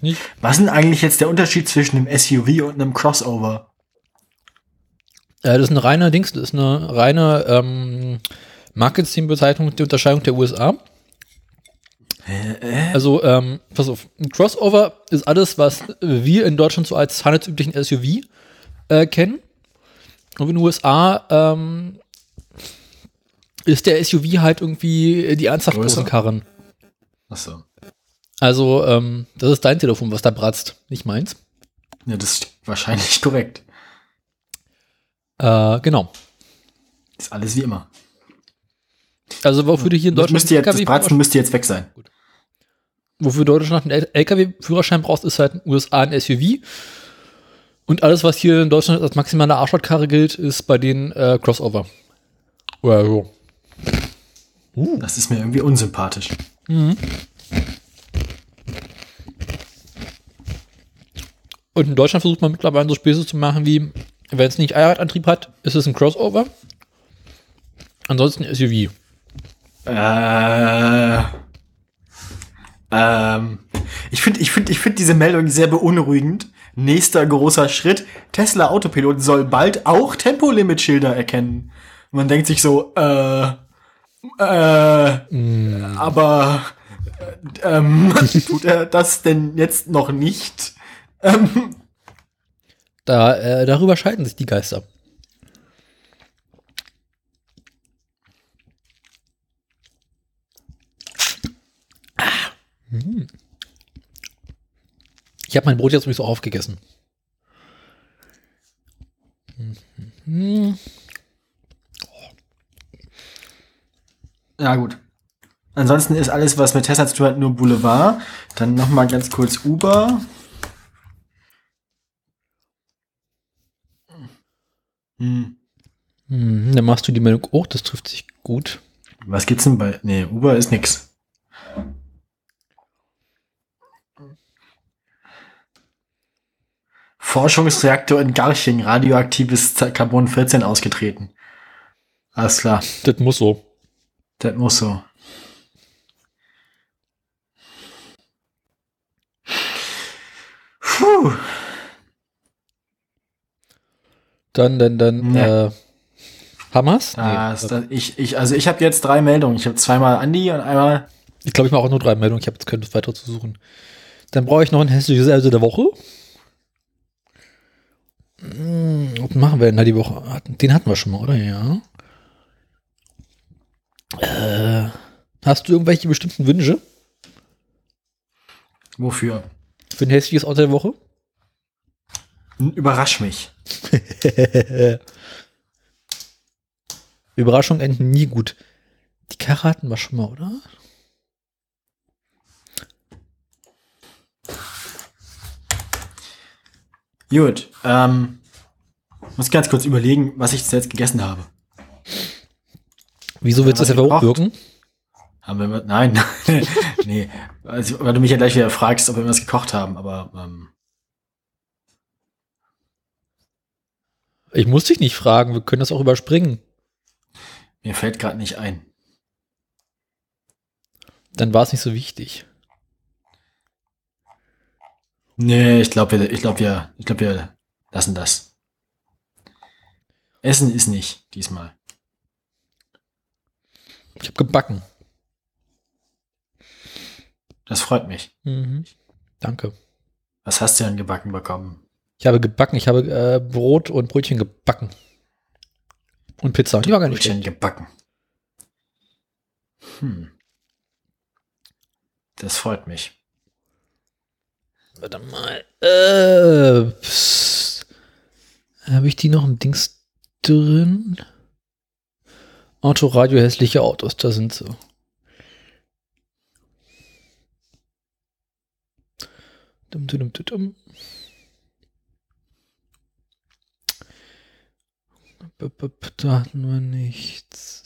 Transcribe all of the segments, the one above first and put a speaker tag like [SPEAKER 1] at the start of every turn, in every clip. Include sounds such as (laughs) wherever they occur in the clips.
[SPEAKER 1] Nicht?
[SPEAKER 2] Was ist denn eigentlich jetzt der Unterschied zwischen einem SUV und einem Crossover?
[SPEAKER 1] Äh, das ist eine reine Dings, das ist eine reine ähm, Marketingbezeichnung, die Unterscheidung der USA.
[SPEAKER 2] Äh,
[SPEAKER 1] Also, ähm, pass auf, ein Crossover ist alles, was wir in Deutschland so als handelsüblichen SUV äh, kennen. Und in den USA ähm, ist der SUV halt irgendwie die ernsthaft
[SPEAKER 2] Größer.
[SPEAKER 1] großen Karren.
[SPEAKER 2] Achso.
[SPEAKER 1] Also, ähm, das ist dein Telefon, was da bratzt, nicht meins.
[SPEAKER 2] Ja, das ist wahrscheinlich (laughs) korrekt.
[SPEAKER 1] Äh, genau.
[SPEAKER 2] Ist alles wie immer.
[SPEAKER 1] Also, wofür du hier in Deutschland
[SPEAKER 2] müsste jetzt, das Bratzen müsste jetzt weg sein.
[SPEAKER 1] wofür du in Deutschland einen LKW-Führerschein brauchst, ist halt in den USA ein SUV. Und alles, was hier in Deutschland als maximale Arschlochkarre gilt, ist bei denen äh, Crossover. Oder so.
[SPEAKER 2] Das ist mir irgendwie unsympathisch.
[SPEAKER 1] Und in Deutschland versucht man mittlerweile so Späße zu machen wie, wenn es nicht Allradantrieb hat, ist es ein Crossover. Ansonsten SUV.
[SPEAKER 2] Äh, ähm, ich finde ich find, ich find diese Meldung sehr beunruhigend. Nächster großer Schritt. Tesla Autopilot soll bald auch Tempolimit-Schilder erkennen. Und man denkt sich so, äh, äh, aber äh, ähm, (laughs) tut er das denn jetzt noch nicht? Ähm,
[SPEAKER 1] Da, äh, darüber scheiden sich die Geister. Ah. Hm. Ich habe mein Brot jetzt sowieso aufgegessen. Mhm.
[SPEAKER 2] ja, gut. Ansonsten ist alles, was mit Tesla zu tun hat, nur Boulevard. Dann noch mal ganz kurz Uber. Hm.
[SPEAKER 1] Hm, dann machst du die Meldung, oh, das trifft sich gut.
[SPEAKER 2] Was gibt's denn bei. Nee, Uber ist nix. Forschungsreaktor in Garching, radioaktives Carbon 14 ausgetreten. Alles klar,
[SPEAKER 1] Das muss so.
[SPEAKER 2] das muss so. Puh.
[SPEAKER 1] Dann, dann, dann,
[SPEAKER 2] Nee.
[SPEAKER 1] äh, Hamas?
[SPEAKER 2] Das, das, ich, ich, also ich habe jetzt drei Meldungen. Ich habe zweimal Andi und einmal.
[SPEAKER 1] Ich glaube, ich mache auch nur drei Meldungen. Ich habe jetzt keine weiter zu suchen. Dann brauche ich noch ein hässliches Else der Woche. Hm, Was machen wir denn da die Woche? Den hatten wir schon mal, oder? Ja. Äh, hast du irgendwelche bestimmten Wünsche
[SPEAKER 2] Wofür?
[SPEAKER 1] für ein hässliches Auto der Woche?
[SPEAKER 2] Überrasch mich. (laughs)
[SPEAKER 1] Überraschung enden nie gut. Die Karre hatten wir schon mal, oder?
[SPEAKER 2] Gut, ähm, muss ganz kurz überlegen, was ich zuletzt gegessen habe.
[SPEAKER 1] Wieso willst du das
[SPEAKER 2] gekocht?
[SPEAKER 1] hochwirken?
[SPEAKER 2] Haben wir, nein, (laughs) nee, also, weil du mich ja gleich wieder fragst, ob wir was gekocht haben, aber ähm,
[SPEAKER 1] Ich muss dich nicht fragen, wir können das auch überspringen.
[SPEAKER 2] mir fällt gerade nicht ein.
[SPEAKER 1] Dann war es nicht so wichtig.
[SPEAKER 2] Nee, ich glaube, wir, ich glaube, wir, ich glaube, wir lassen das. Essen ist nicht diesmal.
[SPEAKER 1] Ich habe gebacken.
[SPEAKER 2] Das freut mich.
[SPEAKER 1] Mhm. Danke.
[SPEAKER 2] Was hast du denn gebacken bekommen?
[SPEAKER 1] Ich habe gebacken, ich habe äh, Brot und Brötchen gebacken. Und Pizza. Die war gar nicht
[SPEAKER 2] Brötchen
[SPEAKER 1] schlecht.
[SPEAKER 2] gebacken. Hm. Das freut mich.
[SPEAKER 1] Warte mal. Äh, habe ich die noch im Dings drin? Autoradio hässliche Autos, da sind sie. Dum, dum, dum, dum, dum. B- b- b- Da hatten wir nichts.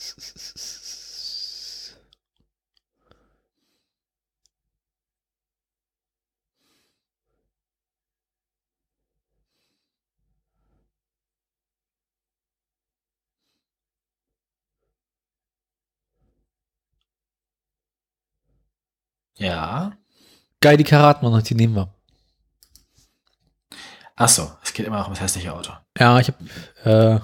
[SPEAKER 2] Ja.
[SPEAKER 1] Geil, die Karaten noch, die nehmen wir.
[SPEAKER 2] Ach so, es geht immer noch um das hässliche Auto.
[SPEAKER 1] Ja, ich hab, äh,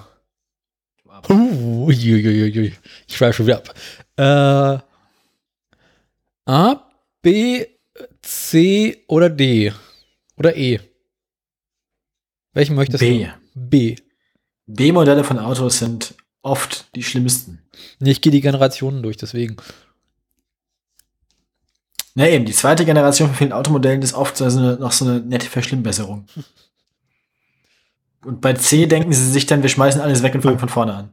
[SPEAKER 1] uh, ich schreibe schon wieder ab. Äh, A, B, C oder D? Oder E? Welchen möchtest
[SPEAKER 2] B.
[SPEAKER 1] du? B.
[SPEAKER 2] B-Modelle von Autos sind oft die schlimmsten.
[SPEAKER 1] Nee, ich gehe die Generationen durch, deswegen.
[SPEAKER 2] Na eben, die zweite Generation von vielen Automodellen ist oft so eine, noch so eine nette Verschlimmbesserung. (laughs) Und bei C denken sie sich dann, wir schmeißen alles weg und fangen von vorne an.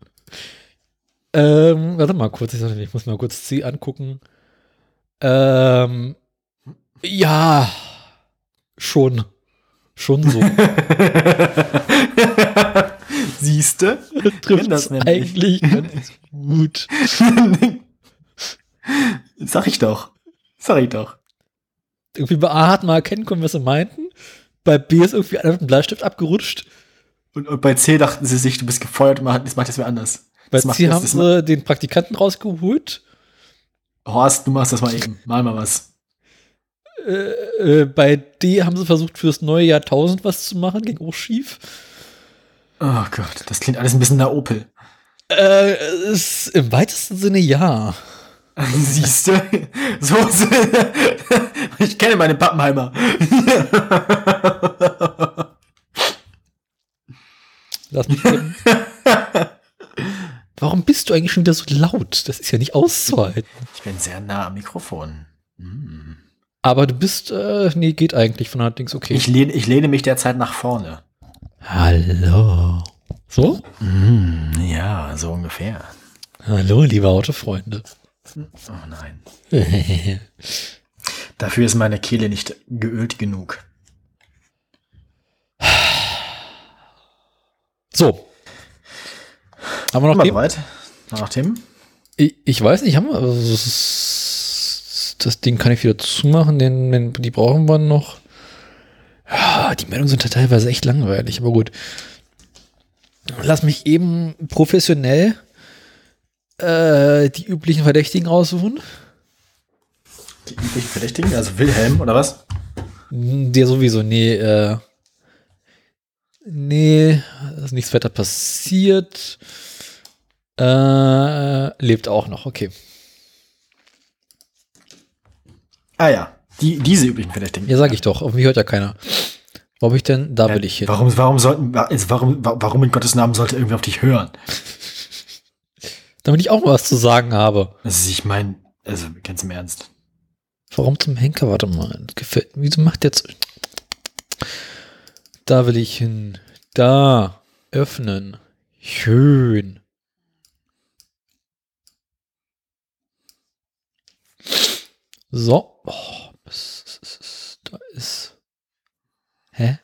[SPEAKER 1] Ähm, warte mal kurz, ich, muss mal kurz C angucken. Ähm, ja, schon. Schon so. (laughs)
[SPEAKER 2] Siehste?
[SPEAKER 1] Trifft
[SPEAKER 2] das
[SPEAKER 1] eigentlich ganz gut. (laughs)
[SPEAKER 2] Sag ich doch. Sag ich doch.
[SPEAKER 1] Irgendwie bei A hat man erkennen können, was sie meinten. Bei B ist irgendwie einer mit dem Bleistift abgerutscht.
[SPEAKER 2] Und, und bei C dachten sie sich, du bist gefeuert und man das macht das wer anders.
[SPEAKER 1] Bei
[SPEAKER 2] Das
[SPEAKER 1] C
[SPEAKER 2] das-
[SPEAKER 1] haben
[SPEAKER 2] das
[SPEAKER 1] sie den Praktikanten rausgeholt.
[SPEAKER 2] Horst, du machst das mal eben. Mal mal was.
[SPEAKER 1] Äh, äh, bei D haben sie versucht, fürs neue Jahrtausend was zu machen, ging auch schief.
[SPEAKER 2] Oh Gott, das klingt alles ein bisschen nach Opel.
[SPEAKER 1] Äh, ist im weitesten Sinne ja. (laughs)
[SPEAKER 2] Siehst du? So. (laughs) Ich kenne meine Pappenheimer. (laughs)
[SPEAKER 1] Lass mich eben. (laughs) Warum bist du eigentlich schon wieder so laut? Das ist ja nicht auszuhalten.
[SPEAKER 2] Ich bin sehr nah am Mikrofon. Hm.
[SPEAKER 1] Aber du bist, äh, nee, geht eigentlich von der Dings okay.
[SPEAKER 2] Ich, lehne, ich lehne mich derzeit nach vorne.
[SPEAKER 1] Hallo. So?
[SPEAKER 2] Hm, ja, so ungefähr.
[SPEAKER 1] Hallo, liebe Autofreunde.
[SPEAKER 2] Oh nein. (laughs) Dafür ist meine Kehle nicht geölt genug.
[SPEAKER 1] So. Haben wir noch Themen?
[SPEAKER 2] bereit? Nach Themen?
[SPEAKER 1] Ich, ich weiß nicht, haben wir. Also das, ist- das Ding kann ich wieder zumachen, den, den, die brauchen wir noch. Ja, die Meldungen sind teilweise echt langweilig, aber gut. Lass mich eben professionell äh, die üblichen Verdächtigen raussuchen.
[SPEAKER 2] Die üblichen Verdächtigen, also Wilhelm oder was?
[SPEAKER 1] Der sowieso, nee, äh, nee, ist nichts weiter passiert. Äh, lebt auch noch, okay.
[SPEAKER 2] Ah ja, die, diese üblichen Verdächtigen.
[SPEAKER 1] Ja, sag ich doch, auf mich hört ja keiner. Hab ich denn? Da will ich hin.
[SPEAKER 2] Warum, warum sollten, also warum, wa- warum in Gottes Namen sollte irgendwer auf dich hören? (laughs)
[SPEAKER 1] Damit ich auch mal was zu sagen habe.
[SPEAKER 2] Also ich meine, also ganz im Ernst.
[SPEAKER 1] Warum zum Henker? Warte mal. Gefällt. Wieso macht der jetzt. Da will ich hin. Da. Öffnen. Schön. So. Oh, da ist. Hä?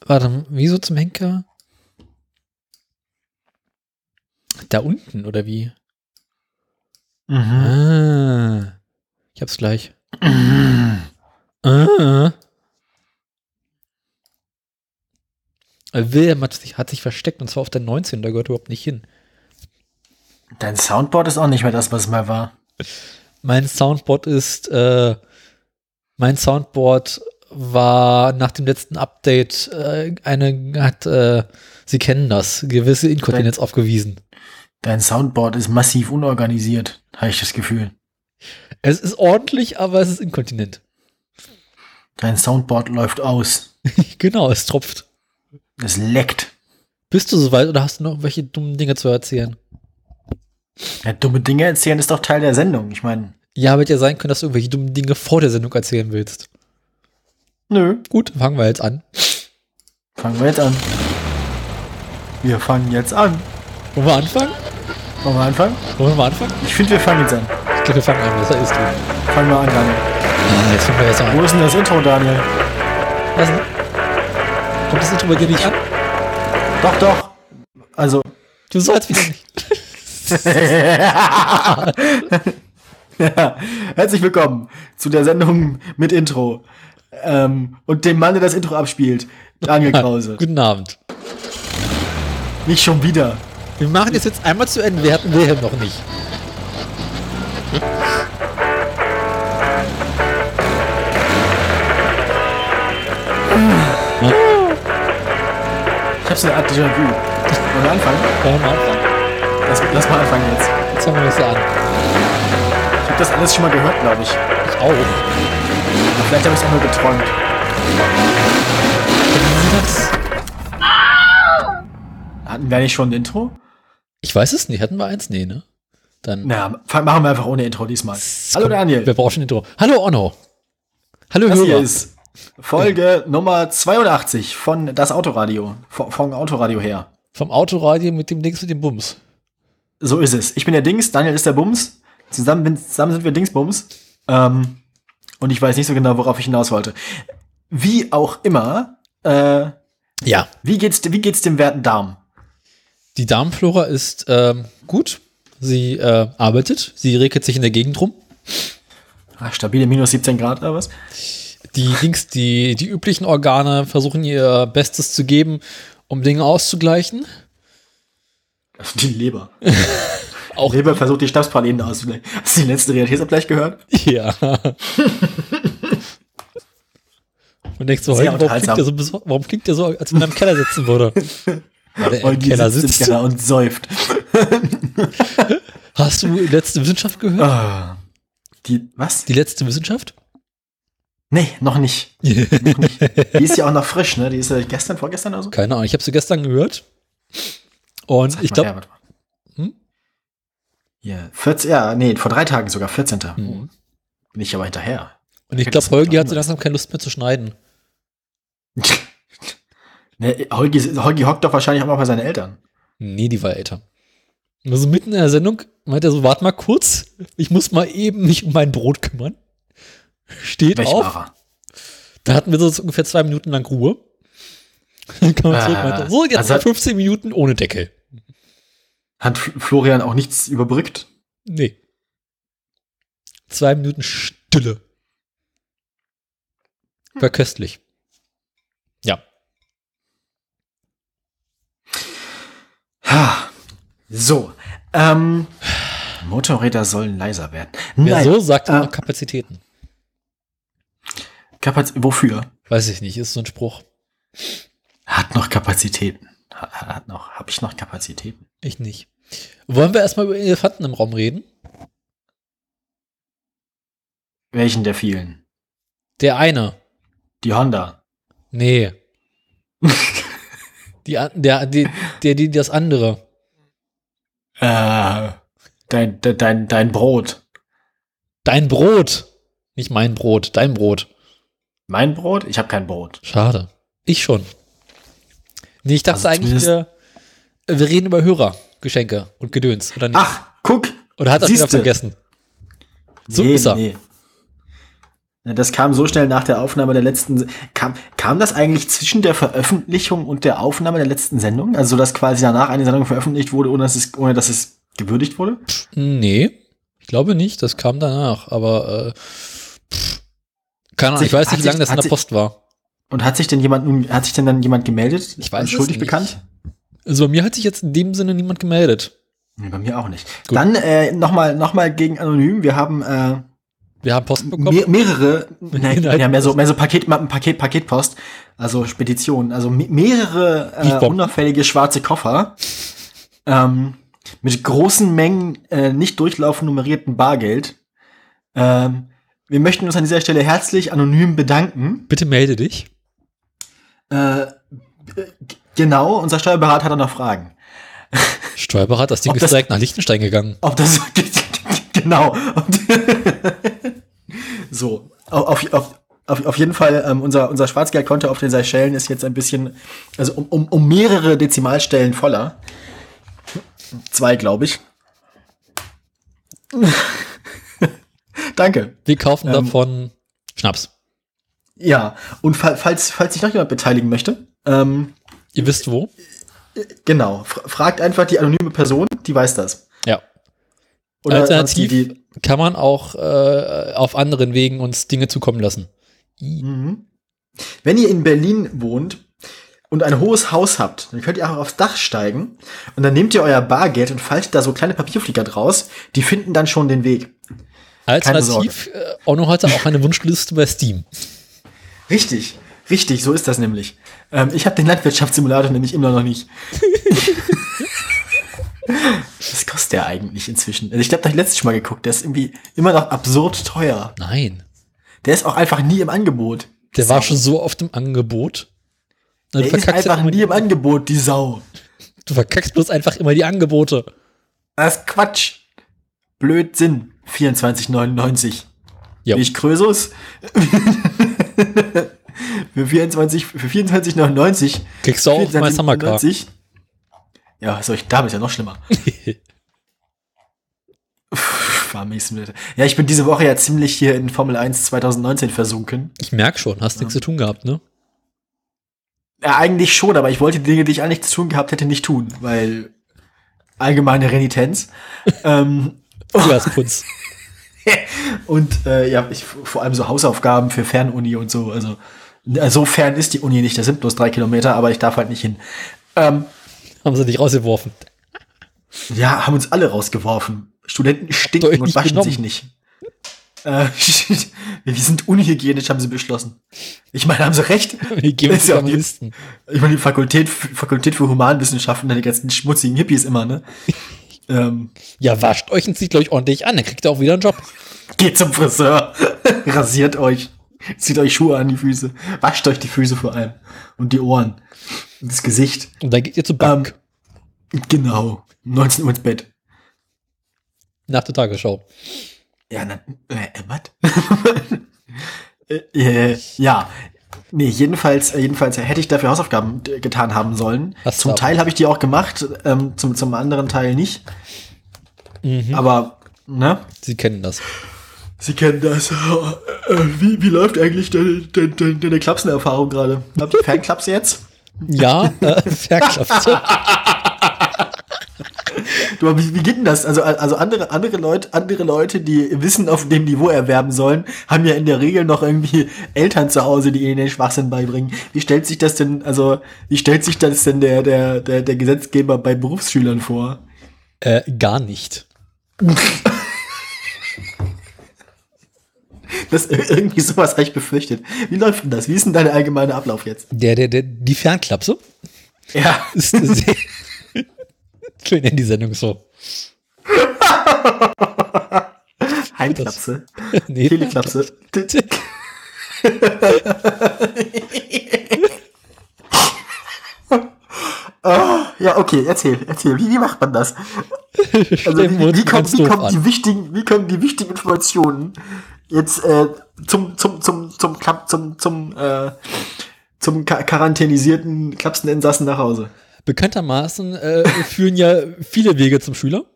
[SPEAKER 1] Warte, wieso zum Henker? Da unten, oder wie?
[SPEAKER 2] Mhm.
[SPEAKER 1] Ah, ich hab's gleich. (clears throat) Ah. Wilhelm hat sich, hat sich versteckt und zwar auf der 19, da gehört überhaupt nicht hin.
[SPEAKER 2] Dein Soundboard ist auch nicht mehr das, was es mal war.
[SPEAKER 1] Mein Soundboard ist, äh, mein Soundboard war nach dem letzten Update äh, eine, hat, äh, Sie kennen das, gewisse Inkontinenz aufgewiesen.
[SPEAKER 2] Dein Soundboard ist massiv unorganisiert, habe ich das Gefühl.
[SPEAKER 1] Es ist ordentlich, aber es ist inkontinent.
[SPEAKER 2] Dein Soundboard läuft aus. (laughs)
[SPEAKER 1] genau, es tropft.
[SPEAKER 2] Es leckt.
[SPEAKER 1] Bist du soweit oder hast du noch welche dummen Dinge zu erzählen?
[SPEAKER 2] Ja, dumme Dinge erzählen ist doch Teil der Sendung. Ich meine,
[SPEAKER 1] Ja, wird ja sein können, dass du irgendwelche dummen Dinge vor der Sendung erzählen willst.
[SPEAKER 2] nö.
[SPEAKER 1] Gut, fangen wir jetzt an.
[SPEAKER 2] Fangen wir jetzt an. Wir fangen jetzt an.
[SPEAKER 1] Wollen wir anfangen?
[SPEAKER 2] Wollen wir anfangen?
[SPEAKER 1] Wollen wir mal anfangen?
[SPEAKER 2] Ich finde, wir fangen jetzt an.
[SPEAKER 1] Ich glaube, wir fangen an. Was ist du?
[SPEAKER 2] Fangen wir an, Daniel.
[SPEAKER 1] Ah, jetzt fangen wir jetzt an.
[SPEAKER 2] Wo ist denn das Intro, Daniel?
[SPEAKER 1] Was denn? Kommt das Intro bei dir nicht an?
[SPEAKER 2] Doch, doch. Also,
[SPEAKER 1] Du sollst wieder nicht.
[SPEAKER 2] ja, (laughs) herzlich willkommen zu der Sendung mit Intro. Ähm, und dem Mann, der das Intro abspielt, Daniel (laughs) Krause.
[SPEAKER 1] Guten Abend.
[SPEAKER 2] Nicht schon wieder.
[SPEAKER 1] Wir machen das jetzt einmal zu Ende. Wir hatten Wilhelm noch nicht.
[SPEAKER 2] Habe so eine Art Déjà-vu. Wollen wir anfangen?
[SPEAKER 1] Wollen wir anfangen?
[SPEAKER 2] Lass, lass mal anfangen jetzt.
[SPEAKER 1] Jetzt fangen wir das an.
[SPEAKER 2] Ich habe das alles schon mal gehört, glaube ich.
[SPEAKER 1] Ich auch.
[SPEAKER 2] Aber vielleicht habe ich es auch nur geträumt.
[SPEAKER 1] Sie das?
[SPEAKER 2] Hatten wir nicht schon ein Intro?
[SPEAKER 1] Ich weiß es nicht. Hatten wir eins? Nee, ne? Dann.
[SPEAKER 2] Na, machen wir einfach ohne Intro diesmal. Hallo
[SPEAKER 1] Komm,
[SPEAKER 2] Daniel.
[SPEAKER 1] Wir brauchen ein Intro. Hallo Onno. Hallo
[SPEAKER 2] Das hier
[SPEAKER 1] Hörer.
[SPEAKER 2] ist Folge Nummer 82 von Das Autoradio. Von, von Autoradio her.
[SPEAKER 1] Vom Autoradio mit dem Dings mit dem Bums.
[SPEAKER 2] So ist es. Ich bin der Dings, Daniel ist der Bums. Zusammen, bin- zusammen sind wir Dingsbums. Ähm, und ich weiß nicht so genau, worauf ich hinaus wollte. Wie auch immer, äh,
[SPEAKER 1] Ja.
[SPEAKER 2] wie geht's, wie geht's dem werten Darm?
[SPEAKER 1] Die Darmflora ist ähm, gut. Sie äh, arbeitet. Sie regelt sich in der Gegend rum.
[SPEAKER 2] Ah, stabile minus 17 Grad oder was?
[SPEAKER 1] Die Dings, die, die üblichen Organe versuchen ihr Bestes zu geben, um Dinge auszugleichen.
[SPEAKER 2] Die Leber. (laughs)
[SPEAKER 1] Auch-
[SPEAKER 2] Leber versucht die Stabspralinen auszugleichen. Hast du den letzten Realitätsabgleich gehört?
[SPEAKER 1] Ja. Und denkst so,
[SPEAKER 2] Sehr
[SPEAKER 1] heute, warum klingt, der so, warum klingt der so, als wenn er im Keller sitzen würde? (laughs) Weil er im Keller
[SPEAKER 2] sitzt im. Keller und säuft. (laughs)
[SPEAKER 1] Hast du die letzte Wissenschaft gehört?
[SPEAKER 2] Ah. Die, was?
[SPEAKER 1] Die letzte Wissenschaft?
[SPEAKER 2] Nee, noch nicht. (laughs) Noch nicht. Die ist ja auch noch frisch, ne? Die ist ja gestern, vorgestern oder so?
[SPEAKER 1] Keine Ahnung, ich habe sie gestern gehört. Und
[SPEAKER 2] Sag
[SPEAKER 1] ich glaube. Hm?
[SPEAKER 2] Ja, 14, ja, nee, vor drei Tagen sogar, 14.
[SPEAKER 1] Mhm.
[SPEAKER 2] Bin ich aber hinterher.
[SPEAKER 1] und ich glaube, Holgi hat so langsam keine Lust mehr zu schneiden. (laughs)
[SPEAKER 2] ne, Holgi, Holgi hockt doch wahrscheinlich auch mal bei seinen Eltern.
[SPEAKER 1] Nee, die war älter. Also mitten in der Sendung meint er so, warte mal kurz, ich muss mal eben mich um mein Brot kümmern. Steht
[SPEAKER 2] Welch
[SPEAKER 1] auf. Da hatten wir so ungefähr zwei Minuten lang Ruhe. (laughs) Dann kam er zurück
[SPEAKER 2] Äh,
[SPEAKER 1] meinte, so, jetzt
[SPEAKER 2] also
[SPEAKER 1] mal
[SPEAKER 2] hat-
[SPEAKER 1] 15 Minuten ohne Deckel.
[SPEAKER 2] Hat Florian auch nichts überbrückt?
[SPEAKER 1] Nee. Zwei Minuten Stille. War köstlich. Ja.
[SPEAKER 2] Ha. So. Ähm, Motorräder sollen leiser werden.
[SPEAKER 1] Wer
[SPEAKER 2] Nein.
[SPEAKER 1] so sagt,
[SPEAKER 2] äh,
[SPEAKER 1] noch Kapazitäten.
[SPEAKER 2] Kapaz wofür?
[SPEAKER 1] Weiß ich nicht, ist so ein Spruch.
[SPEAKER 2] Hat noch Kapazitäten. Hat, hat noch, hab ich noch Kapazitäten?
[SPEAKER 1] Ich nicht. Wollen wir erstmal über Elefanten im Raum reden?
[SPEAKER 2] Welchen der vielen?
[SPEAKER 1] Der eine.
[SPEAKER 2] Die Honda.
[SPEAKER 1] Nee. (laughs) Die, der, die, der, die, das andere.
[SPEAKER 2] Äh, dein, de- dein, dein Brot.
[SPEAKER 1] Dein Brot. Nicht mein Brot, dein Brot.
[SPEAKER 2] Mein Brot? Ich habe kein Brot.
[SPEAKER 1] Schade. Ich schon. Nee, ich dachte
[SPEAKER 2] Also
[SPEAKER 1] eigentlich, wir, wir reden über Hörergeschenke und Gedöns, oder nicht?
[SPEAKER 2] Ach, guck.
[SPEAKER 1] oder hat er wieder vergessen? So
[SPEAKER 2] nee,
[SPEAKER 1] ist er.
[SPEAKER 2] Nee. Das kam so schnell nach der Aufnahme der letzten. Kam, kam das eigentlich zwischen der Veröffentlichung und der Aufnahme der letzten Sendung? Also, dass quasi danach eine Sendung veröffentlicht wurde, ohne dass es, ohne dass es gewürdigt wurde?
[SPEAKER 1] Nee, ich glaube nicht. Das kam danach. Aber äh, keine Ahnung, ich weiß nicht, wie lange das in der Post war.
[SPEAKER 2] Und hat sich denn jemand nun, hat sich denn dann jemand gemeldet?
[SPEAKER 1] Ich weiß es
[SPEAKER 2] Schuldig
[SPEAKER 1] nicht.
[SPEAKER 2] bekannt?
[SPEAKER 1] Also bei mir hat sich jetzt in dem Sinne niemand gemeldet.
[SPEAKER 2] Nee, bei mir auch nicht.
[SPEAKER 1] Gut.
[SPEAKER 2] Dann äh, nochmal noch mal gegen Anonym. Wir haben äh,
[SPEAKER 1] Wir haben Post bekommen.
[SPEAKER 2] mehr, mehrere, (laughs) nein, ja, mehr so, mehr so Paket, Paket, Paketpost, also Spedition, also me- mehrere äh, unauffällige schwarze Koffer ähm, mit großen Mengen äh, nicht durchlaufend nummerierten Bargeld. Ähm, wir möchten uns an dieser Stelle herzlich anonym bedanken.
[SPEAKER 1] Bitte melde dich.
[SPEAKER 2] Äh, g- genau, unser Steuerberater hat noch Fragen. (laughs)
[SPEAKER 1] Steuerberater, das Ding
[SPEAKER 2] Ob
[SPEAKER 1] ist direkt nach Liechtenstein gegangen.
[SPEAKER 2] Ob das (laughs) genau. (laughs) so, auf, auf, auf, auf jeden Fall, ähm, unser, unser Schwarzgeldkonto auf den Seychellen ist jetzt ein bisschen, also um, um, um mehrere Dezimalstellen voller. Zwei, glaube ich. Danke.
[SPEAKER 1] Wir kaufen
[SPEAKER 2] Ähm,
[SPEAKER 1] davon Schnaps.
[SPEAKER 2] Ja, und fa falls, falls sich noch jemand beteiligen möchte, ähm,
[SPEAKER 1] Ihr wisst wo?
[SPEAKER 2] genau, fra fragt einfach die anonyme Person, die weiß das.
[SPEAKER 1] Ja.
[SPEAKER 2] Oder
[SPEAKER 1] Alternativ
[SPEAKER 2] die, die,
[SPEAKER 1] kann man auch äh, auf anderen Wegen uns Dinge zukommen lassen.
[SPEAKER 2] Mhm. Wenn ihr in Berlin wohnt und ein hohes Haus habt, dann könnt ihr auch aufs Dach steigen und dann nehmt ihr euer Bargeld und faltet da so kleine Papierflieger draus. Die finden dann schon den Weg.
[SPEAKER 1] Alternativ, äh, Onno hatte auch eine Wunschliste bei Steam.
[SPEAKER 2] Richtig. Richtig, so ist das nämlich. Ähm, ich habe den Landwirtschaftssimulator nämlich immer noch nicht. (laughs) Was kostet der eigentlich inzwischen? Also ich glaube, da habe ich letztes Mal geguckt. Der ist irgendwie immer noch absurd teuer.
[SPEAKER 1] Nein.
[SPEAKER 2] Der ist auch einfach nie im Angebot.
[SPEAKER 1] Der war schon so oft im Angebot.
[SPEAKER 2] Der ist einfach nie im Angebot, die Sau.
[SPEAKER 1] Du verkackst bloß einfach immer die Angebote.
[SPEAKER 2] Das ist Quatsch. Blödsinn. 24,99.
[SPEAKER 1] Ja.
[SPEAKER 2] Ich Krösus. (laughs) für 24, für 24,99.
[SPEAKER 1] Kriegst du auch mal Summercar.
[SPEAKER 2] 24,99. Ja, soll ich, da ist ja noch schlimmer. (laughs) Ja, ich bin diese Woche ja ziemlich hier in Formel 1 2019 versunken.
[SPEAKER 1] Ich merk schon, hast nichts zu tun gehabt, ne?
[SPEAKER 2] Ja, eigentlich schon, aber ich wollte die Dinge, die ich eigentlich zu tun gehabt hätte, nicht tun, weil allgemeine Renitenz. (laughs) ähm,
[SPEAKER 1] Frühjahrsputz. (laughs)
[SPEAKER 2] und äh, ja, ich, vor allem so Hausaufgaben für Fernuni und so. Also äh, so fern ist die Uni nicht, das sind bloß drei Kilometer, aber ich darf halt nicht hin. Ähm,
[SPEAKER 1] Haben sie dich rausgeworfen.
[SPEAKER 2] ja, haben uns alle rausgeworfen. Studenten stinken und waschen
[SPEAKER 1] genommen.
[SPEAKER 2] sich nicht. Äh, (laughs) wir sind unhygienisch, haben sie beschlossen. Ich meine, haben sie recht. (laughs)
[SPEAKER 1] Geben
[SPEAKER 2] Ist ja auch die-. Ich meine, die Fakultät, Fakultät für Humanwissenschaften, die ganzen schmutzigen Hippies immer, ne? Ähm,
[SPEAKER 1] Ja, wascht euch und zieht euch ordentlich an, dann kriegt ihr auch wieder einen Job.
[SPEAKER 2] geht zum Friseur, (laughs) rasiert euch, zieht euch Schuhe an die Füße, wascht euch die Füße vor allem und die Ohren und das Gesicht.
[SPEAKER 1] Und dann geht ihr zur Bank
[SPEAKER 2] Genau, 19 Uhr ins Bett.
[SPEAKER 1] nach der Tagesschau.
[SPEAKER 2] Ja, na, äh, äh, was? (laughs) äh, äh, ja. Nee, jedenfalls, jedenfalls hätte ich dafür Hausaufgaben getan haben sollen.
[SPEAKER 1] Hast
[SPEAKER 2] zum. Teil habe ich die auch gemacht, ähm, zum, zum anderen Teil nicht.
[SPEAKER 1] Mhm.
[SPEAKER 2] Aber, ne?
[SPEAKER 1] Sie kennen das.
[SPEAKER 2] Sie kennen das. Äh, wie, wie läuft eigentlich deine, deine, deine, Klapsenerfahrung gerade? Habt ihr Fernklapse jetzt?
[SPEAKER 1] Ja, äh, verklappt. (laughs)
[SPEAKER 2] Du, wie, wie geht denn das? Also, also andere, andere Leute, andere Leute, die Wissen auf dem Niveau erwerben sollen, haben ja in der Regel noch irgendwie Eltern zu Hause, die ihnen den Schwachsinn beibringen. Wie stellt sich das denn, also, wie stellt sich das denn der, der, der, der Gesetzgeber bei Berufsschülern vor?
[SPEAKER 1] äh, gar nicht. (laughs)
[SPEAKER 2] Das irgendwie sowas habe ich befürchtet. Wie läuft denn das? Wie ist denn dein allgemeiner Ablauf jetzt?
[SPEAKER 1] Der, der, der, die Fernklapse
[SPEAKER 2] Ja.
[SPEAKER 1] ist sehr. Wir nennen die Sendung so. (laughs)
[SPEAKER 2] Heimklapse. (laughs)
[SPEAKER 1] Nee,
[SPEAKER 2] Teleklapse. Ah, (laughs) ja, okay, erzähl, erzähl. Wie, wie macht man das? Also, wie, wie, kommen, wie, kommen die wichtigen, wie kommen die wichtigen Informationen jetzt äh, zum, zum, zum, zum, Klapp, zum, zum, äh, zum quarantänisierten Klapseninsassen nach Hause?
[SPEAKER 1] Bekanntermaßen äh, führen ja viele Wege zum Schüler.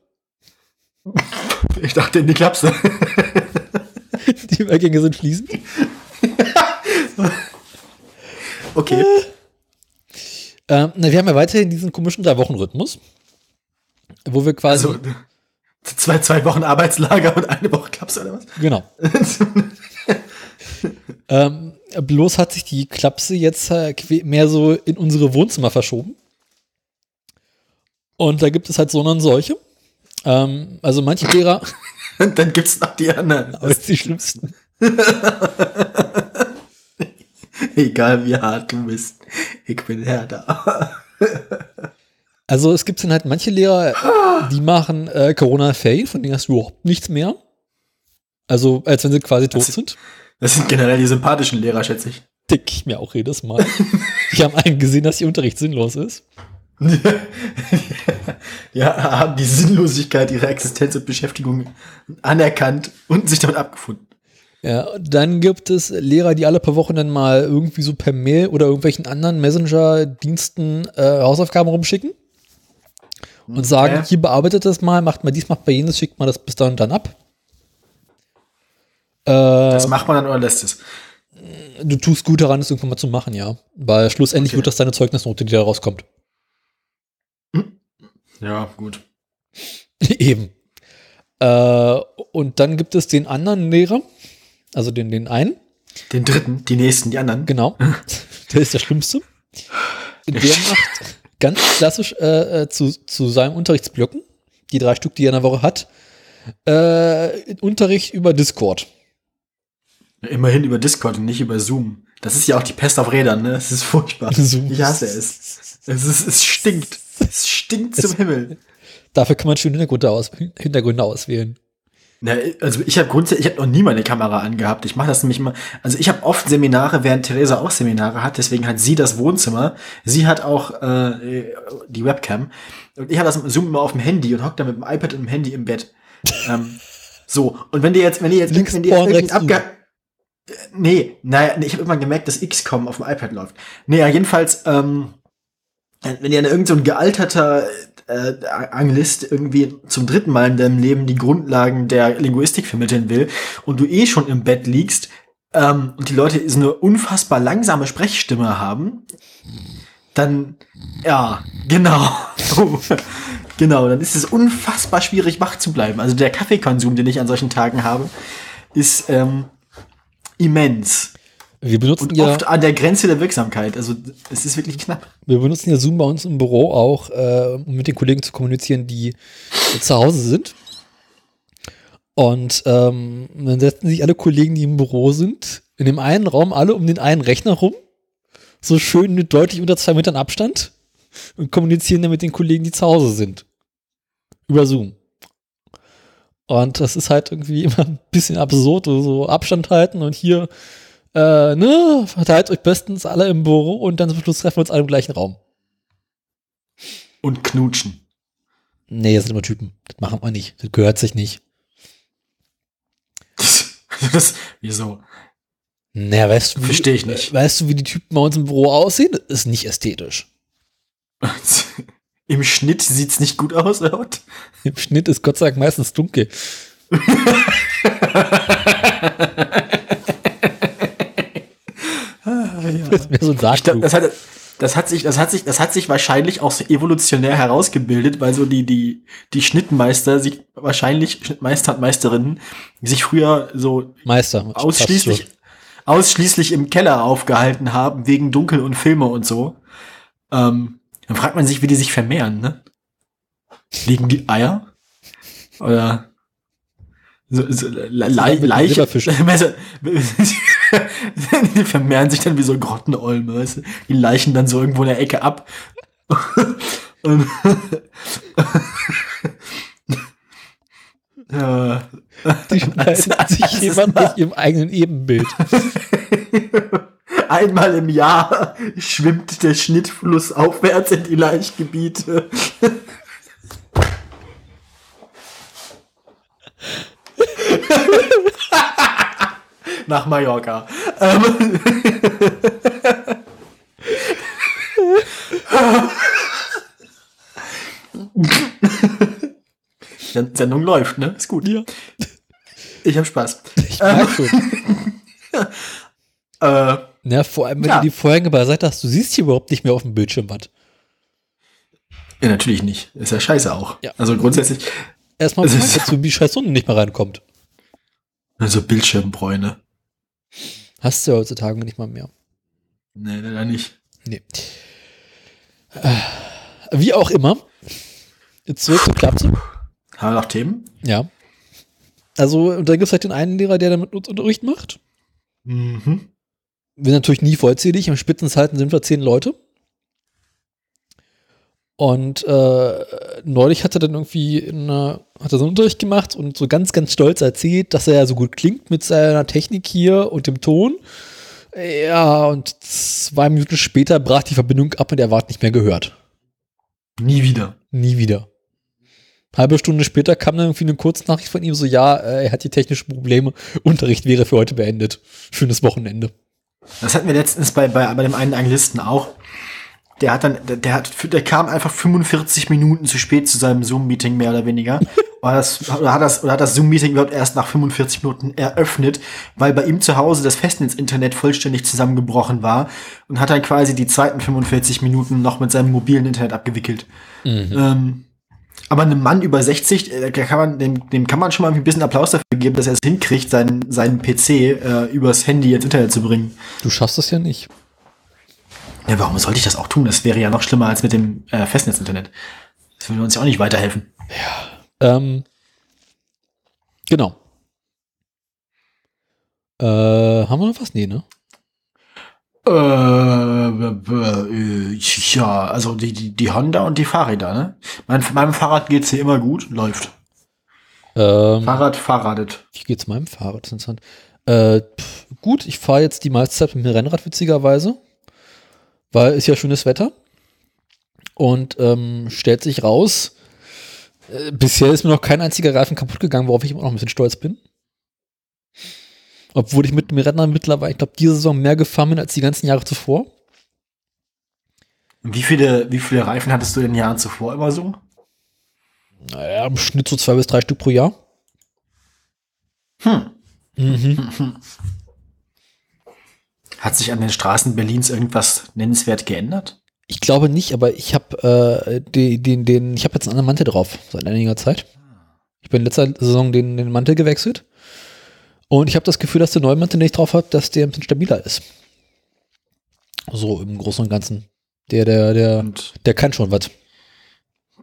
[SPEAKER 2] Ich dachte in die Klapse. (laughs)
[SPEAKER 1] Die Übergänge sind fließend. (laughs)
[SPEAKER 2] Okay.
[SPEAKER 1] Ähm, na, wir haben ja weiterhin diesen komischen Drei-Wochen-Rhythmus, wo wir quasi.
[SPEAKER 2] Also, zwei, zwei Wochen Arbeitslager und eine Woche Klapse oder was?
[SPEAKER 1] Genau. (laughs) ähm, bloß hat sich die Klapse jetzt äh, mehr so in unsere Wohnzimmer verschoben. Und da gibt es halt so und solche. Ähm, also manche Lehrer,
[SPEAKER 2] Und (laughs) dann gibt's noch die anderen.
[SPEAKER 1] aber die schlimmsten. (laughs)
[SPEAKER 2] Egal wie hart du bist, ich bin härter. (laughs)
[SPEAKER 1] Also es gibt dann halt manche Lehrer, die machen äh, Corona-Ferien, von denen hast du überhaupt nichts mehr. Also als wenn sie quasi tot
[SPEAKER 2] ist-
[SPEAKER 1] sind.
[SPEAKER 2] Das sind generell die sympathischen Lehrer, schätze ich.
[SPEAKER 1] Denke ich mir auch jedes Mal. Die haben einen gesehen, dass ihr Unterricht sinnlos ist. (laughs)
[SPEAKER 2] ja, haben die Sinnlosigkeit ihrer Existenz und Beschäftigung anerkannt und sich damit abgefunden.
[SPEAKER 1] Ja, dann gibt es Lehrer, die alle paar Wochen dann mal irgendwie so per Mail oder irgendwelchen anderen Messenger-Diensten äh, Hausaufgaben rumschicken und sagen,
[SPEAKER 2] Okay.
[SPEAKER 1] hier bearbeitet das mal, macht mal dies, macht mal jenes, schickt mal das bis dann und dann ab. Äh,
[SPEAKER 2] Das macht man dann oder lässt es?
[SPEAKER 1] du tust gut daran, es irgendwann mal zu machen, ja. Weil schlussendlich
[SPEAKER 2] Okay.
[SPEAKER 1] wird das deine Zeugnisnote, die da rauskommt.
[SPEAKER 2] Ja, gut. (laughs)
[SPEAKER 1] Eben. Äh, und dann gibt es den anderen Lehrer, also den, den einen,
[SPEAKER 2] Den dritten, die nächsten, die anderen.
[SPEAKER 1] Genau. (laughs) Der ist der Schlimmste. Der macht ganz klassisch äh, äh, zu, zu seinen Unterrichtsblöcken, die drei Stück, die er in der Woche hat, äh, Unterricht über Discord.
[SPEAKER 2] Immerhin über Discord und nicht über Zoom. Das ist ja auch die Pest auf Rädern, ne? Das ist furchtbar.
[SPEAKER 1] Zoom.
[SPEAKER 2] Ich hasse es. Es, ist, es stinkt. Es stinkt zum Himmel.
[SPEAKER 1] Dafür kann man schön Hintergründe, aus, Hintergründe auswählen.
[SPEAKER 2] Na, also ich habe grundsätzlich, ich habe noch nie meine Kamera angehabt. Ich mache das nämlich immer. Also ich habe oft Seminare, während Theresa auch Seminare hat. Deswegen hat sie das Wohnzimmer. Sie hat auch äh, die Webcam. Und ich habe das Zoom immer auf dem Handy und hock dann mit dem iPad und dem Handy im Bett. ähm, so und wenn die jetzt, wenn die jetzt,
[SPEAKER 1] Links
[SPEAKER 2] wenn
[SPEAKER 1] vorn,
[SPEAKER 2] jetzt abge Nee, naja, nee, ich habe immer gemerkt, dass XCOM auf dem iPad läuft. Nee, ja, jedenfalls, ähm, wenn dir irgend so ein gealterter äh, Anglist irgendwie zum dritten Mal in deinem Leben die Grundlagen der Linguistik vermitteln will und du eh schon im Bett liegst ähm, und die Leute so eine unfassbar langsame Sprechstimme haben, dann, ja, genau. (laughs) genau, dann ist es unfassbar schwierig, wach zu bleiben. Also der Kaffeekonsum, den ich an solchen Tagen habe, ist ähm, immens.
[SPEAKER 1] Wir benutzen
[SPEAKER 2] Und
[SPEAKER 1] ja,
[SPEAKER 2] oft an der Grenze der Wirksamkeit. Also es ist wirklich knapp.
[SPEAKER 1] wir benutzen ja Zoom bei uns im Büro auch, äh, um mit den Kollegen zu kommunizieren, die zu Hause sind. Und ähm, dann setzen sich alle Kollegen, die im Büro sind, in dem einen Raum alle um den einen Rechner rum, so schön mit deutlich unter zwei Metern Abstand und kommunizieren dann mit den Kollegen, die zu Hause sind. Über Zoom. Und das ist halt irgendwie (laughs) immer ein bisschen absurd, so Abstand halten und hier, äh, ne, verteilt euch bestens alle im Büro und dann zum Schluss treffen wir uns alle im gleichen Raum.
[SPEAKER 2] Und knutschen.
[SPEAKER 1] Nee, das sind immer Typen. Das machen wir nicht. Das gehört sich nicht.
[SPEAKER 2] Das, wieso?
[SPEAKER 1] Naja, weißt du, wie,
[SPEAKER 2] Versteh ich nicht.
[SPEAKER 1] Weißt du, wie die Typen bei uns im Büro aussehen? Das ist nicht ästhetisch. (laughs)
[SPEAKER 2] Im Schnitt sieht's nicht gut aus, oder? was?
[SPEAKER 1] Im Schnitt ist Gott sei Dank meistens dunkel. (laughs) Das so ein Darkblue.
[SPEAKER 2] das, hat, das, hat sich, das, hat sich, das hat sich wahrscheinlich auch so evolutionär herausgebildet, weil so die, die, die Schnittmeister sich wahrscheinlich, Schnittmeister und Meisterinnen, sich früher so
[SPEAKER 1] Meister.
[SPEAKER 2] ausschließlich, ausschließlich im Keller aufgehalten haben, wegen Dunkel und Filme und so. Ähm, dann fragt man sich, wie die sich vermehren, ne? Liegen die Eier? Oder so, so Le Leiche?
[SPEAKER 1] Silberfisch. (laughs) (laughs) (laughs)
[SPEAKER 2] die vermehren sich dann wie so Grottenolme, weißt du? Die leichen dann so irgendwo in der Ecke ab. (laughs) und (laughs) ja.
[SPEAKER 1] Die schneidet sich jemand mit ihrem eigenen Ebenbild.
[SPEAKER 2] Einmal im Jahr schwimmt der Schnittfluss aufwärts in die Laichgebiete. Nach Mallorca. Ähm. Die Sendung läuft, ne? Ist gut.
[SPEAKER 1] Ja.
[SPEAKER 2] Ich hab Spaß.
[SPEAKER 1] Ich mag schon. (laughs)
[SPEAKER 2] Äh,
[SPEAKER 1] Na, vor allem, wenn
[SPEAKER 2] Ja.
[SPEAKER 1] du die Vorhänge beiseite hast, du siehst hier überhaupt nicht mehr auf dem Bildschirm was.
[SPEAKER 2] ja, natürlich nicht. Ist ja scheiße auch.
[SPEAKER 1] Ja.
[SPEAKER 2] Also grundsätzlich,
[SPEAKER 1] Erstmal
[SPEAKER 2] Es ist-
[SPEAKER 1] dazu, wie scheiß Sonne nicht mehr reinkommt.
[SPEAKER 2] also Bildschirmbräune.
[SPEAKER 1] Hast du ja heutzutage nicht mal mehr.
[SPEAKER 2] Nee, leider nicht.
[SPEAKER 1] Nee. Äh, Wie auch immer. Jetzt zurück zur Klapse.
[SPEAKER 2] Haben wir noch Themen?
[SPEAKER 1] Ja. Also, und da gibt es halt den einen Lehrer, der damit uns Unterricht macht.
[SPEAKER 2] Mhm.
[SPEAKER 1] Wir sind natürlich nie vollzählig. Im Spitzenzeiten sind wir zehn Leute. Und äh, neulich hat er dann irgendwie in einer, hat er so einen Unterricht gemacht und so ganz, ganz stolz erzählt, dass er ja so gut klingt mit seiner Technik hier und dem Ton. Ja, und zwei Minuten später brach die Verbindung ab und er war nicht mehr gehört.
[SPEAKER 2] Nie wieder.
[SPEAKER 1] Nie wieder. Halbe Stunde später kam dann irgendwie eine Kurznachricht von ihm, so ja, äh, er hat die technischen Probleme, Unterricht wäre für heute beendet. Schönes Wochenende.
[SPEAKER 2] Das hatten wir letztens bei, bei, bei dem einen Anglisten auch. Der hat dann, der, der hat, der kam einfach 45 Minuten zu spät zu seinem Zoom-Meeting, mehr oder weniger. (laughs) Oder, das, oder hat das, oder hat das Zoom-Meeting überhaupt erst nach 45 Minuten eröffnet, weil bei ihm zu Hause das Festnetz-Internet vollständig zusammengebrochen war und hat dann quasi die zweiten 45 Minuten noch mit seinem mobilen Internet abgewickelt. Ähm, aber einem Mann über 60, äh, kann man, dem, dem kann man schon mal ein bisschen Applaus dafür geben, dass er es hinkriegt, seinen, seinen PC äh, übers Handy ins Internet zu bringen.
[SPEAKER 1] Du schaffst das ja nicht.
[SPEAKER 2] Ja, warum sollte ich das auch tun? Das wäre ja noch schlimmer als mit dem äh, Festnetz-Internet. Das würde uns ja auch nicht weiterhelfen.
[SPEAKER 1] Ähm, genau. Äh, haben wir noch was? Nee, ne?
[SPEAKER 2] Äh, ja, also die, die, die Honda und die Fahrräder, ne? Mein, meinem Fahrrad geht's hier immer gut, läuft.
[SPEAKER 1] Ähm,
[SPEAKER 2] Fahrrad, Fahrradet.
[SPEAKER 1] Wie geht's meinem Fahrrad? Äh, pff, gut, ich fahre jetzt die meiste Zeit mit dem Rennrad, witzigerweise. Weil ist ja schönes Wetter. Und ähm, stellt sich raus, äh, bisher ist mir noch kein einziger Reifen kaputt gegangen, worauf ich immer noch ein bisschen stolz bin. Obwohl ich mit dem Rennrad mittlerweile, ich glaube, diese Saison mehr gefahren bin als die ganzen Jahre zuvor.
[SPEAKER 2] Wie viele, wie viele Reifen hattest du in den Jahren zuvor immer so?
[SPEAKER 1] Naja, im Schnitt so zwei bis drei Stück pro Jahr.
[SPEAKER 2] Hm.
[SPEAKER 1] Mhm. (laughs)
[SPEAKER 2] Hat sich an den Straßen Berlins irgendwas nennenswert geändert?
[SPEAKER 1] Ich glaube nicht, aber ich habe äh, den, den, den, ich habe jetzt einen anderen Mantel drauf seit einiger Zeit. Ich bin in letzter Saison den, den Mantel gewechselt. Und ich habe das Gefühl, dass der neue Mantel, den ich drauf habe, dass der ein bisschen stabiler ist. So im Großen und Ganzen. Der, der, der,
[SPEAKER 2] Und
[SPEAKER 1] der kann schon was.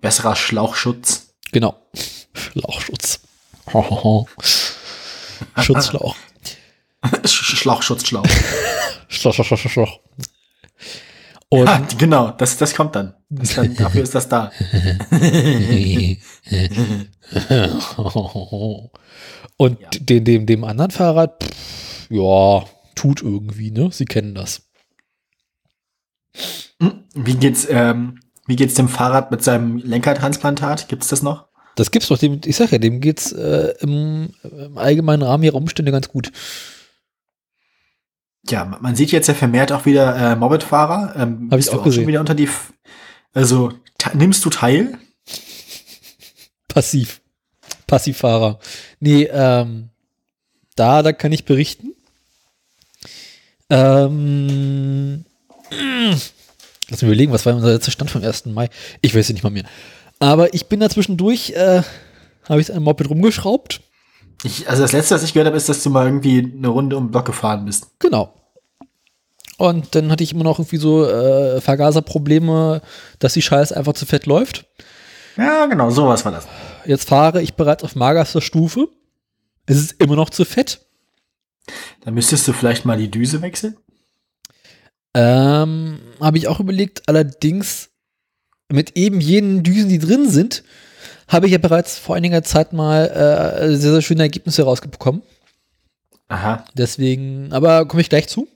[SPEAKER 2] besserer Schlauchschutz.
[SPEAKER 1] Genau. (laughs) Schlauchschutz. (laughs) Schutzschlauch.
[SPEAKER 2] Sch- Schlauchschutz, (laughs) Schlauch.
[SPEAKER 1] Schlauch, Schlauch, Schlauch. Und
[SPEAKER 2] Ha, genau, das, das kommt dann. Das dann. Dafür ist das da. (laughs)
[SPEAKER 1] Und
[SPEAKER 2] Ja.
[SPEAKER 1] dem, dem, dem anderen Fahrrad, pff, ja, tut irgendwie, ne? Sie kennen das.
[SPEAKER 2] Wie geht's, ähm, wie geht's dem Fahrrad mit seinem Lenkertransplantat? Gibt's das noch?
[SPEAKER 1] Das gibt's doch, dem, ich sag ja, dem geht's äh, im, im allgemeinen Rahmen ihrer Umstände ganz gut.
[SPEAKER 2] Ja, ma- man sieht jetzt ja vermehrt auch wieder äh, Moped-Fahrer. Ähm,
[SPEAKER 1] Hab ich auch
[SPEAKER 2] du
[SPEAKER 1] gesehen.
[SPEAKER 2] schon wieder unter die. F also nimmst du teil?
[SPEAKER 1] Passiv. Passivfahrer. Nee, ähm, da, da kann ich berichten. Ähm, lass mich überlegen, was war unser letzter Stand vom 1. Mai? Ich weiß es nicht mal mehr. Aber ich bin da zwischendurch, äh, habe ich ein Moped rumgeschraubt.
[SPEAKER 2] Ich, also das letzte, was ich gehört habe, ist, dass du mal irgendwie eine Runde um den Block gefahren bist.
[SPEAKER 1] Genau. Und dann hatte ich immer noch irgendwie so äh, Vergaserprobleme, dass die Scheiße einfach zu fett läuft.
[SPEAKER 2] Ja, genau, sowas war das.
[SPEAKER 1] Jetzt fahre ich bereits auf magerster Stufe. Es ist immer noch zu fett.
[SPEAKER 2] Dann müsstest du vielleicht mal die Düse wechseln.
[SPEAKER 1] Ähm, habe ich auch überlegt, allerdings mit eben jenen Düsen, die drin sind, habe ich ja bereits vor einiger Zeit mal äh, sehr, sehr schöne Ergebnisse rausbekommen.
[SPEAKER 2] Aha.
[SPEAKER 1] Deswegen, aber komme ich gleich zu.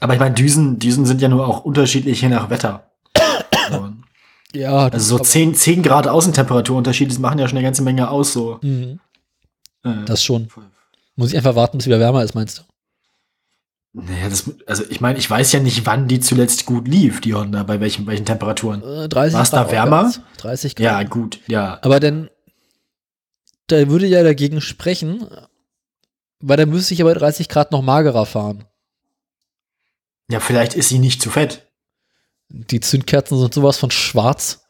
[SPEAKER 2] Aber ich meine, Düsen, Düsen sind ja nur auch unterschiedlich je nach Wetter. So,
[SPEAKER 1] Ja,
[SPEAKER 2] also so
[SPEAKER 1] aber-
[SPEAKER 2] 10, 10 Grad Außentemperaturunterschied, das machen ja schon eine ganze Menge aus. So.
[SPEAKER 1] Mhm,
[SPEAKER 2] Äh,
[SPEAKER 1] das schon. Muss ich einfach warten, bis es wieder wärmer ist, meinst du?
[SPEAKER 2] Naja, das, also ich meine, ich weiß ja nicht, wann die zuletzt gut lief, die Honda, bei welchen, welchen Temperaturen.
[SPEAKER 1] Äh, 30
[SPEAKER 2] War's da
[SPEAKER 1] Grad
[SPEAKER 2] wärmer?
[SPEAKER 1] aufwärts. 30 Grad.
[SPEAKER 2] Ja, gut, ja.
[SPEAKER 1] Aber dann, da würde ja dagegen sprechen, weil dann müsste ich aber 30 Grad noch magerer fahren.
[SPEAKER 2] Ja, vielleicht ist sie nicht zu fett.
[SPEAKER 1] Die Zündkerzen sind sowas von schwarz.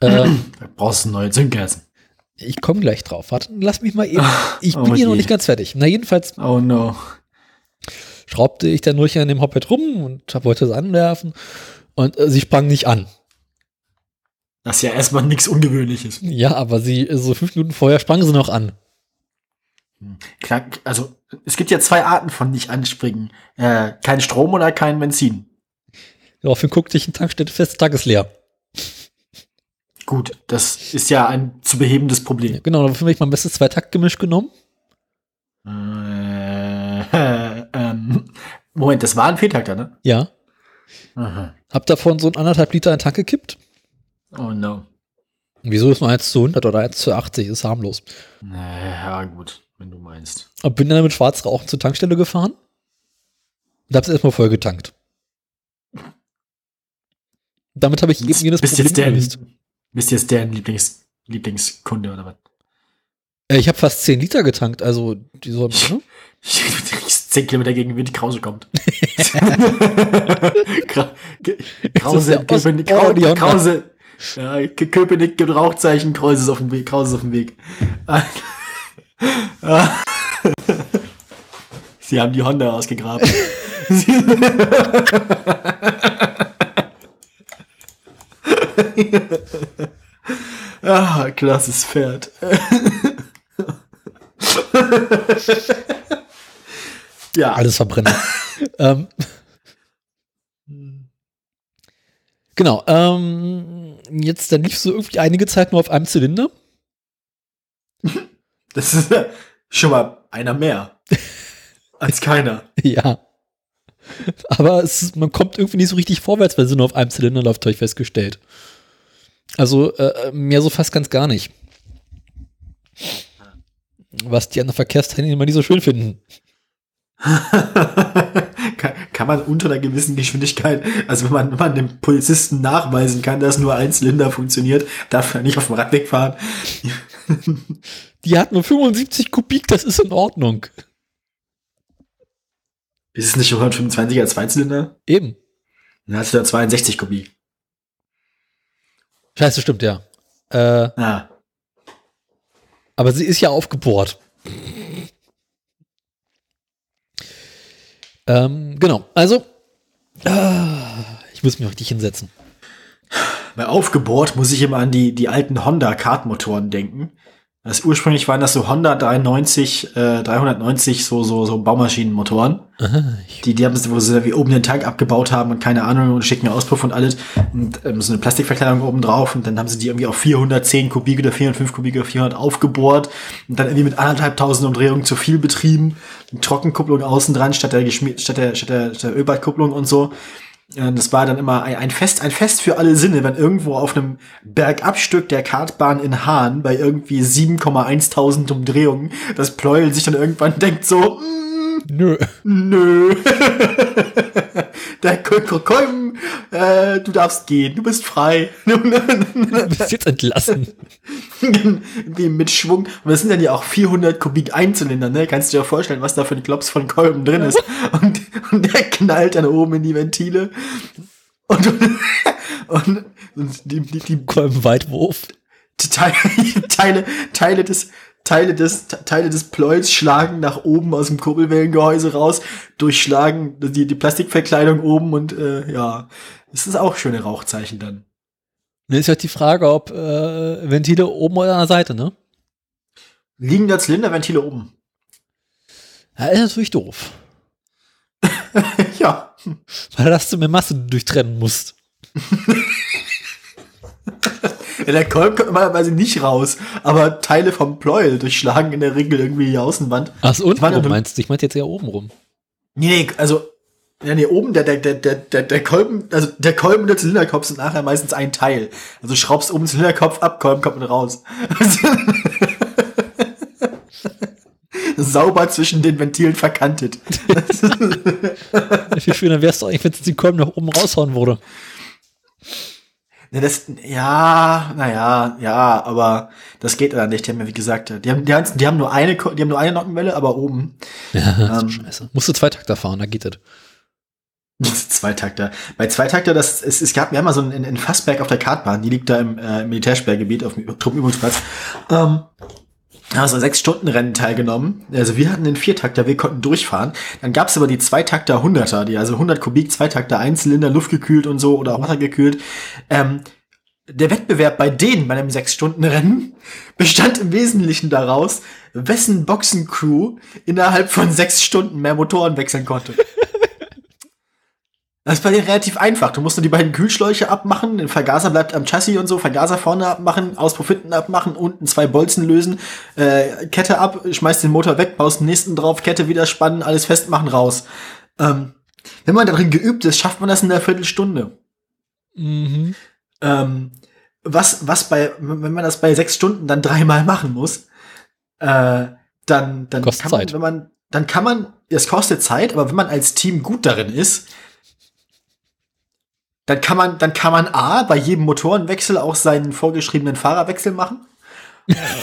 [SPEAKER 1] Äh,
[SPEAKER 2] Da brauchst du neue Zündkerzen.
[SPEAKER 1] ich komme gleich drauf. Warte, lass mich mal eben. (laughs) Ich
[SPEAKER 2] Oh
[SPEAKER 1] bin hier noch nicht ganz fertig. Na, jedenfalls
[SPEAKER 2] Oh no.
[SPEAKER 1] Schraubte ich dann durch an dem Hoped rum und wollte es anwerfen. Und äh, sie sprang nicht an.
[SPEAKER 2] Das ist ja erstmal nichts Ungewöhnliches.
[SPEAKER 1] Ja, aber sie, so fünf Minuten vorher sprang sie noch an.
[SPEAKER 2] Klar, also, es gibt ja zwei Arten von nicht anspringen. Äh, kein Strom oder kein Benzin.
[SPEAKER 1] Daraufhin guckte ich in Tankstelle fest, Tag ist leer.
[SPEAKER 2] Gut, das ist ja ein zu behebendes Problem.
[SPEAKER 1] Genau, daraufhin habe ich mein bestes Zweitaktgemisch genommen.
[SPEAKER 2] Äh, Moment, das war ein Viertakter, ne?
[SPEAKER 1] Ja.
[SPEAKER 2] Aha.
[SPEAKER 1] Hab davon so ein anderthalb Liter in den Tank gekippt.
[SPEAKER 2] Oh no.
[SPEAKER 1] Wieso ist nur 1 zu 100 oder 1 zu 80? Ist harmlos.
[SPEAKER 2] Ja, gut, wenn du meinst.
[SPEAKER 1] Und bin dann mit Schwarzrauchen zur Tankstelle gefahren. Und hab's erstmal voll getankt. Damit habe ich eben jedes
[SPEAKER 2] bist
[SPEAKER 1] Problem
[SPEAKER 2] jetzt der,
[SPEAKER 1] gelöst.
[SPEAKER 2] bist jetzt deren Lieblings, Lieblingskunde oder was?
[SPEAKER 1] Äh, Ich habe fast 10 Liter getankt, also die so, (laughs) ne?
[SPEAKER 2] Du kriegst 10 Kilometer gegen Wind, Krause kommt. (laughs) Gra- Krause, Köpenick,
[SPEAKER 1] Honda.
[SPEAKER 2] Krause, ja, Köpenick gibt Rauchzeichen, Kreuz ist auf dem Weg, Krause ist auf dem Weg. (laughs) Sie haben die Honda ausgegraben. (laughs) ah, klasses Pferd. Ja.
[SPEAKER 1] Alles verbrennen. (laughs) ähm, genau. Ähm, jetzt, dann liefst du irgendwie einige Zeit nur auf einem Zylinder. (laughs)
[SPEAKER 2] Das ist (laughs) schon mal einer mehr. Als keiner.
[SPEAKER 1] Ja. Aber es, man kommt irgendwie nicht so richtig vorwärts, wenn sie nur auf einem Zylinder läuft, habe ich festgestellt. Also äh, mehr so fast ganz gar nicht. Was die anderen Verkehrsteilnehmer immer nicht so schön finden. (laughs)
[SPEAKER 2] kann, kann man unter einer gewissen Geschwindigkeit, also wenn man, wenn man dem Polizisten nachweisen kann, dass nur ein Zylinder funktioniert, darf er nicht auf dem Radweg fahren. (laughs)
[SPEAKER 1] Die hat nur 75 Kubik, das ist in Ordnung.
[SPEAKER 2] Ist es nicht 125er Zweizylinder?
[SPEAKER 1] Eben.
[SPEAKER 2] Dann hast du da 62 Kubik.
[SPEAKER 1] Scheiße, stimmt, ja. Äh,
[SPEAKER 2] Ah.
[SPEAKER 1] aber sie ist ja aufgebohrt. Ähm, genau, also, ah, ich muss mich richtig hinsetzen.
[SPEAKER 2] Bei aufgebohrt muss ich immer an die, die alten Honda-Kartmotoren denken. Das ursprünglich waren das so Honda 390, äh, 390 so, so, so Baumaschinenmotoren.
[SPEAKER 1] Aha,
[SPEAKER 2] Die, die haben, wo sie wie oben den Tank abgebaut haben und keine Ahnung und schicken Auspuff und alles und ähm, so eine Plastikverkleidung oben drauf und dann haben sie die irgendwie auf 410 Kubik oder 405 Kubik oder 400 aufgebohrt und dann irgendwie mit anderthalbtausend Umdrehungen zu viel betrieben, Trockenkupplung außen dran statt der, statt der, statt der, statt der Ölbadkupplung und so. Ja, Das war dann immer ein, Fest, ein Fest für alle Sinne, wenn irgendwo auf einem Bergabstück der Kartbahn in Hahn bei irgendwie 7,1000 Umdrehungen das Pleuel sich dann irgendwann denkt so, mm,
[SPEAKER 1] nö.
[SPEAKER 2] Nö. (laughs) Der Kolben, äh, du darfst gehen, du bist frei. (laughs)
[SPEAKER 1] Du bist jetzt entlassen. (laughs)
[SPEAKER 2] Mit Schwung. Und das sind dann ja auch 400 Kubik Einzylinder, ne? Kannst du dir vorstellen, was da für ein Klops von Kolben drin ist. Und, und (laughs) der knallt dann oben in die Ventile. Und, und, und die, die, die,
[SPEAKER 1] Kolbenweitwurf.
[SPEAKER 2] die Teile, Teile, Teile des, Teile des, Teile des Pleuels schlagen nach oben aus dem Kurbelwellengehäuse raus, durchschlagen die, die Plastikverkleidung oben und äh, ja, das ist auch schöne Rauchzeichen dann.
[SPEAKER 1] Dann ist halt die Frage, ob äh, Ventile oben oder an der Seite, ne?
[SPEAKER 2] Liegen da Zylinderventile oben?
[SPEAKER 1] Ja, ist natürlich doof. (laughs)
[SPEAKER 2] ja.
[SPEAKER 1] Weil da hast du mehr Masse, durchtrennen musst. (laughs)
[SPEAKER 2] ja. Der Kolben kommt normalerweise nicht raus, aber Teile vom Pleuel durchschlagen in der Regel irgendwie die Außenwand.
[SPEAKER 1] Ach,
[SPEAKER 2] meine,
[SPEAKER 1] rum
[SPEAKER 2] du-
[SPEAKER 1] meinst du? Ich meinte jetzt eher oben rum.
[SPEAKER 2] Nee, nee, also, ja, nee, oben, der, der, der, der, der, der Kolben, also der Kolben und der Zylinderkopf sind nachher meistens ein Teil. Also schraubst oben den Zylinderkopf ab, Kolben kommt mit raus. (laughs) Sauber zwischen den Ventilen verkantet.
[SPEAKER 1] Viel schöner wär's doch eigentlich, wenn es die Kolben nach oben raushauen würde.
[SPEAKER 2] Ja, das, ja, naja, ja, aber das geht dann nicht. Die haben ja, wie gesagt, die haben, die haben, die haben nur eine, die haben nur eine Nockenwelle, aber oben.
[SPEAKER 1] Ja, das
[SPEAKER 2] Ähm.
[SPEAKER 1] ist scheiße. Musst du Zweitakter fahren, da geht das. (laughs)
[SPEAKER 2] Zweitakter. Bei Zweitakter, das, es, es gab mir mal so einen in, in Fassberg auf der Kartbahn, die liegt da im äh, Militärsperrgebiet auf dem Truppenübungsplatz. Ähm, also sechs Stunden Rennen teilgenommen. Also wir hatten den Viertakter, wir konnten durchfahren. Dann gab's aber die Zweitakter Hunderter, die also 100 Kubik Zweitakter Einzylinder, luftgekühlt und so oder wassergekühlt. Ähm, der Wettbewerb bei denen, bei einem sechs Stunden Rennen, (laughs) bestand im Wesentlichen daraus, wessen Boxencrew innerhalb von sechs Stunden mehr Motoren wechseln konnte. Das ist bei denen relativ einfach. Du musst nur die beiden Kühlschläuche abmachen, den Vergaser bleibt am Chassis und so, Vergaser vorne abmachen, Auspuff hinten abmachen, unten zwei Bolzen lösen, äh, Kette ab, schmeißt den Motor weg, baust den nächsten drauf, Kette wieder spannen, alles festmachen, raus. Ähm, wenn man darin geübt ist, schafft man das in einer Viertelstunde.
[SPEAKER 1] Mhm.
[SPEAKER 2] Ähm, was, was bei, wenn man das bei sechs Stunden dann dreimal machen muss, äh, dann, dann
[SPEAKER 1] Kostet
[SPEAKER 2] kann man,
[SPEAKER 1] Zeit.
[SPEAKER 2] wenn man, dann kann man, es kostet Zeit, aber wenn man als Team gut darin ist, dann kann man, dann kann man A, bei jedem Motorenwechsel auch seinen vorgeschriebenen Fahrerwechsel machen.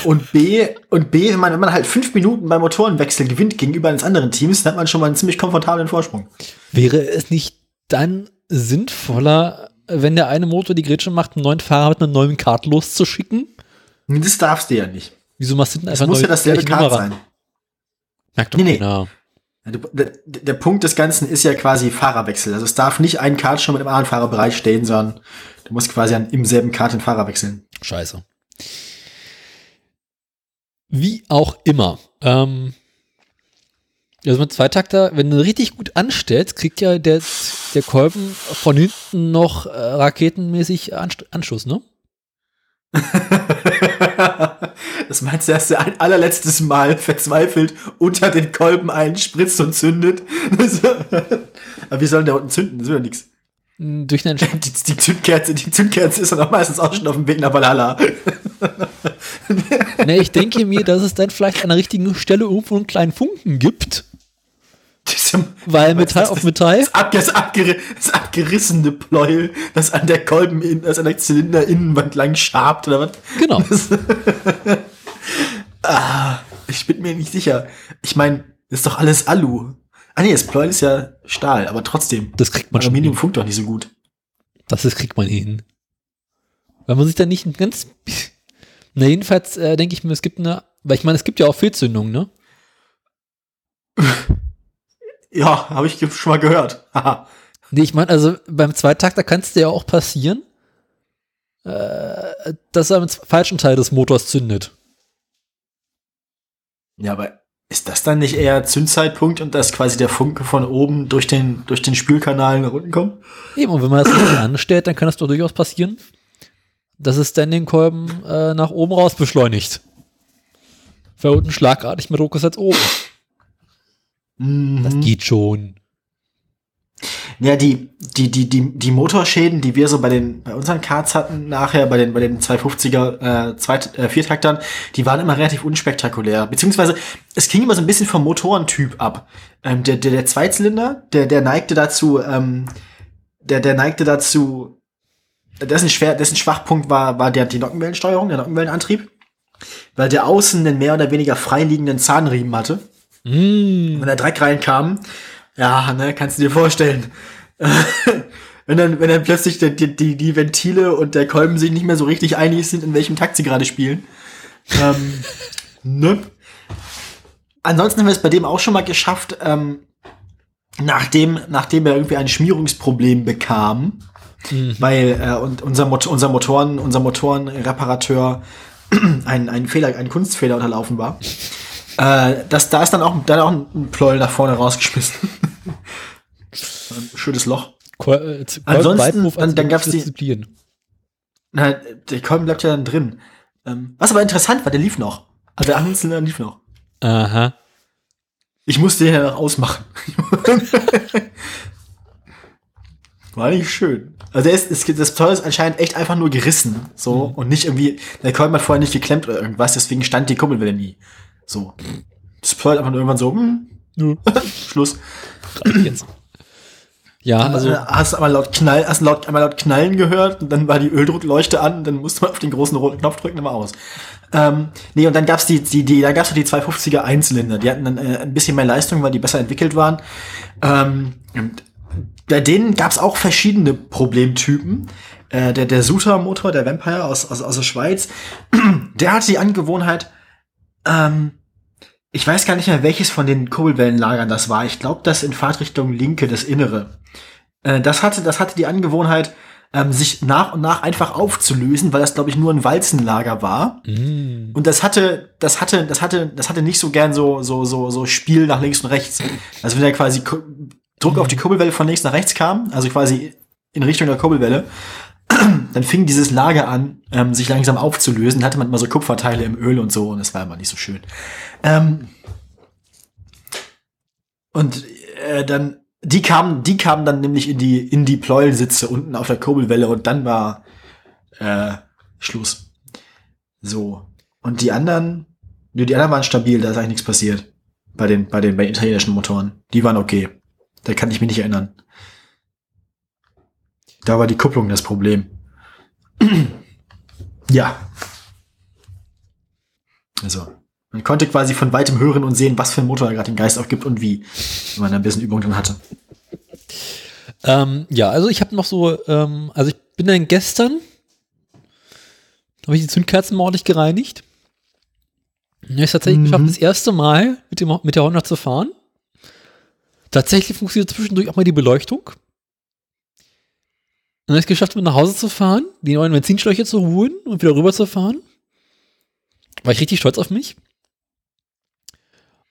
[SPEAKER 2] und B, und B, wenn man, wenn man halt fünf Minuten beim Motorenwechsel gewinnt gegenüber eines anderen Teams, dann hat man schon mal einen ziemlich komfortablen Vorsprung.
[SPEAKER 1] Wäre es nicht dann sinnvoller, wenn der eine Motor die Grätsche macht, einen neuen Fahrer mit einem neuen Kart loszuschicken?
[SPEAKER 2] Das darfst du ja nicht.
[SPEAKER 1] Wieso machst du denn
[SPEAKER 2] Es
[SPEAKER 1] einfach
[SPEAKER 2] muss
[SPEAKER 1] neu-
[SPEAKER 2] ja dasselbe
[SPEAKER 1] gleiche
[SPEAKER 2] Kart sein.
[SPEAKER 1] Merkt doch
[SPEAKER 2] Nee, nee.
[SPEAKER 1] keiner.
[SPEAKER 2] Der, der Punkt des Ganzen ist ja quasi Fahrerwechsel. Also es darf nicht ein Kart schon mit einem anderen Fahrer bereit stehen, sondern du musst quasi an, im selben Kart den Fahrer wechseln.
[SPEAKER 1] Scheiße. Wie auch immer. Ähm, Also mit Zweitakter, wenn du richtig gut anstellst, kriegt ja der, der Kolben von hinten noch äh, raketenmäßig Anst Anschluss, ne? (laughs)
[SPEAKER 2] das meinst du, dass der ein allerletztes Mal verzweifelt unter den Kolben einspritzt und zündet? (laughs) Aber wie soll der unten zünden? Das ist ja nichts.
[SPEAKER 1] Durch einen (laughs)
[SPEAKER 2] die, die, Zündkerze, die Zündkerze ist dann auch meistens auch schon auf dem Weg nach Valhalla.
[SPEAKER 1] ne, ich denke mir, dass es dann vielleicht an der richtigen Stelle irgendwo einen kleinen Funken gibt.
[SPEAKER 2] Diesem,
[SPEAKER 1] Weil Metall auf Metall.
[SPEAKER 2] Das, das, abger, das abgerissene Pleuel, das an der Kolben, das an der Zylinderinnenwand lang schabt, oder was?
[SPEAKER 1] Genau.
[SPEAKER 2] Das, (laughs) ah, ich bin mir nicht sicher. Ich meine, das ist doch alles Alu. Ah nee, das Pleuel ist ja Stahl, aber trotzdem.
[SPEAKER 1] Das kriegt man
[SPEAKER 2] Aluminium funkt doch nicht so gut.
[SPEAKER 1] Das ist, kriegt man hin. Weil man sich da nicht ein ganz. Na, jedenfalls äh, denke ich mir, es gibt eine. Weil ich meine, es gibt ja auch Fehlzündungen, ne? (laughs)
[SPEAKER 2] Ja, habe ich schon mal gehört.
[SPEAKER 1] nee, ich meine, also beim Zweitakter kann es dir ja auch passieren, äh, dass er am falschen Teil des Motors zündet.
[SPEAKER 2] Ja, aber ist das dann nicht eher Zündzeitpunkt und dass quasi der Funke von oben durch den, durch den Spülkanal nach unten kommt?
[SPEAKER 1] Eben, und wenn man das nicht anstellt, dann kann das doch durchaus passieren, dass es dann den Kolben äh, nach oben raus beschleunigt. Weil unten schlagartig mehr Druck ist als oben.
[SPEAKER 2] Mhm.
[SPEAKER 1] Das geht schon.
[SPEAKER 2] Ja, die, die, die, die, die Motorschäden, die wir so bei den, bei unseren Karts hatten, nachher bei den, bei den 250er, äh, Zweit, äh, Viertaktern, die waren immer relativ unspektakulär. Beziehungsweise, es ging immer so ein bisschen vom Motorentyp ab. Ähm, der, der, der Zweizylinder, der, der neigte dazu, ähm, der, der neigte dazu, dessen, schwer, dessen Schwachpunkt war, war der, die Nockenwellensteuerung, der Nockenwellenantrieb. Weil der außen den mehr oder weniger freiliegenden Zahnriemen hatte.
[SPEAKER 1] Mm.
[SPEAKER 2] Wenn der Dreck reinkam, ja, ne, kannst du dir vorstellen. (laughs) wenn dann, wenn dann plötzlich die, die, die Ventile und der Kolben sich nicht mehr so richtig einig sind, in welchem Takt sie gerade spielen. ähm, (laughs) ne? Ansonsten haben wir es bei dem auch schon mal geschafft, ähm, nachdem, nachdem er irgendwie ein Schmierungsproblem bekam,
[SPEAKER 1] Mhm.
[SPEAKER 2] weil äh, und unser, Mot unser Motoren, unser Motorenreparateur (clears throat) ein, ein Fehler, ein Kunstfehler unterlaufen war. Äh, das, da ist dann auch, dann auch ein Pleuel nach vorne rausgeschmissen. (laughs) ein schönes Loch.
[SPEAKER 1] Ko äh,
[SPEAKER 2] Ansonsten, dann, dann gab's die,
[SPEAKER 1] Disziplin.
[SPEAKER 2] na, der Kolben bleibt ja dann drin. Ähm, was aber interessant war, der lief noch. Also der Achsenzylinder lief noch.
[SPEAKER 1] Aha.
[SPEAKER 2] Ich musste den ja noch ausmachen. (laughs) War nicht schön. Also der ist, ist, das Toll ist anscheinend echt einfach nur gerissen. So. Und nicht irgendwie, der Kolben hat vorher nicht geklemmt oder irgendwas, deswegen stand die Kuppelwelle nie. So. Das Toll einfach nur irgendwann so, hm,
[SPEAKER 1] Ja. (laughs)
[SPEAKER 2] Schluss.
[SPEAKER 1] Jetzt. Ja, also.
[SPEAKER 2] Hast du einmal laut Knall, hast laut, einmal laut Knallen gehört und dann war die Öldruckleuchte an und dann musste man auf den großen roten Knopf drücken war aus. Ähm, nee, und dann gab's die, die, die, da gab's die 250er Einzylinder. Die hatten dann äh, ein bisschen mehr Leistung, weil die besser entwickelt waren. Ähm, bei denen gab's auch verschiedene Problemtypen. Äh, der, der Suter-Motor, der Vampire aus, aus, aus der Schweiz, (clears throat) der hatte die Angewohnheit, ähm, ich weiß gar nicht mehr, welches von den Kurbelwellenlagern das war. Ich glaube, das in Fahrtrichtung linke, das Innere. Äh, das hatte, das hatte die Angewohnheit, ähm, sich nach und nach einfach aufzulösen, weil das, glaube ich, nur ein Walzenlager war.
[SPEAKER 1] Mm.
[SPEAKER 2] Und das hatte, das hatte, das hatte, das hatte nicht so gern so, so, so, so Spiel nach links und rechts. Also wenn da quasi Druck auf die Kurbelwelle von links nach rechts kam, also quasi in Richtung der Kurbelwelle, (clears throat) dann fing dieses Lager an, ähm, sich langsam aufzulösen. Dann hatte man immer so Kupferteile im Öl und so und das war immer nicht so schön. Ähm, und äh, dann, die kamen, die kamen dann nämlich in die, in die Pleuelsitze unten auf der Kurbelwelle und dann war äh, Schluss. So. Und die anderen, nee, die anderen waren stabil, da ist eigentlich nichts passiert. Bei den, bei den, bei italienischen Motoren. Die waren okay. Da kann ich mich nicht erinnern. Da war die Kupplung das Problem. (clears throat) ja. Also, man konnte quasi von weitem hören und sehen, was für ein Motor er gerade den Geist aufgibt und wie, wenn man da ein bisschen Übung drin hatte.
[SPEAKER 1] Ähm, ja, also ich habe noch so, ähm, also ich bin dann gestern, habe ich die Zündkerzen ordentlich gereinigt. Und ich habe tatsächlich
[SPEAKER 2] Mhm.
[SPEAKER 1] geschafft, das erste Mal mit, dem, mit der Honda zu fahren. Tatsächlich funktioniert zwischendurch auch mal die Beleuchtung. Und dann habe ich es geschafft, mit nach Hause zu fahren, die neuen Benzinschläuche zu holen und wieder rüber zu fahren. War ich richtig stolz auf mich.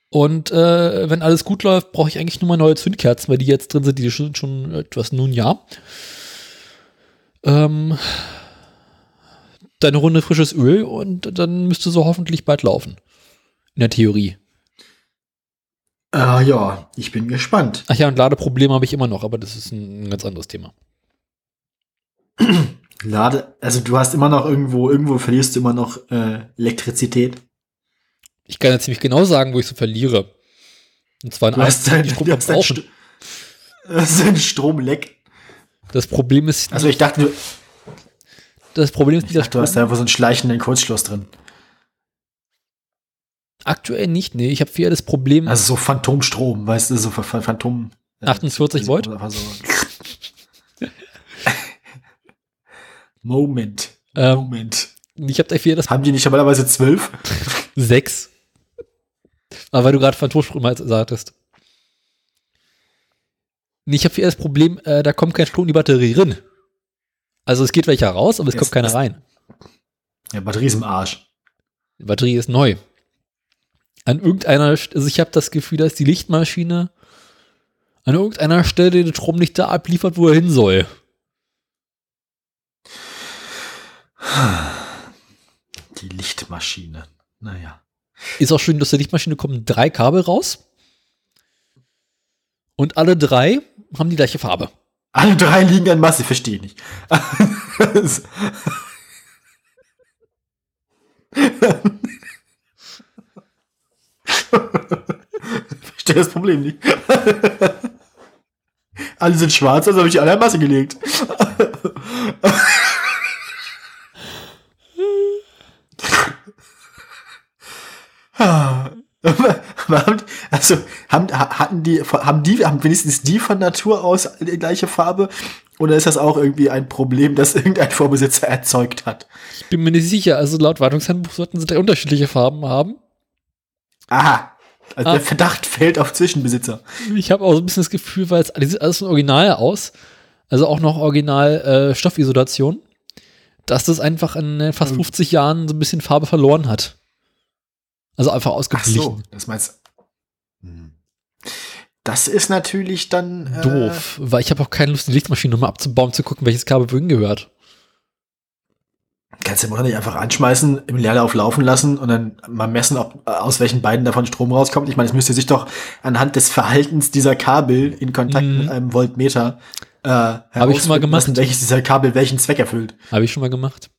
[SPEAKER 1] Und äh, wenn alles gut läuft, brauche ich eigentlich nur mal neue Zündkerzen, weil die jetzt drin sind, die schon, schon etwas nun ja. Ähm, deine Runde frisches Öl und dann müsste so hoffentlich bald laufen. In der Theorie.
[SPEAKER 2] Äh, ja, ich bin gespannt.
[SPEAKER 1] Ach ja, und Ladeprobleme habe ich immer noch, aber das ist ein ganz anderes Thema. (clears throat)
[SPEAKER 2] Lade, also du hast immer noch irgendwo, irgendwo verlierst du immer noch äh, Elektrizität.
[SPEAKER 1] Ich kann ja ziemlich genau sagen, wo ich so verliere. Und zwar in
[SPEAKER 2] Du hast dein,
[SPEAKER 1] Strom
[SPEAKER 2] du hast dein. St das ist ein Stromleck.
[SPEAKER 1] Das Problem ist,
[SPEAKER 2] Also ich dachte, du,
[SPEAKER 1] das Problem ist
[SPEAKER 2] ich
[SPEAKER 1] nicht, dass
[SPEAKER 2] dachte, du hast da einfach so einen schleichenden Kurzschluss drin.
[SPEAKER 1] aktuell nicht. Nee, ich habe eher das Problem,
[SPEAKER 2] Also so Phantomstrom, weißt du, so Ph- Ph- Phantom. äh,
[SPEAKER 1] 48 Volt?
[SPEAKER 2] Einfach so. Moment.
[SPEAKER 1] ähm,
[SPEAKER 2] Moment.
[SPEAKER 1] ich habe eher das
[SPEAKER 2] Haben die nicht normalerweise zwölf? (laughs)
[SPEAKER 1] 6. Aber weil du gerade Phantomstrom halt sagtest. Ich habe eher das Problem, äh, da kommt kein Strom in die Batterie rein. Also es geht welcher raus, aber es
[SPEAKER 2] Yes,
[SPEAKER 1] kommt keiner rein.
[SPEAKER 2] Ja, Batterie ist im Arsch.
[SPEAKER 1] Die Batterie ist neu. An irgendeiner, also ich habe das Gefühl, dass die Lichtmaschine an irgendeiner Stelle den Strom nicht da abliefert, wo er hin soll.
[SPEAKER 2] Die Lichtmaschine. Naja.
[SPEAKER 1] Ist auch schön, dass der Lichtmaschine kommen drei Kabel raus. Und alle drei haben die gleiche Farbe.
[SPEAKER 2] Alle drei liegen an Masse, verstehe nicht. verstehe das Problem nicht. alle sind schwarz, also habe ich alle an Masse gelegt. Aber haben, (laughs) also haben, hatten die, haben die, haben wenigstens die von Natur aus die gleiche Farbe? Oder ist das auch irgendwie ein Problem, das irgendein Vorbesitzer erzeugt hat?
[SPEAKER 1] Ich bin mir nicht sicher. Also laut Wartungshandbuch sollten sie drei unterschiedliche Farben haben.
[SPEAKER 2] Aha. Also
[SPEAKER 1] Ah.
[SPEAKER 2] der Verdacht fällt auf Zwischenbesitzer.
[SPEAKER 1] Ich habe auch so ein bisschen das Gefühl, weil es sieht alles von Original aus, also auch noch Original äh, Stoffisolation, dass das einfach in äh, fast
[SPEAKER 2] Ähm.
[SPEAKER 1] 50 Jahren so ein bisschen Farbe verloren hat. Also einfach
[SPEAKER 2] Ach
[SPEAKER 1] ausgeblichen.
[SPEAKER 2] so, das meinst Hm. Das ist natürlich dann äh,
[SPEAKER 1] Doof, weil ich habe auch keine Lust, die Lichtmaschine nochmal abzubauen, zu gucken, welches Kabel wohin gehört.
[SPEAKER 2] Kannst du immer nicht einfach anschmeißen, im Leerlauf laufen lassen und dann mal messen, ob äh, aus welchen beiden davon Strom rauskommt. Ich meine, es müsste sich doch anhand des Verhaltens dieser Kabel in Kontakt
[SPEAKER 1] Mhm.
[SPEAKER 2] mit einem Voltmeter äh,
[SPEAKER 1] Hab ich schon mal
[SPEAKER 2] herausfinden
[SPEAKER 1] gemacht.
[SPEAKER 2] lassen, welches dieser Kabel welchen Zweck erfüllt.
[SPEAKER 1] Habe ich schon mal gemacht.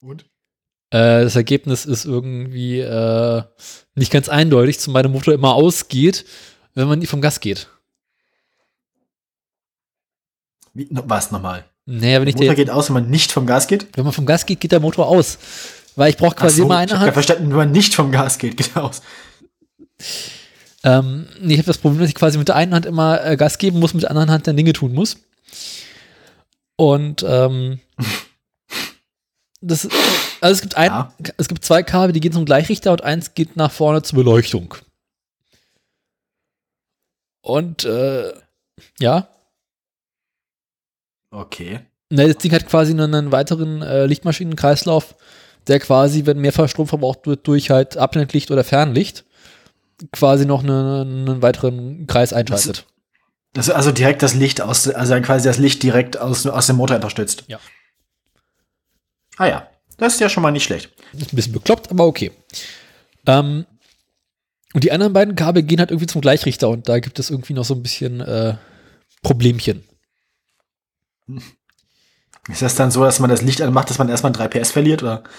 [SPEAKER 2] Und?
[SPEAKER 1] Äh, das Ergebnis ist irgendwie äh, nicht ganz eindeutig, zumal der Motor immer ausgeht, wenn man nie vom Gas geht.
[SPEAKER 2] Wie, no, was nochmal?
[SPEAKER 1] Naja, wenn
[SPEAKER 2] Der
[SPEAKER 1] ich
[SPEAKER 2] Motor geht aus, wenn man nicht vom Gas geht?
[SPEAKER 1] wenn man vom Gas geht, geht der Motor aus. Weil ich brauche quasi
[SPEAKER 2] so,
[SPEAKER 1] immer
[SPEAKER 2] ich
[SPEAKER 1] eine
[SPEAKER 2] hab
[SPEAKER 1] Hand.
[SPEAKER 2] grad verstanden, wenn man nicht vom Gas geht, (laughs) geht er aus.
[SPEAKER 1] Ähm, nee, ich habe das Problem, dass ich quasi mit der einen Hand immer äh, Gas geben muss, mit der anderen Hand dann Dinge tun muss. Und ähm, (laughs) das, also es gibt ein,
[SPEAKER 2] Ja.
[SPEAKER 1] es gibt zwei Kabel, die gehen zum Gleichrichter und eins geht nach vorne zur Beleuchtung. Und äh, ja,
[SPEAKER 2] Okay.
[SPEAKER 1] ne, das Ding hat quasi einen, einen weiteren äh, Lichtmaschinenkreislauf, der quasi, wenn mehrfach Strom verbraucht wird, durch halt Abblendlicht oder Fernlicht, quasi noch einen, einen weiteren Kreis einschaltet.
[SPEAKER 2] Das ist also direkt das Licht aus, also quasi das Licht direkt aus, aus dem Motor unterstützt.
[SPEAKER 1] Ja.
[SPEAKER 2] Ah ja, das ist ja schon mal nicht schlecht.
[SPEAKER 1] Ist ein bisschen bekloppt, aber okay. Ähm, und die anderen beiden Kabel gehen halt irgendwie zum Gleichrichter und da gibt es irgendwie noch so ein bisschen äh, Problemchen.
[SPEAKER 2] Ist das dann so, dass man das Licht anmacht, dass man erstmal 3 PS verliert? Oder? (laughs)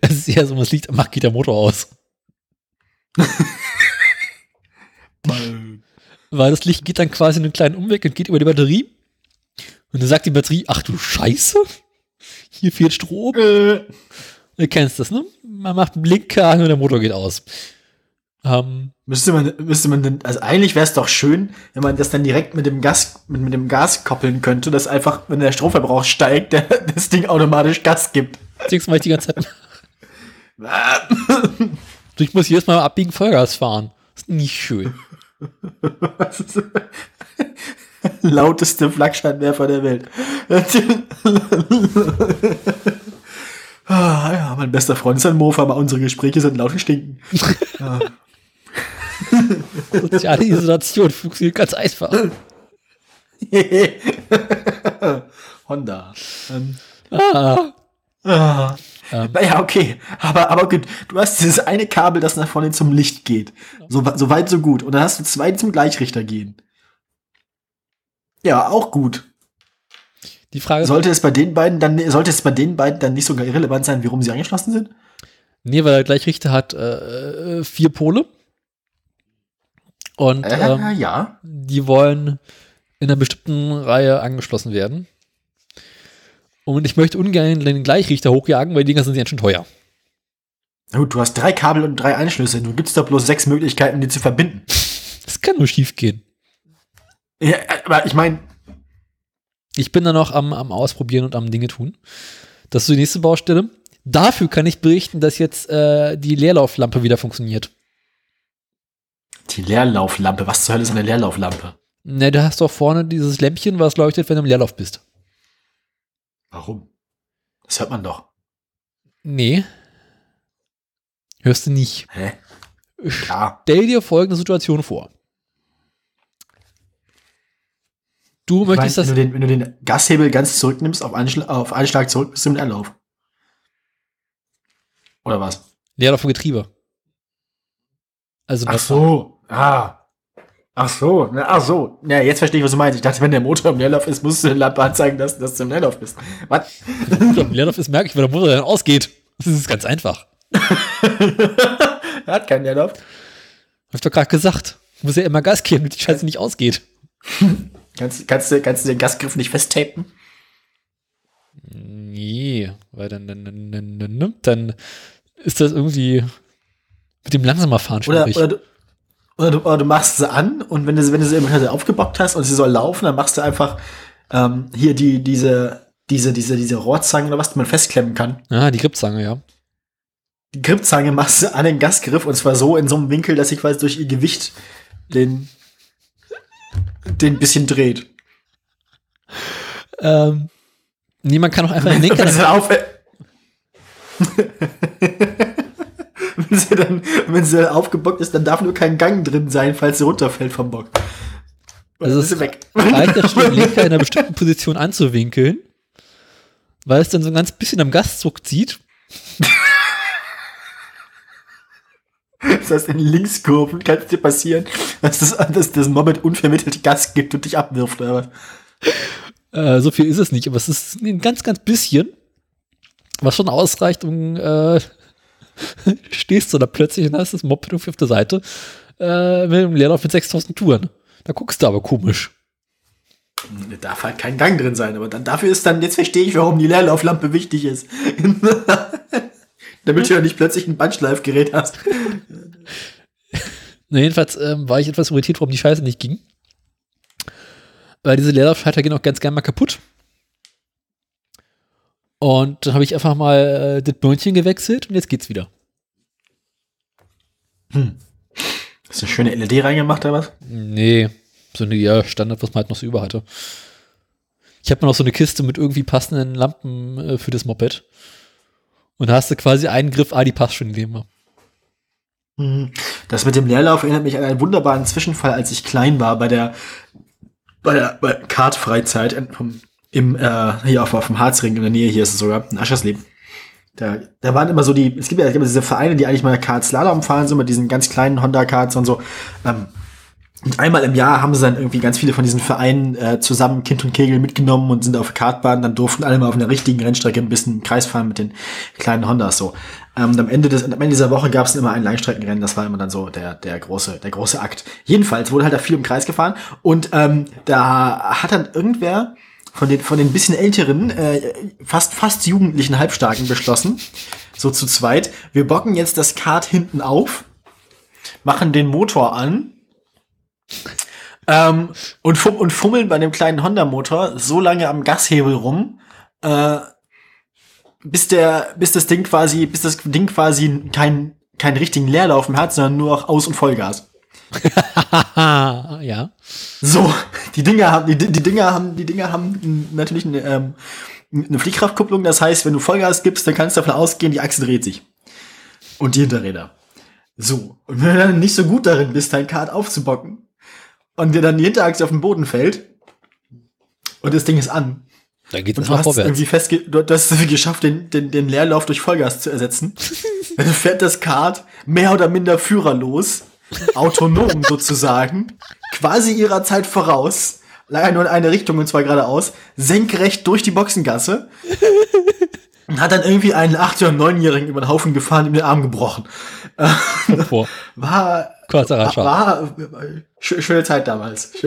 [SPEAKER 1] Es ist eher so, was liegt, macht geht der Motor aus. Weil das Licht geht dann quasi einen kleinen Umweg und geht über die Batterie. Und dann sagt die Batterie, ach du Scheiße, hier fehlt Strom.
[SPEAKER 2] Äh,
[SPEAKER 1] Du kennst das, ne? Man macht einen Blinker und der Motor geht aus. Ähm,
[SPEAKER 2] müsste man, müsste man denn, also eigentlich wäre es doch schön, wenn man das dann direkt mit dem Gas, mit, mit dem Gas koppeln könnte, dass einfach, wenn der Stromverbrauch steigt, der, (laughs) das Ding automatisch Gas gibt.
[SPEAKER 1] deswegen mache ich die ganze Zeit (laughs) (laughs) Ich muss jedes Mal abbiegen Vollgas fahren. ist nicht schön. (laughs)
[SPEAKER 2] Lauteste Flaggscheinwerfer der Welt. (laughs) ah, ja, man bester Freund ist ein Mofa, aber unsere Gespräche sind laut (laughs) und stinken. ja.
[SPEAKER 1] Soziale Isolation funktioniert ganz einfach.
[SPEAKER 2] Honda. Ähm,
[SPEAKER 1] Ah.
[SPEAKER 2] ah.
[SPEAKER 1] Ähm.
[SPEAKER 2] Naja, okay. Aber, aber gut, du hast dieses eine Kabel, das nach vorne zum Licht geht. So, so weit, so gut. Und dann hast du zwei, zum Gleichrichter gehen. Ja, auch gut.
[SPEAKER 1] Die Frage
[SPEAKER 2] Sollte es bei den beiden dann, sollte es bei den beiden dann nicht sogar irrelevant sein, warum sie angeschlossen sind?
[SPEAKER 1] nee, weil der Gleichrichter hat äh, vier Pole. Und
[SPEAKER 2] Äh,
[SPEAKER 1] ähm,
[SPEAKER 2] ja.
[SPEAKER 1] die wollen in einer bestimmten Reihe angeschlossen werden. Und ich möchte ungern den Gleichrichter hochjagen, weil die Dinger sind ganz schön teuer.
[SPEAKER 2] Na Gut, du hast drei Kabel und drei Anschlüsse. Nun gibt's doch bloß sechs Möglichkeiten, die zu verbinden.
[SPEAKER 1] Das kann nur schief gehen.
[SPEAKER 2] Ja, aber ich meine,
[SPEAKER 1] Ich bin da noch am, am Ausprobieren und am Dinge tun. Das ist die nächste Baustelle. Dafür kann ich berichten, dass jetzt äh, die Leerlauflampe wieder funktioniert.
[SPEAKER 2] die Leerlauflampe. Was zur Hölle ist eine Leerlauflampe?
[SPEAKER 1] Ne, du hast doch vorne dieses Lämpchen, was leuchtet, wenn du im Leerlauf bist.
[SPEAKER 2] Warum? Das hört man doch.
[SPEAKER 1] Nee. Hörst du nicht.
[SPEAKER 2] Hä? Klar.
[SPEAKER 1] Stell dir folgende Situation vor. Du
[SPEAKER 2] Ich mein,
[SPEAKER 1] möchtest
[SPEAKER 2] wenn,
[SPEAKER 1] das.
[SPEAKER 2] du den, wenn du den Gashebel ganz zurücknimmst, auf, Anschl auf einen Schlag zurück, bist du im Leerlauf. Oder was?
[SPEAKER 1] Leerlauf vom Getriebe. Also
[SPEAKER 2] Ach so. Ah. Ach so. Na, ach so. Ja, jetzt verstehe ich, was du meinst. Ich dachte, wenn der Motor im Leerlauf ist, musst du den Lampe anzeigen, dass, dass du im Leerlauf bist. Was?
[SPEAKER 1] Im Leerlauf ist, merke ich, wenn der Motor dann ausgeht. Das ist ganz einfach.
[SPEAKER 2] er (laughs) hat keinen Leerlauf.
[SPEAKER 1] Hab ich doch gerade gesagt. Muss ja immer Gas geben, damit die Scheiße nicht ausgeht. (laughs)
[SPEAKER 2] Kannst, kannst, du, kannst du den Gasgriff nicht festtapen?
[SPEAKER 1] Nee, weil dann, dann, dann, dann, dann, dann ist das irgendwie mit dem langsamer fahren
[SPEAKER 2] Oder,
[SPEAKER 1] schwierig.
[SPEAKER 2] oder, du, oder, du, oder du machst sie an und wenn du, sie- wenn du sie immer aufgebockt hast und sie soll laufen, dann machst du einfach ähm, hier die, diese, diese, diese, diese Rohrzange oder was, die man festklemmen kann.
[SPEAKER 1] ah, die Gripzange, ja.
[SPEAKER 2] Die Gripzange machst du an den Gasgriff und zwar so in so einem Winkel, dass sich quasi durch ihr Gewicht den, den ein bisschen dreht.
[SPEAKER 1] Ähm, nee, man kann auch einfach den (laughs) Lenker.
[SPEAKER 2] Wenn sie, auf, (laughs) wenn, sie dann, wenn sie dann aufgebockt ist, dann darf nur kein Gang drin sein, falls sie runterfällt vom Bock.
[SPEAKER 1] Also
[SPEAKER 2] ist
[SPEAKER 1] es
[SPEAKER 2] sie weg.
[SPEAKER 1] reicht ja schon, (laughs) den Lenker in einer bestimmten Position anzuwinkeln, weil es dann so ein ganz bisschen am Gasdruck zieht.
[SPEAKER 2] Das heißt, in Linkskurven kann es dir passieren, dass das, dass das Moped unvermittelt Gas gibt und dich abwirft, was?
[SPEAKER 1] Äh, so viel ist es nicht, aber es ist ein ganz, ganz bisschen, was schon ausreicht, um äh, (laughs) stehst du da plötzlich und hast das Moped irgendwie auf der Seite äh, mit einem Leerlauf mit 6000 Touren. Da guckst du aber komisch.
[SPEAKER 2] Da darf halt kein Gang drin sein, aber dann dafür ist dann, jetzt verstehe ich, warum die Leerlauflampe wichtig ist. (laughs) Damit du ja nicht plötzlich ein Bandschleifgerät hast. (laughs)
[SPEAKER 1] Na, jedenfalls ähm, war ich etwas irritiert, warum die Scheiße nicht ging. Weil diese Leerlaufschalter gehen auch ganz gerne mal kaputt. Und dann habe ich einfach mal äh, das Böhnchen gewechselt und jetzt geht's wieder.
[SPEAKER 2] Hast du eine schöne LED reingemacht, oder was?
[SPEAKER 1] Nee, so eine ja, Standard, was man halt noch so über hatte. Ich habe noch so eine Kiste mit irgendwie passenden Lampen äh, für das Moped. Und da hast du quasi einen Griff, ah, die passt schon wir.
[SPEAKER 2] Mhm. Das mit dem Leerlauf erinnert mich an einen wunderbaren Zwischenfall, als ich klein war bei der bei der, bei Kartfreizeit im äh, hier auf, auf dem Harzring in der Nähe hier ist es sogar in Aschersleben. Da, da waren immer so die, es gibt ja es diese Vereine, die eigentlich mal Kart Slalom fahren, so mit diesen ganz kleinen Honda Karts und so. Ähm, und einmal im Jahr haben sie dann irgendwie ganz viele von diesen Vereinen äh, zusammen Kind und Kegel mitgenommen und sind auf Kartbahn. Dann durften alle mal auf einer richtigen Rennstrecke ein bisschen im Kreis fahren mit den kleinen Hondas so. Ähm, und am Ende des, am Ende dieser Woche gab es immer ein Langstreckenrennen. Das war immer dann so der der große der große Akt. Jedenfalls wurde halt da viel im Kreis gefahren und ähm, da hat dann irgendwer von den von den bisschen älteren, äh, fast fast jugendlichen Halbstarken beschlossen, so zu zweit. Wir bocken jetzt das Kart hinten auf, machen den Motor an ähm, und, fum und fummeln bei dem kleinen Honda-Motor so lange am Gashebel rum, äh, bis der, bis das Ding quasi, bis das Ding quasi kein, keinen richtigen Leerlauf mehr hat, sondern nur noch Aus- und Vollgas. (laughs)
[SPEAKER 1] Ja.
[SPEAKER 2] So, die Dinger haben, die, die Dinger haben, die Dinger haben natürlich eine, ähm, eine Fliehkraftkupplung. Das heißt, wenn du Vollgas gibst, dann kannst du davon ausgehen, die Achse dreht sich. Und die Hinterräder. So. Und wenn du dann nicht so gut darin bist, dein Kart aufzubocken und dir dann die Hinterachse auf den Boden fällt und das Ding ist an.
[SPEAKER 1] Dann geht
[SPEAKER 2] Und
[SPEAKER 1] es
[SPEAKER 2] du hast
[SPEAKER 1] vorwärts.
[SPEAKER 2] irgendwie festge du hast es geschafft, den, den, den Leerlauf durch Vollgas zu ersetzen. (laughs) Dann fährt das Kart mehr oder minder führerlos, autonom (laughs) sozusagen, quasi ihrer Zeit voraus, leider nur in eine Richtung und zwar geradeaus, senkrecht durch die Boxengasse und hat dann irgendwie einen 8- oder 9-Jährigen über den Haufen gefahren und ihm den Arm gebrochen. (laughs) War, war, war schö- schöne Zeit damals. (laughs)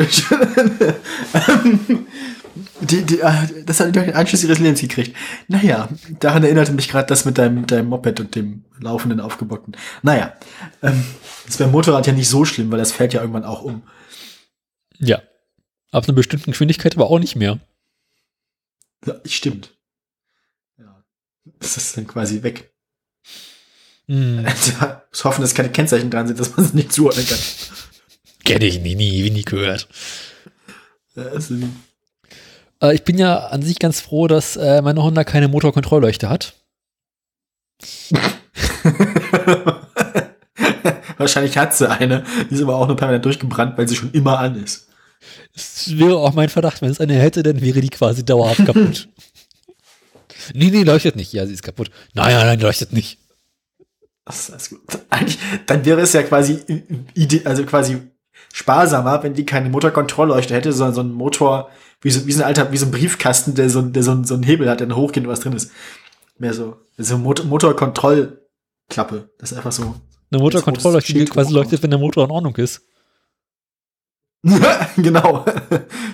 [SPEAKER 2] Die, die, äh, das hat den Anschluss ihres Lebens gekriegt. Naja, daran erinnerte mich gerade das mit deinem, deinem Moped und dem laufenden aufgebockten. Naja, ähm, das wäre Motorrad ja nicht so schlimm, weil das fällt ja irgendwann auch um.
[SPEAKER 1] Ja. Ab einer bestimmten Geschwindigkeit aber auch nicht mehr.
[SPEAKER 2] Ja, stimmt. Ja. Das ist dann quasi weg. (laughs) Ja, muss hoffen, dass keine Kennzeichen dran sind, dass man es nicht zuordnen kann.
[SPEAKER 1] Kenne ich nie, nie, nie gehört.
[SPEAKER 2] Also,
[SPEAKER 1] Äh, ich bin ja an sich ganz froh, dass äh, meine Honda keine Motorkontrollleuchte hat. (laughs)
[SPEAKER 2] Wahrscheinlich hat sie eine, die ist aber auch nur permanent durchgebrannt, weil sie schon immer an ist.
[SPEAKER 1] Das wäre auch mein Verdacht, wenn es eine hätte, dann wäre die quasi dauerhaft (laughs) kaputt. Nee, nee, leuchtet nicht. Ja, sie ist kaputt. Nein, nein, nein, leuchtet nicht.
[SPEAKER 2] Das ist gut. Eigentlich, dann wäre es ja quasi, also quasi sparsamer, wenn die keine Motorkontrollleuchte hätte, sondern so ein Motor, wie so, wie so ein alter, wie so ein Briefkasten, der so, der so, so einen Hebel hat, der hochgeht und was drin ist. Mehr so, so eine Motor Motorkontrollklappe. Das ist einfach so.
[SPEAKER 1] Eine Motorkontrollleuchte, die quasi leuchtet, wenn der Motor in Ordnung ist. (laughs)
[SPEAKER 2] genau.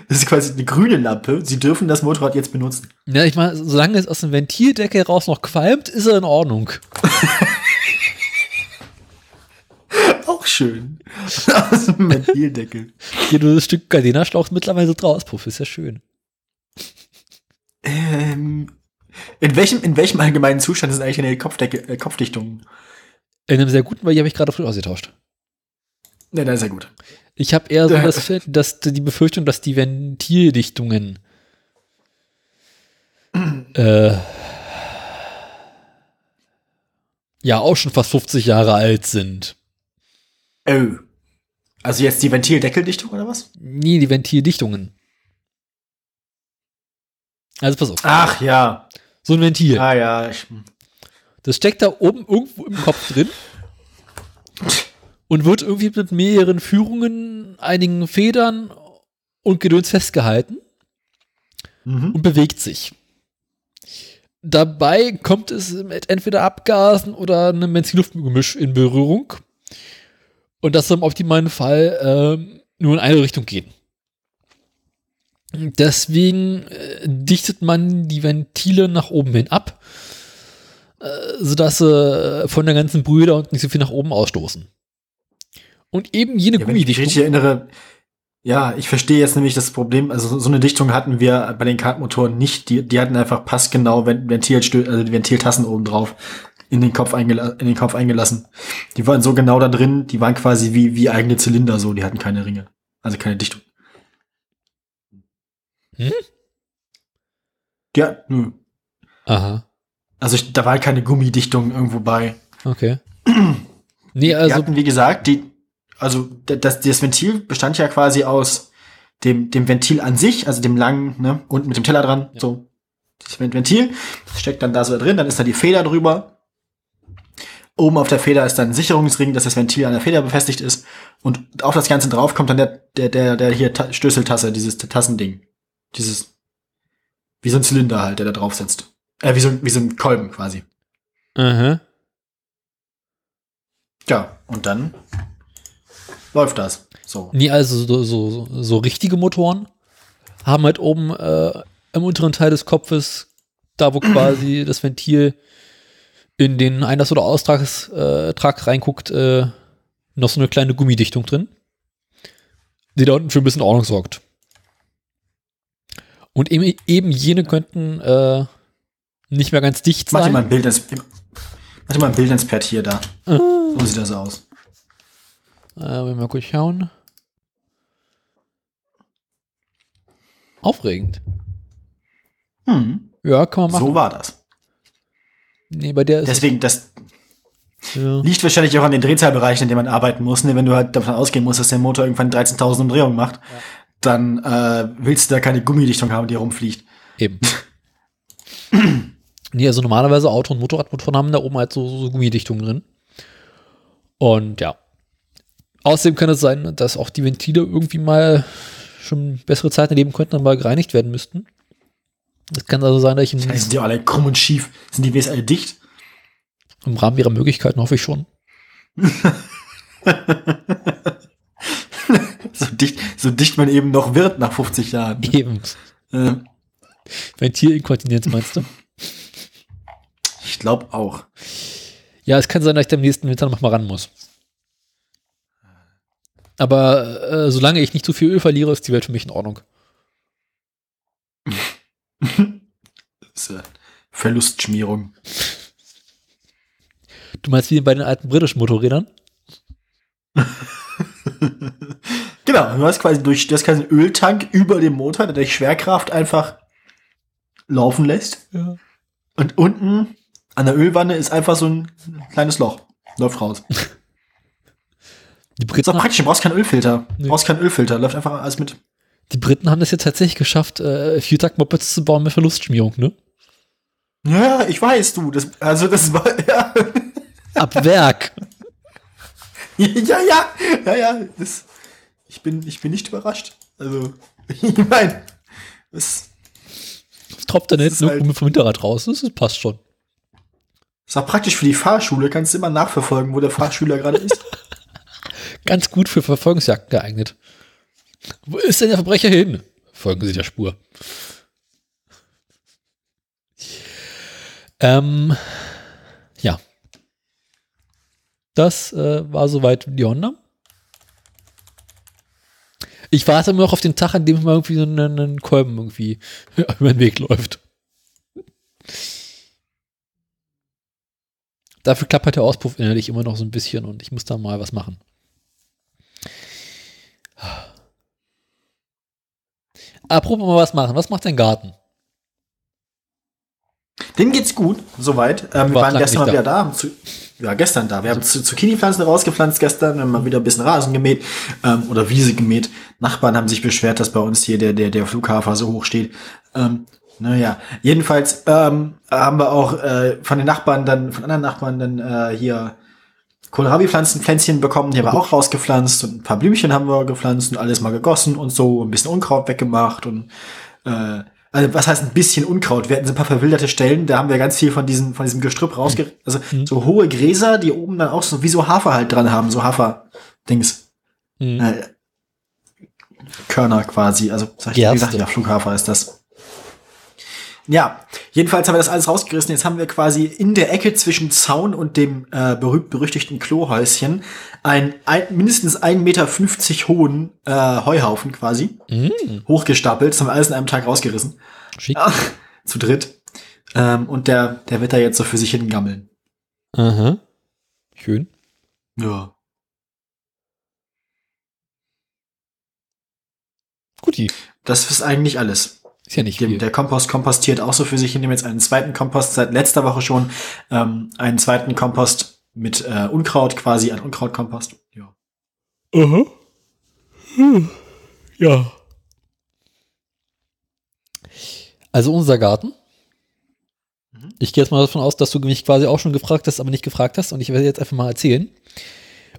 [SPEAKER 2] Das ist quasi eine grüne Lampe. Sie dürfen das Motorrad jetzt benutzen.
[SPEAKER 1] Ja, ich meine, solange es aus dem Ventildeckel raus noch qualmt, ist er in Ordnung. (laughs)
[SPEAKER 2] Auch schön. Aus dem Ventildeckel.
[SPEAKER 1] Hier nur das Stück Gardena-Schlauch mittlerweile so draus, Puff, ist ja schön.
[SPEAKER 2] Ähm, in welchem, in welchem allgemeinen Zustand sind eigentlich deine Kopfdecke, äh, Kopfdichtungen?
[SPEAKER 1] In einem sehr guten, weil die habe ich gerade frisch ausgetauscht.
[SPEAKER 2] Ja, das ist ja gut.
[SPEAKER 1] Ich habe eher so das, das, die Befürchtung, dass die Ventildichtungen äh, ja auch schon fast 50 Jahre alt sind.
[SPEAKER 2] Oh. Also jetzt die Ventildeckeldichtung oder was?
[SPEAKER 1] Nee, die Ventildichtungen. Also pass auf,
[SPEAKER 2] Ach ja.
[SPEAKER 1] so ein Ventil.
[SPEAKER 2] Ah ja. Ich,
[SPEAKER 1] Das steckt da oben irgendwo im Kopf drin (laughs) und wird irgendwie mit mehreren Führungen, einigen Federn und Gedöns festgehalten
[SPEAKER 2] mhm.
[SPEAKER 1] und bewegt sich. Dabei kommt es mit entweder Abgasen oder einem Benzin-Luft-Gemisch in Berührung. Und das soll im optimalen Fall ähm, nur in eine Richtung gehen. Deswegen äh, dichtet man die Ventile nach oben hin ab, äh, sodass sie äh, von der ganzen Brühe da unten nicht so viel nach oben ausstoßen. Und eben jene
[SPEAKER 2] Ja, wenn ich mich
[SPEAKER 1] Gummidichtung.
[SPEAKER 2] richtig erinnere, ja, ich verstehe jetzt nämlich das Problem, also so- eine Dichtung hatten wir bei den Kartmotoren nicht, die, die hatten einfach passgenau Ven- Ventilstö also die Ventiltassen oben drauf in den Kopf eingela in den Kopf eingelassen. Die waren so genau da drin, die waren quasi wie, wie eigene Zylinder so, die hatten keine Ringe. Also keine Dichtung.
[SPEAKER 1] Hm?
[SPEAKER 2] Ja, nö.
[SPEAKER 1] Aha,
[SPEAKER 2] Also ich, da war keine Gummidichtung irgendwo bei.
[SPEAKER 1] okay. (clears throat) Nee,
[SPEAKER 2] Wir
[SPEAKER 1] also
[SPEAKER 2] hatten, wie gesagt, die, also das, das Ventil bestand ja quasi aus dem, dem Ventil an sich, also dem langen, ne, unten mit dem Teller dran,
[SPEAKER 1] Ja.
[SPEAKER 2] so. Das Ven- Ventil, das steckt dann da so drin, dann ist da die Feder drüber. Oben auf der Feder ist dann ein Sicherungsring, dass das Ventil an der Feder befestigt ist. Und auf das Ganze drauf kommt dann der, der, der, der hier Ta Stößeltasse, dieses Tassending. Dieses, wie so ein Zylinder halt, der da drauf sitzt. Äh, wie so, wie so ein Kolben quasi.
[SPEAKER 1] aha.
[SPEAKER 2] Ja, und dann läuft das. So.
[SPEAKER 1] Nee, also so, so, so, richtige Motoren haben halt oben äh, im unteren Teil des Kopfes, da wo quasi (clears throat) das Ventil in den Einlass- oder Austrags äh, reinguckt, äh, noch so eine kleine Gummidichtung drin, die da unten für ein bisschen Ordnung sorgt. Und eben, eben jene könnten äh, nicht mehr ganz dicht
[SPEAKER 2] Mach dir
[SPEAKER 1] sein.
[SPEAKER 2] mal ein Bild ins, mach mal ein Bild ins Pad hier da.
[SPEAKER 1] Ah.
[SPEAKER 2] So sieht das aus.
[SPEAKER 1] Äh, wollen wir mal kurz schauen. Aufregend.
[SPEAKER 2] Hm.
[SPEAKER 1] Ja, kann man machen.
[SPEAKER 2] So war das.
[SPEAKER 1] Nee, bei der ist
[SPEAKER 2] Deswegen, das
[SPEAKER 1] ja.
[SPEAKER 2] liegt wahrscheinlich auch an den Drehzahlbereichen, in denen man arbeiten muss. Ne? Wenn du halt davon ausgehen musst, dass der Motor irgendwann 13.000 Umdrehungen macht, dann äh, willst du da keine Gummidichtung haben, die rumfliegt.
[SPEAKER 1] Eben. (laughs) nee, also normalerweise Auto- und Motorradmotoren haben da oben halt so, so Gummidichtungen drin. Und ja. Außerdem kann es sein, dass auch die Ventile irgendwie mal schon bessere Zeiten erleben könnten und mal gereinigt werden müssten. Es kann also sein, dass ich im,
[SPEAKER 2] Die sind ja alle krumm und schief. Sind die WS alle dicht?
[SPEAKER 1] im Rahmen ihrer Möglichkeiten hoffe ich schon. (laughs)
[SPEAKER 2] So dicht, so dicht man eben noch wird nach 50 Jahren.
[SPEAKER 1] Eben.
[SPEAKER 2] Äh,
[SPEAKER 1] Ventilinkontinenz meinst du?
[SPEAKER 2] ich glaube auch.
[SPEAKER 1] Ja, es kann sein, dass ich da im nächsten Winter noch mal ran muss. Aber äh, solange ich nicht zu viel Öl verliere, ist die Welt für mich in Ordnung. (laughs)
[SPEAKER 2] Das ist, äh, Verlustschmierung.
[SPEAKER 1] Du meinst wie bei den alten britischen Motorrädern? (laughs)
[SPEAKER 2] Genau, du hast quasi durch, du hast quasi einen Öltank über dem Motor, der durch Schwerkraft einfach laufen lässt.
[SPEAKER 1] Ja.
[SPEAKER 2] Und unten an der Ölwanne ist einfach so ein kleines Loch. Läuft raus. (laughs)
[SPEAKER 1] Die
[SPEAKER 2] Ist
[SPEAKER 1] Briten,
[SPEAKER 2] auch praktisch, du brauchst keinen Ölfilter.
[SPEAKER 1] Nee.
[SPEAKER 2] Du brauchst keinen Ölfilter, läuft einfach alles mit.
[SPEAKER 1] die Briten haben das jetzt tatsächlich geschafft, äh, Viertakt-Mopeds zu bauen mit Verlustschmierung, ne?
[SPEAKER 2] Ja, ich weiß, du. Das, also das war, (laughs) ja.
[SPEAKER 1] Ab Werk. (laughs)
[SPEAKER 2] ja, ja, ja, ja. Das, ich, bin, ich bin nicht überrascht. Also, (laughs) ich meine, das
[SPEAKER 1] Das tropft dann
[SPEAKER 2] Das
[SPEAKER 1] hinten
[SPEAKER 2] ist halt-
[SPEAKER 1] vom Hinterrad raus. Das ist, passt schon.
[SPEAKER 2] ist auch praktisch für die Fahrschule. Kannst du immer nachverfolgen, wo der Fahrschüler gerade ist.
[SPEAKER 1] Ganz gut für Verfolgungsjagden geeignet. Wo ist denn der Verbrecher hin? Folgen Sie der Spur. Ähm, ja. Das äh, war soweit die Honda. Ich warte immer noch auf den Tag, an dem mal irgendwie so ein, ein Kolben irgendwie (laughs) über den Weg läuft. Dafür klappert der Auspuff innerlich immer noch so ein bisschen und ich muss da mal was machen. Apropos mal was machen. Was macht dein Garten?
[SPEAKER 2] Dem geht's gut, soweit. Ähm, wir
[SPEAKER 1] War
[SPEAKER 2] waren gestern mal wieder da. haben zu, ja, gestern da. Wir haben zu, Zucchini-Pflanzen rausgepflanzt gestern, wir haben mal wieder ein bisschen Rasen gemäht ähm, oder Wiese gemäht. Nachbarn haben sich beschwert, dass bei uns hier der, der, der Flughafen so hoch steht. Ähm, naja, jedenfalls ähm, haben wir auch äh, von den Nachbarn dann, von anderen Nachbarn dann äh, hier Kohlrabi-Pflanzen, Pflänzchen bekommen, die haben wir auch rausgepflanzt und ein paar Blümchen haben wir gepflanzt und alles mal gegossen und so, ein bisschen Unkraut weggemacht und äh, also was heißt ein bisschen Unkraut? Wir hatten so ein paar verwilderte Stellen, da haben wir ganz viel von diesem, von diesem Gestrüpp rausge... Also so hohe Gräser, die oben dann auch so wie so Hafer halt dran haben, so Hafer-Dings.
[SPEAKER 1] Hm.
[SPEAKER 2] Äh, Körner quasi. Also, sag ich, wie gesagt, ja, Flughafer ist das. Ja, jedenfalls haben wir das alles rausgerissen. Jetzt haben wir quasi in der Ecke zwischen Zaun und dem äh, berühmt-berüchtigten Klohäuschen ein, ein mindestens 1,50 Meter hohen äh, Heuhaufen quasi
[SPEAKER 1] Mm,
[SPEAKER 2] hochgestapelt. Das haben wir alles in einem Tag rausgerissen.
[SPEAKER 1] schick.
[SPEAKER 2] Ach, zu dritt. Ähm, und der, der wird da jetzt so für sich hingammeln.
[SPEAKER 1] Aha. Schön.
[SPEAKER 2] Ja.
[SPEAKER 1] Guti.
[SPEAKER 2] Das ist eigentlich alles.
[SPEAKER 1] Ist ja nicht
[SPEAKER 2] Der,
[SPEAKER 1] viel.
[SPEAKER 2] der Kompost kompostiert auch so für sich hin. Wir haben jetzt einen zweiten Kompost seit letzter Woche schon. Ähm, einen zweiten Kompost mit äh, Unkraut quasi, ein Unkrautkompost. Ja.
[SPEAKER 1] Aha. Hm. Ja. Also unser Garten. Ich gehe jetzt mal davon aus, dass du mich quasi auch schon gefragt hast, aber nicht gefragt hast und ich werde jetzt einfach mal erzählen.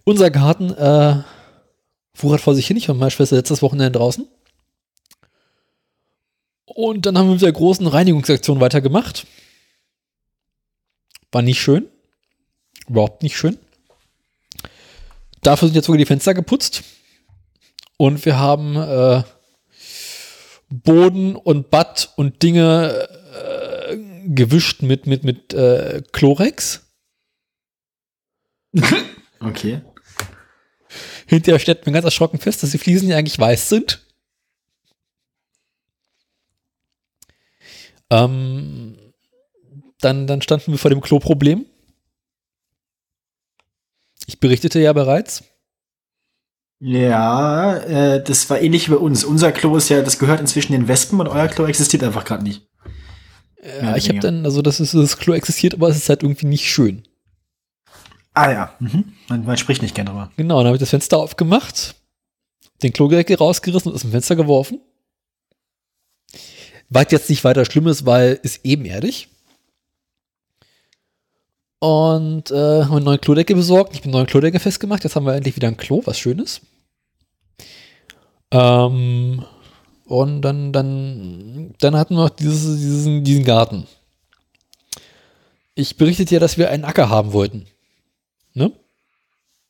[SPEAKER 1] Unser Garten äh, wuchert vor sich hin. Ich war mit meiner Schwester letztes Wochenende draußen. Und dann haben wir mit der großen Reinigungsaktion weitergemacht. War nicht schön. Überhaupt nicht schön. Dafür sind jetzt sogar die Fenster geputzt. Und wir haben äh, Boden und Bad und Dinge äh, gewischt mit, mit, mit äh, Chlorex. (laughs)
[SPEAKER 2] Okay.
[SPEAKER 1] Hinterher stellt man ganz erschrocken fest, dass die Fliesen ja eigentlich weiß sind. Ähm, dann, dann standen wir vor dem Kloproblem. Ich berichtete ja bereits.
[SPEAKER 2] Ja, äh, das war ähnlich wie bei uns. Unser Klo ist ja, das gehört inzwischen den Wespen und euer Klo existiert einfach gerade nicht.
[SPEAKER 1] Ja, ich habe dann, also das ist das Klo existiert, aber es ist halt irgendwie nicht schön.
[SPEAKER 2] Ah ja, mhm. man, man spricht nicht gerne drüber.
[SPEAKER 1] Genau, dann habe ich das Fenster aufgemacht, den Klodeckel rausgerissen und aus dem Fenster geworfen. Was jetzt nicht weiter schlimm ist, weil ist ebenerdig. Und äh, haben einen neuen Klodeckel besorgt. Ich bin einen neuen Klodeckel festgemacht. Jetzt haben wir endlich wieder ein Klo, was Schönes. Ähm, und dann, dann, dann hatten wir noch dieses, diesen, diesen Garten. Ich berichtete ja, dass wir einen Acker haben wollten. Ne?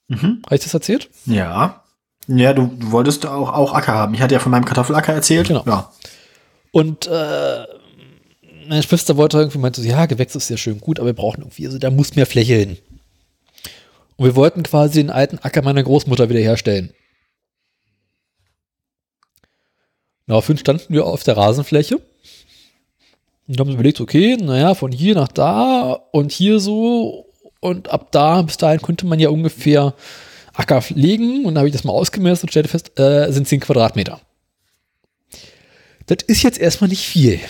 [SPEAKER 2] Mhm.
[SPEAKER 1] Habe ich das erzählt?
[SPEAKER 2] Ja. Ja, du, du wolltest auch, auch Acker haben. Ich hatte ja von meinem Kartoffelacker erzählt.
[SPEAKER 1] Genau.
[SPEAKER 2] Ja.
[SPEAKER 1] Und äh, meine Schwester wollte irgendwie meinte, so, ja, Gewächs ist ja schön gut, aber wir brauchen irgendwie, also da muss mehr Fläche hin. Und wir wollten quasi den alten Acker meiner Großmutter wiederherstellen. Daraufhin standen wir auf der Rasenfläche und haben überlegt, okay, naja, von hier nach da und hier so und ab da bis dahin könnte man ja ungefähr Acker legen und dann habe ich das mal ausgemessen und stellte fest, äh, sind 10 Quadratmeter. Das ist jetzt erstmal nicht viel.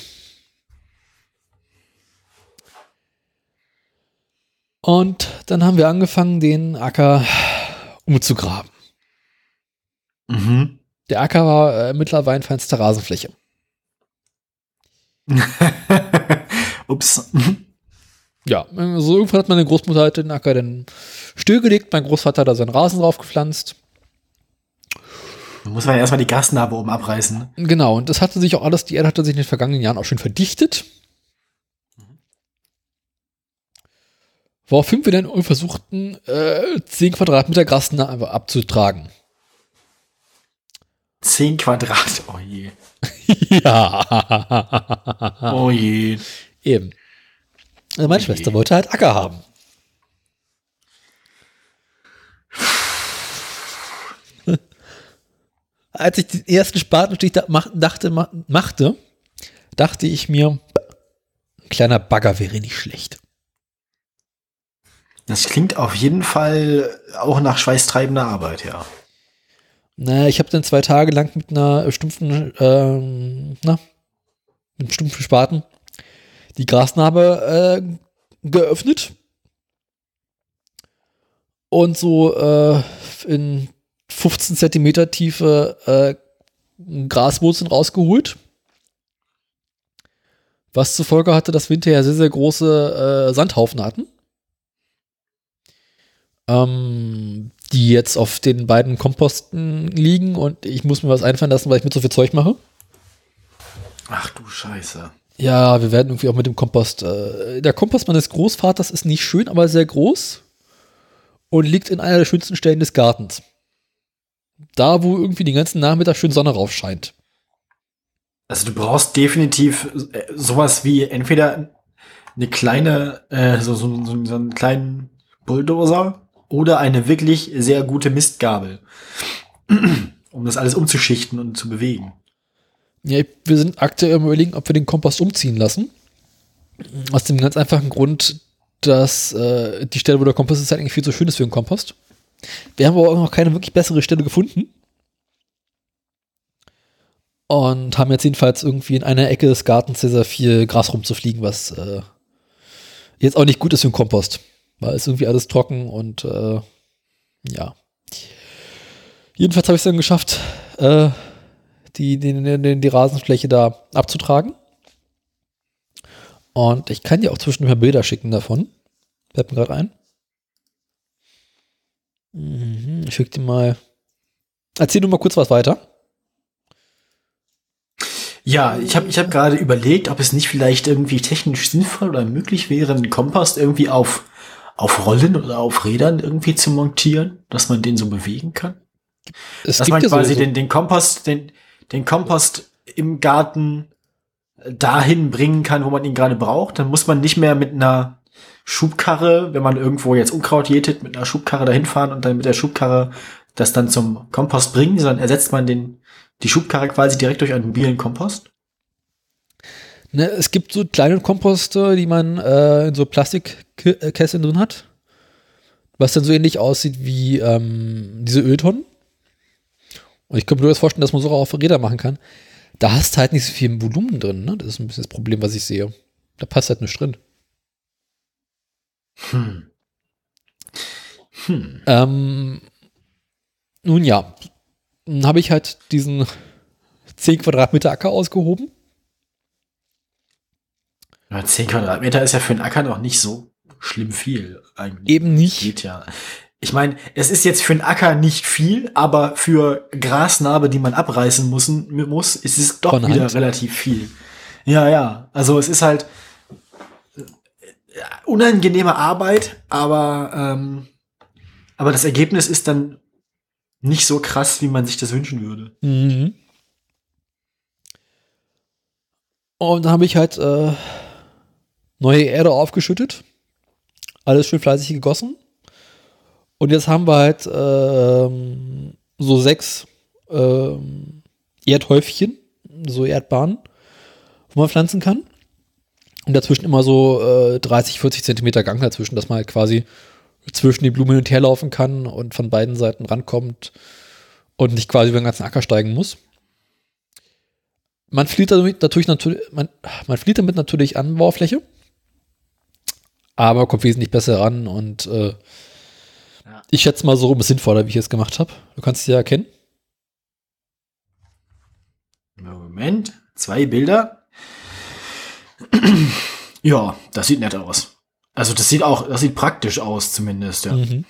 [SPEAKER 1] Und dann haben wir angefangen, den Acker umzugraben.
[SPEAKER 2] Mhm.
[SPEAKER 1] Der Acker war äh, mittlerweile feinste Rasenfläche. (laughs)
[SPEAKER 2] Ups.
[SPEAKER 1] Ja, so irgendwann hat meine Großmutter halt den Acker dann stillgelegt, mein Großvater hat da seinen Rasen drauf gepflanzt.
[SPEAKER 2] Muss man ja erstmal die Gastnarbe oben abreißen.
[SPEAKER 1] Genau, und das hatte sich auch alles, die Erde hatte sich in den vergangenen Jahren auch schön verdichtet. Woraufhin wir dann versuchten, äh, 10 Quadratmeter Grasnarbe abzutragen.
[SPEAKER 2] 10 Quadrat. Oh je. (laughs)
[SPEAKER 1] ja.
[SPEAKER 2] Oh je.
[SPEAKER 1] Eben. Also meine
[SPEAKER 2] Oh.
[SPEAKER 1] Schwester wollte halt Acker haben. Als ich den ersten Spatenstich da mach, dachte, ma, machte, dachte ich mir, ein kleiner Bagger wäre nicht schlecht.
[SPEAKER 2] Das klingt auf jeden Fall auch nach schweißtreibender Arbeit, ja.
[SPEAKER 1] Naja, ich habe dann zwei Tage lang mit einer stumpfen, ähm, na, mit einem stumpfen Spaten die Grasnarbe äh, geöffnet und so äh, in 15 Zentimeter Tiefe äh, Graswurzeln rausgeholt. Was zur Folge hatte, dass wir hinterher sehr, sehr große äh, Sandhaufen hatten. Ähm, die jetzt auf den beiden Komposten liegen und ich muss mir was einfallen lassen, weil ich mit so viel Zeug mache.
[SPEAKER 2] Ach du Scheiße.
[SPEAKER 1] Ja, wir werden irgendwie auch mit dem Kompost. Äh, der Kompost meines Großvaters ist nicht schön, aber sehr groß und liegt in einer der schönsten Stellen des Gartens. Da, wo irgendwie den ganzen Nachmittag schön Sonne raufscheint.
[SPEAKER 2] Also du brauchst definitiv äh, sowas wie entweder eine kleine, äh, so, so, so, so einen kleinen Bulldozer oder eine wirklich sehr gute Mistgabel, (clears throat) um das alles umzuschichten und zu bewegen.
[SPEAKER 1] Ja, wir sind aktuell am überlegen, ob wir den Kompost umziehen lassen. Aus dem ganz einfachen Grund, dass äh, die Stelle, wo der Kompost ist, halt eigentlich viel zu schön ist für den Kompost. Wir haben aber auch noch keine wirklich bessere Stelle gefunden. Und haben jetzt jedenfalls irgendwie in einer Ecke des Gartens sehr, sehr viel Gras rumzufliegen, was äh, jetzt auch nicht gut ist für den Kompost. Weil es irgendwie alles trocken und äh, ja. Jedenfalls habe ich es dann geschafft, äh, die, die, die, die Rasenfläche da abzutragen. Und ich kann dir auch zwischendurch mal Bilder schicken davon. Fällt mir gerade ein. Mhm, ich schicke dir mal. Erzähl du mal kurz was weiter.
[SPEAKER 2] Ja, ich habe ich hab gerade überlegt, ob es nicht vielleicht irgendwie technisch sinnvoll oder möglich wäre, einen Kompost irgendwie auf, auf Rollen oder auf Rädern irgendwie zu montieren, dass man den so bewegen kann.
[SPEAKER 1] Es
[SPEAKER 2] dass man
[SPEAKER 1] ja
[SPEAKER 2] quasi
[SPEAKER 1] so,
[SPEAKER 2] den, den Kompost, den, den Kompost im Garten dahin bringen kann, wo man ihn gerade braucht. Dann muss man nicht mehr mit einer Schubkarre, wenn man irgendwo jetzt Unkraut jätet, mit einer Schubkarre dahin fahren und dann mit der Schubkarre das dann zum Kompost bringen, sondern ersetzt man den, die Schubkarre quasi direkt durch einen mobilen Kompost.
[SPEAKER 1] ne, es gibt so kleine Komposte, die man äh, in so Plastikkesseln drin hat. Was dann so ähnlich aussieht wie ähm, diese Öltonnen. Und ich könnte mir durchaus vorstellen, dass man so auch auf Räder machen kann. Da hast du halt nicht so viel Volumen drin, ne? Das ist ein bisschen das Problem, was ich sehe. Da passt halt nichts drin.
[SPEAKER 2] Hm.
[SPEAKER 1] Hm. Ähm, nun ja, dann habe ich halt diesen 10 Quadratmeter Acker ausgehoben.
[SPEAKER 2] Ja, 10 Quadratmeter ist ja für einen Acker noch nicht so schlimm viel eigentlich.
[SPEAKER 1] Eben nicht.
[SPEAKER 2] Geht ja. Ich meine, es ist jetzt für einen Acker nicht viel, aber für Grasnarbe, die man abreißen muss, muss ist es doch
[SPEAKER 1] Von
[SPEAKER 2] wieder
[SPEAKER 1] Hand.
[SPEAKER 2] relativ viel. Ja, ja. Also es ist halt unangenehme Arbeit, aber, ähm, aber das Ergebnis ist dann nicht so krass, wie man sich das wünschen würde.
[SPEAKER 1] Mhm. Und dann habe ich halt äh, neue Erde aufgeschüttet. Alles schön fleißig gegossen. Und jetzt haben wir halt ähm, so sechs ähm, Erdhäufchen, so Erdbahnen, wo man pflanzen kann. Und dazwischen immer so äh, 30, 40 Zentimeter Gang dazwischen, dass man halt quasi zwischen die Blumen hin und her laufen kann und von beiden Seiten rankommt und nicht quasi über den ganzen Acker steigen muss. Man flieht damit natürlich, natürlich man, man flieht damit natürlich an Baufläche, aber kommt wesentlich besser ran und äh,
[SPEAKER 2] Ja.
[SPEAKER 1] ich schätze mal so sinnvoller, wie ich es gemacht habe. Du kannst es ja erkennen.
[SPEAKER 2] Moment, zwei Bilder. (clears throat) ja, das sieht nett aus. Also das sieht auch, das sieht praktisch aus zumindest, ja.
[SPEAKER 1] Mhm.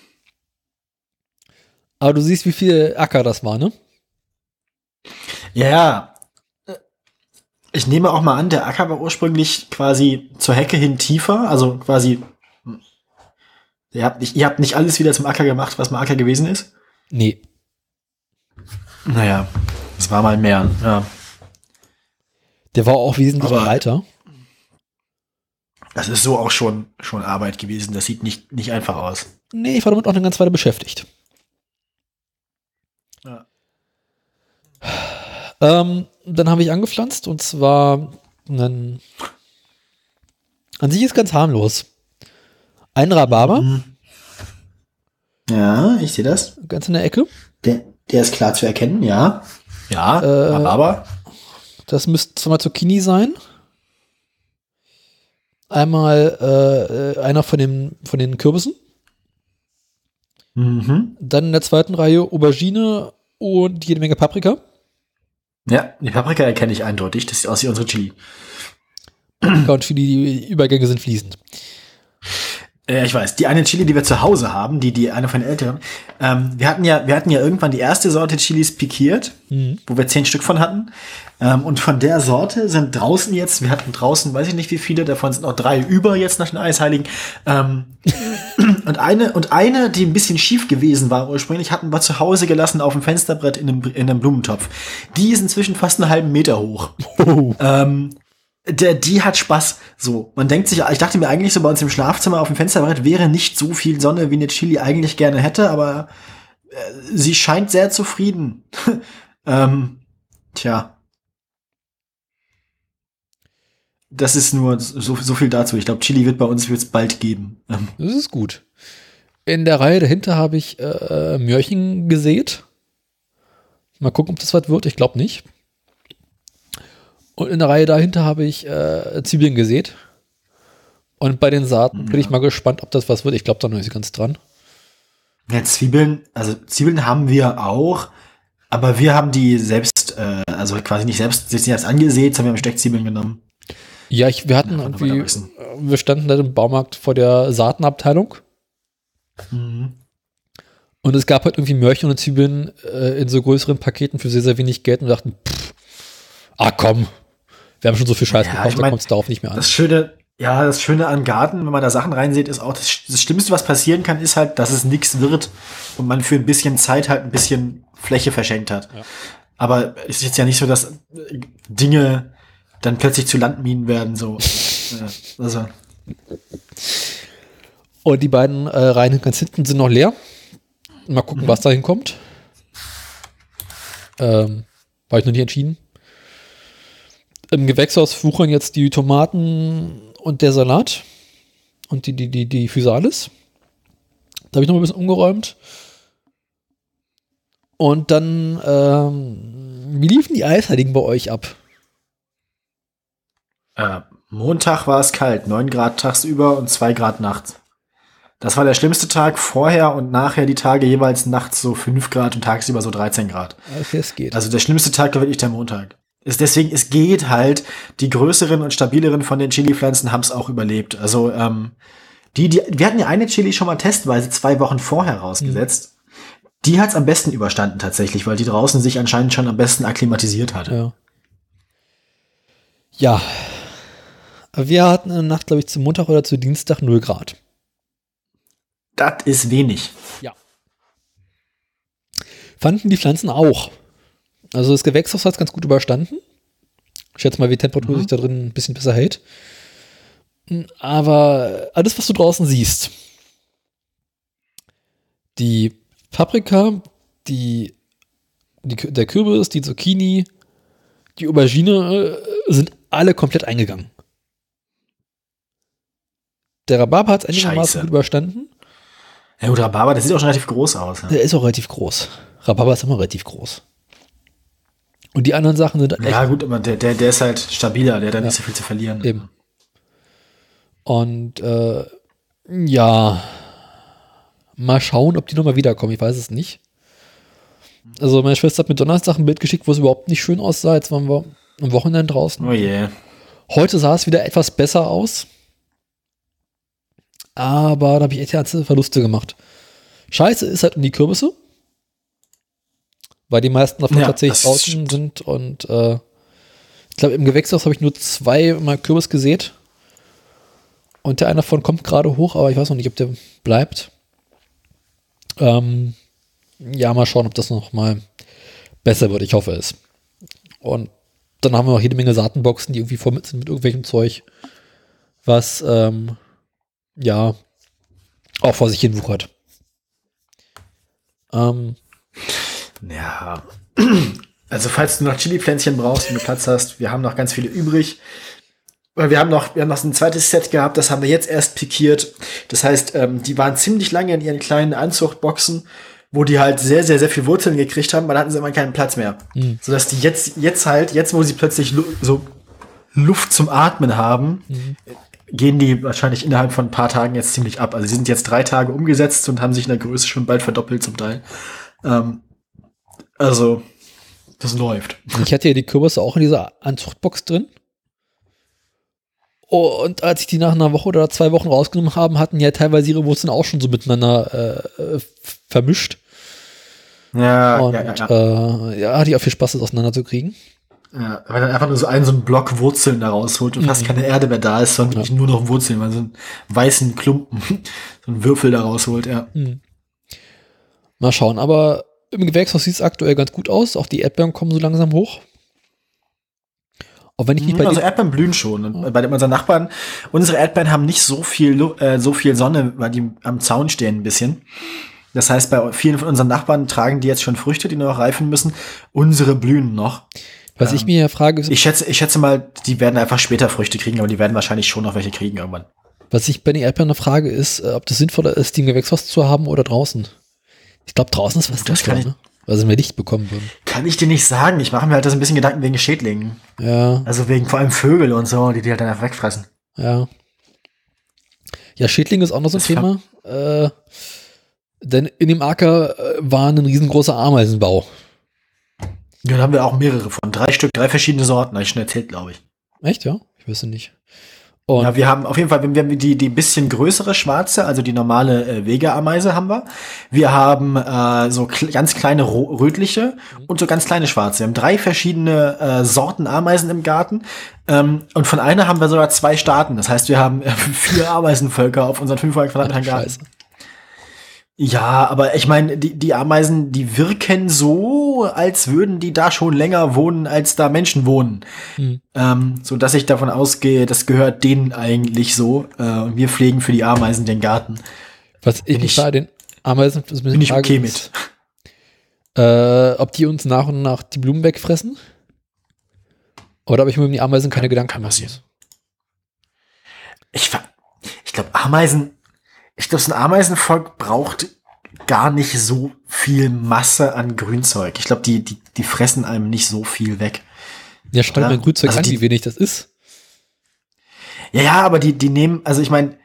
[SPEAKER 1] Aber du siehst, wie viel Acker das war, ne?
[SPEAKER 2] Ja, ja. Ich nehme auch mal an, der Acker war ursprünglich quasi zur Hecke hin tiefer, also quasi. Ihr habt nicht, ihr habt nicht alles wieder zum Acker gemacht, was mal Acker gewesen ist.
[SPEAKER 1] Nee.
[SPEAKER 2] Naja, es war mal mehr, ja.
[SPEAKER 1] Der war auch wesentlich
[SPEAKER 2] Aber-
[SPEAKER 1] breiter.
[SPEAKER 2] Das ist so auch schon, schon Arbeit gewesen. Das sieht nicht, nicht einfach aus.
[SPEAKER 1] Nee, ich war damit auch eine ganze Weile beschäftigt.
[SPEAKER 2] Ja.
[SPEAKER 1] Ähm, dann habe ich angepflanzt und zwar einen, an sich ist ganz harmlos. Ein Rhabarber,
[SPEAKER 2] Mhm. Ja, ich sehe das.
[SPEAKER 1] ganz in der Ecke.
[SPEAKER 2] Der, der ist klar zu erkennen, ja. Ja,
[SPEAKER 1] Äh,
[SPEAKER 2] aber.
[SPEAKER 1] Das müsste zweimal Zucchini sein. Einmal äh, einer von den, von den Kürbissen.
[SPEAKER 2] Mhm.
[SPEAKER 1] Dann in der zweiten Reihe Aubergine und jede Menge Paprika.
[SPEAKER 2] Ja, die Paprika erkenne ich eindeutig. Das sieht aus wie unsere Chili.
[SPEAKER 1] Paprika und Chili, die Übergänge sind fließend.
[SPEAKER 2] Äh, ich weiß, die eine Chili, die wir zu Hause haben, die, die eine von den älteren, ähm, wir hatten ja, wir hatten ja irgendwann die erste Sorte Chilis pikiert,
[SPEAKER 1] Mhm.
[SPEAKER 2] wo wir zehn Stück von hatten. Ähm, und von der Sorte sind draußen jetzt, wir hatten draußen, weiß ich nicht wie viele, davon sind noch drei über jetzt nach den Eisheiligen. Ähm, (clears throat) und eine, und eine, die ein bisschen schief gewesen war ursprünglich, hatten wir zu Hause gelassen auf dem Fensterbrett in einem, in einem Blumentopf. Die ist inzwischen fast einen halben Meter hoch. Ähm, der, die hat Spaß. So, man denkt sich, ich dachte mir eigentlich so bei uns im Schlafzimmer auf dem Fensterbrett wäre nicht so viel Sonne, wie eine Chili eigentlich gerne hätte, aber äh, sie scheint sehr zufrieden. (laughs) ähm, tja. Das ist nur so, so viel dazu. Ich glaube, Chili wird bei uns wird's bald geben. Ähm,
[SPEAKER 1] Das ist gut. In der Reihe dahinter habe ich äh, Mörchen gesät. Mal gucken, ob das was wird. Ich glaube nicht. Und in der Reihe dahinter habe ich äh, Zwiebeln gesät. Und bei den Saaten bin ich mal gespannt, ob das was wird. Ich glaube da noch nicht ganz dran.
[SPEAKER 2] Ja, Zwiebeln, also Zwiebeln haben wir auch, aber wir haben die selbst, äh, also quasi nicht selbst, sie sind jetzt angesät, sondern wir haben Steckzwiebeln genommen.
[SPEAKER 1] Ja, ich, wir hatten
[SPEAKER 2] Ja,
[SPEAKER 1] irgendwie, äh, wir standen da im Baumarkt vor der Saatenabteilung
[SPEAKER 2] Mhm.
[SPEAKER 1] und es gab halt irgendwie Mörchen und Zwiebeln äh, in so größeren Paketen für sehr, sehr wenig Geld und wir dachten, pff, ah komm, wir haben schon so viel Scheiß
[SPEAKER 2] Ja,
[SPEAKER 1] gekauft,
[SPEAKER 2] ich
[SPEAKER 1] da
[SPEAKER 2] mein,
[SPEAKER 1] kommt es darauf nicht mehr an.
[SPEAKER 2] Das Schöne, ja, das Schöne an Garten, wenn man da Sachen reinsieht, ist auch, das, das Schlimmste, was passieren kann, ist halt, dass es nichts wird und man für ein bisschen Zeit halt ein bisschen Fläche verschenkt hat.
[SPEAKER 1] Ja.
[SPEAKER 2] Aber es ist jetzt ja nicht so, dass Dinge dann plötzlich zu Landminen werden, so. Also,
[SPEAKER 1] Und die beiden äh, Reihen ganz hinten sind noch leer. Mal gucken,
[SPEAKER 2] Mhm.
[SPEAKER 1] was da hinkommt. Ähm, war ich noch nicht entschieden. Im Gewächshaus wuchern jetzt die Tomaten und der Salat und die, die, die, die Physalis. Da habe ich noch ein bisschen umgeräumt. Und dann, ähm, wie liefen die Eisheiligen bei euch ab?
[SPEAKER 2] äh, Montag war es kalt, 9 Grad tagsüber und 2 Grad nachts. Das war der schlimmste Tag vorher und nachher die Tage jeweils nachts so 5 Grad und tagsüber so 13 Grad.
[SPEAKER 1] Okay, es geht.
[SPEAKER 2] Also der schlimmste Tag war wirklich der Montag. Ist deswegen, es geht halt, die größeren und stabileren von den Chili-Pflanzen haben es auch überlebt. Also, ähm, die, die, wir hatten ja eine Chili schon mal testweise zwei Wochen vorher rausgesetzt. Die hat es am besten überstanden tatsächlich, weil die draußen sich anscheinend schon am besten akklimatisiert hatte.
[SPEAKER 1] Ja. Ja. Wir hatten in der Nacht, glaube ich, zum Montag oder zu Dienstag 0 Grad.
[SPEAKER 2] Das ist wenig.
[SPEAKER 1] Fanden die Pflanzen auch. Also das Gewächshaus hat es ganz gut überstanden. Ich schätze mal, wie Temperatur
[SPEAKER 2] Mhm.
[SPEAKER 1] sich da drin ein bisschen besser hält. Aber alles, was du draußen siehst, die Paprika, die, die der Kürbis, die Zucchini, die Aubergine äh, sind alle komplett eingegangen. Der Rhabarber hat es einigermaßen gut überstanden.
[SPEAKER 2] Ja gut, Rhabarber, das sieht auch schon relativ groß aus. Ja,
[SPEAKER 1] Der ist auch relativ groß. Rhabarber ist immer relativ groß. Und die anderen Sachen sind
[SPEAKER 2] ja gut, aber der, der, der ist halt stabiler, der hat da nicht so viel zu verlieren.
[SPEAKER 1] Eben. Und äh, ja, mal schauen, ob die nochmal wiederkommen. Ich weiß es nicht. Also meine Schwester hat mir Donnerstag ein Bild geschickt, wo es überhaupt nicht schön aussah. Jetzt waren wir am Wochenende draußen.
[SPEAKER 2] Oh je.
[SPEAKER 1] Heute sah es wieder etwas besser aus. Aber da habe ich echt Verluste gemacht. Scheiße ist halt um die Kürbisse. Weil die meisten davon
[SPEAKER 2] Ja,
[SPEAKER 1] tatsächlich draußen sind. Und äh, ich glaube, im Gewächshaus habe ich nur zweimal Kürbis gesät. Und der eine davon kommt gerade hoch, aber ich weiß noch nicht, ob der bleibt. Ähm, ja, mal schauen, ob das noch mal besser wird. Ich hoffe es. Und dann haben wir noch jede Menge Saatenboxen, die irgendwie voll mit sind mit irgendwelchem Zeug, was ähm, ja auch vor sich hin wuchert. Ähm,
[SPEAKER 2] Ja. (clears throat) Also falls du noch Chili-Pflänzchen brauchst, wenn du Platz hast, wir haben noch ganz viele übrig. Weil Wir haben noch, wir haben noch ein zweites Set gehabt, das haben wir jetzt erst pikiert. Das heißt, ähm, die waren ziemlich lange in ihren kleinen Anzuchtboxen, wo die halt sehr, sehr, sehr viel Wurzeln gekriegt haben, dann hatten sie immer keinen Platz mehr.
[SPEAKER 1] Mhm.
[SPEAKER 2] Sodass die jetzt, jetzt halt, jetzt wo sie plötzlich lu so Luft zum Atmen haben, gehen die wahrscheinlich innerhalb von ein paar Tagen jetzt ziemlich ab. Also sie sind jetzt drei Tage umgesetzt und haben sich in der Größe schon bald verdoppelt zum Teil. Ähm, also, das läuft.
[SPEAKER 1] ich hatte ja die Kürbisse auch in dieser Anzuchtbox drin. Oh, und als ich die nach einer Woche oder zwei Wochen rausgenommen haben, hatten ja teilweise ihre Wurzeln auch schon so miteinander äh, vermischt.
[SPEAKER 2] Ja,
[SPEAKER 1] Und
[SPEAKER 2] ja, ja, ja.
[SPEAKER 1] Äh, ja, hatte ich auch viel Spaß, das auseinanderzukriegen.
[SPEAKER 2] ja. Weil dann einfach nur so einen, so einen Block Wurzeln da rausholt und fast
[SPEAKER 1] Mhm.
[SPEAKER 2] keine Erde mehr da ist, sondern wirklich nur noch Wurzeln, weil so einen weißen Klumpen, (laughs) so einen Würfel da rausholt, ja.
[SPEAKER 1] Hm. Mal schauen, aber im Gewächshaus sieht es aktuell ganz gut aus. Auch die Erdbeeren kommen so langsam hoch. Auch wenn ich nicht bei
[SPEAKER 2] also. Erdbeeren blühen schon. Und bei unseren Nachbarn, unsere Erdbeeren haben nicht so viel, äh, so viel Sonne, weil die am Zaun stehen ein bisschen. Das heißt, bei vielen von unseren Nachbarn tragen die jetzt schon Früchte, die noch reifen müssen. Unsere blühen noch.
[SPEAKER 1] Was ich mir ja frage, ist,
[SPEAKER 2] Ich schätze, ich schätze mal, die werden einfach später Früchte kriegen, aber die werden wahrscheinlich schon noch welche kriegen irgendwann.
[SPEAKER 1] was ich bei den Erdbeeren noch frage, ist, äh, ob das sinnvoller ist, die im Gewächshaus zu haben oder draußen. Ich glaube, draußen ist was
[SPEAKER 2] Das
[SPEAKER 1] sinnvoller, ne? Weil sie mehr Licht bekommen würden.
[SPEAKER 2] Kann ich dir nicht sagen. Ich mache mir halt das ein bisschen Gedanken wegen Schädlingen.
[SPEAKER 1] Ja,
[SPEAKER 2] Also wegen vor allem Vögel und so, die die halt dann einfach wegfressen.
[SPEAKER 1] ja. Ja, Schädling ist auch noch so ein Thema. Äh, denn in dem Acker äh, war ein riesengroßer Ameisenbau.
[SPEAKER 2] Ja, da haben wir auch mehrere von. Drei Stück, drei verschiedene Sorten, habe ich schon erzählt, glaube ich.
[SPEAKER 1] Echt, ja? Ich wüsste nicht. Und
[SPEAKER 2] Ja, wir haben auf jeden Fall, wir haben die, die bisschen größere schwarze, also die normale äh, Vega-Ameise haben wir. Wir haben äh, so kl ganz kleine rötliche und so ganz kleine schwarze. Wir haben drei verschiedene äh, Sorten Ameisen im Garten. Ähm, und von einer haben wir sogar zwei Staaten. Das heißt, wir haben äh, (laughs) vier Ameisenvölker auf unseren 500 Quadratmetern Garten. Ja, aber ich meine, die, die Ameisen, die wirken so, als würden die da schon länger wohnen, als da Menschen wohnen.
[SPEAKER 1] Hm.
[SPEAKER 2] Ähm, so dass ich davon ausgehe, das gehört denen eigentlich so. Äh, und wir pflegen für die Ameisen den Garten.
[SPEAKER 1] Was ich
[SPEAKER 2] Bin ich-
[SPEAKER 1] bei den Ameisen bisschen
[SPEAKER 2] Bin ich okay
[SPEAKER 1] ist, Äh, ob die uns nach und nach die Blumen wegfressen? Oder ob ich mir um die Ameisen keine Gedanken
[SPEAKER 2] kann passieren. Ich, ich glaube, Ameisen, ich glaube, so ein Ameisenvolk braucht gar nicht so viel Masse an Grünzeug. Ich glaube, die, die, die fressen einem nicht so viel weg.
[SPEAKER 1] Ja,
[SPEAKER 2] Ja,
[SPEAKER 1] mein Grünzeug
[SPEAKER 2] also
[SPEAKER 1] an,
[SPEAKER 2] die-
[SPEAKER 1] wie wenig das ist.
[SPEAKER 2] Ja, ja, aber die, die nehmen, also ich meine,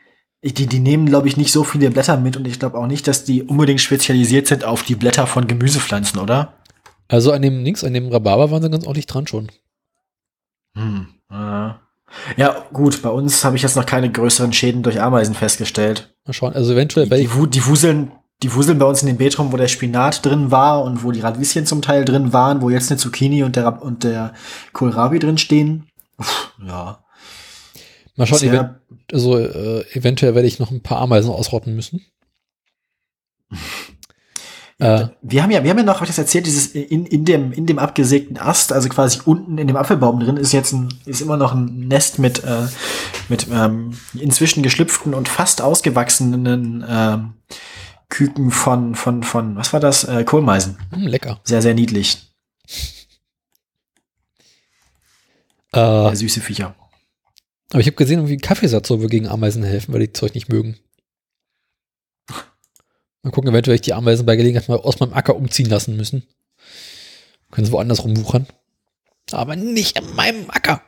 [SPEAKER 2] die, die nehmen, glaube ich, nicht so viele Blätter mit und ich glaube auch nicht, dass die unbedingt spezialisiert sind auf die Blätter von Gemüsepflanzen, oder?
[SPEAKER 1] Also an dem links, an dem Rhabarber waren sie ganz ordentlich dran schon.
[SPEAKER 2] Hm. Äh. Ja, gut, bei uns habe ich jetzt noch keine größeren Schäden durch Ameisen festgestellt.
[SPEAKER 1] Mal schauen, also eventuell.
[SPEAKER 2] Die, die, die, wuseln, die wuseln bei uns in dem Beetrum, wo der Spinat drin war und wo die Radieschen zum Teil drin waren, wo jetzt eine Zucchini und der, und der Kohlrabi drin stehen. Uff, ja.
[SPEAKER 1] Mal schauen, event also äh, eventuell werde ich noch ein paar Ameisen ausrotten müssen. (laughs)
[SPEAKER 2] Äh, wir haben ja, wir haben ja noch, was ich das erzählt, dieses in, in dem, in dem abgesägten Ast, also quasi unten in dem Apfelbaum drin, ist jetzt ein, ist immer noch ein Nest mit, äh, mit ähm, inzwischen geschlüpften und fast ausgewachsenen ähm, Küken von, von, von, was war das? Äh, Kohlmeisen.
[SPEAKER 1] Mm, lecker.
[SPEAKER 2] Sehr, sehr niedlich. Äh, süße Viecher.
[SPEAKER 1] Aber ich habe gesehen, wie Kaffeesatz soll gegen Ameisen helfen, weil die Zeug nicht mögen. Mal gucken, eventuell ich die Ameisen bei Gelegenheit mal aus meinem Acker umziehen lassen müssen. Können sie woanders rumwuchern. Aber nicht in meinem Acker.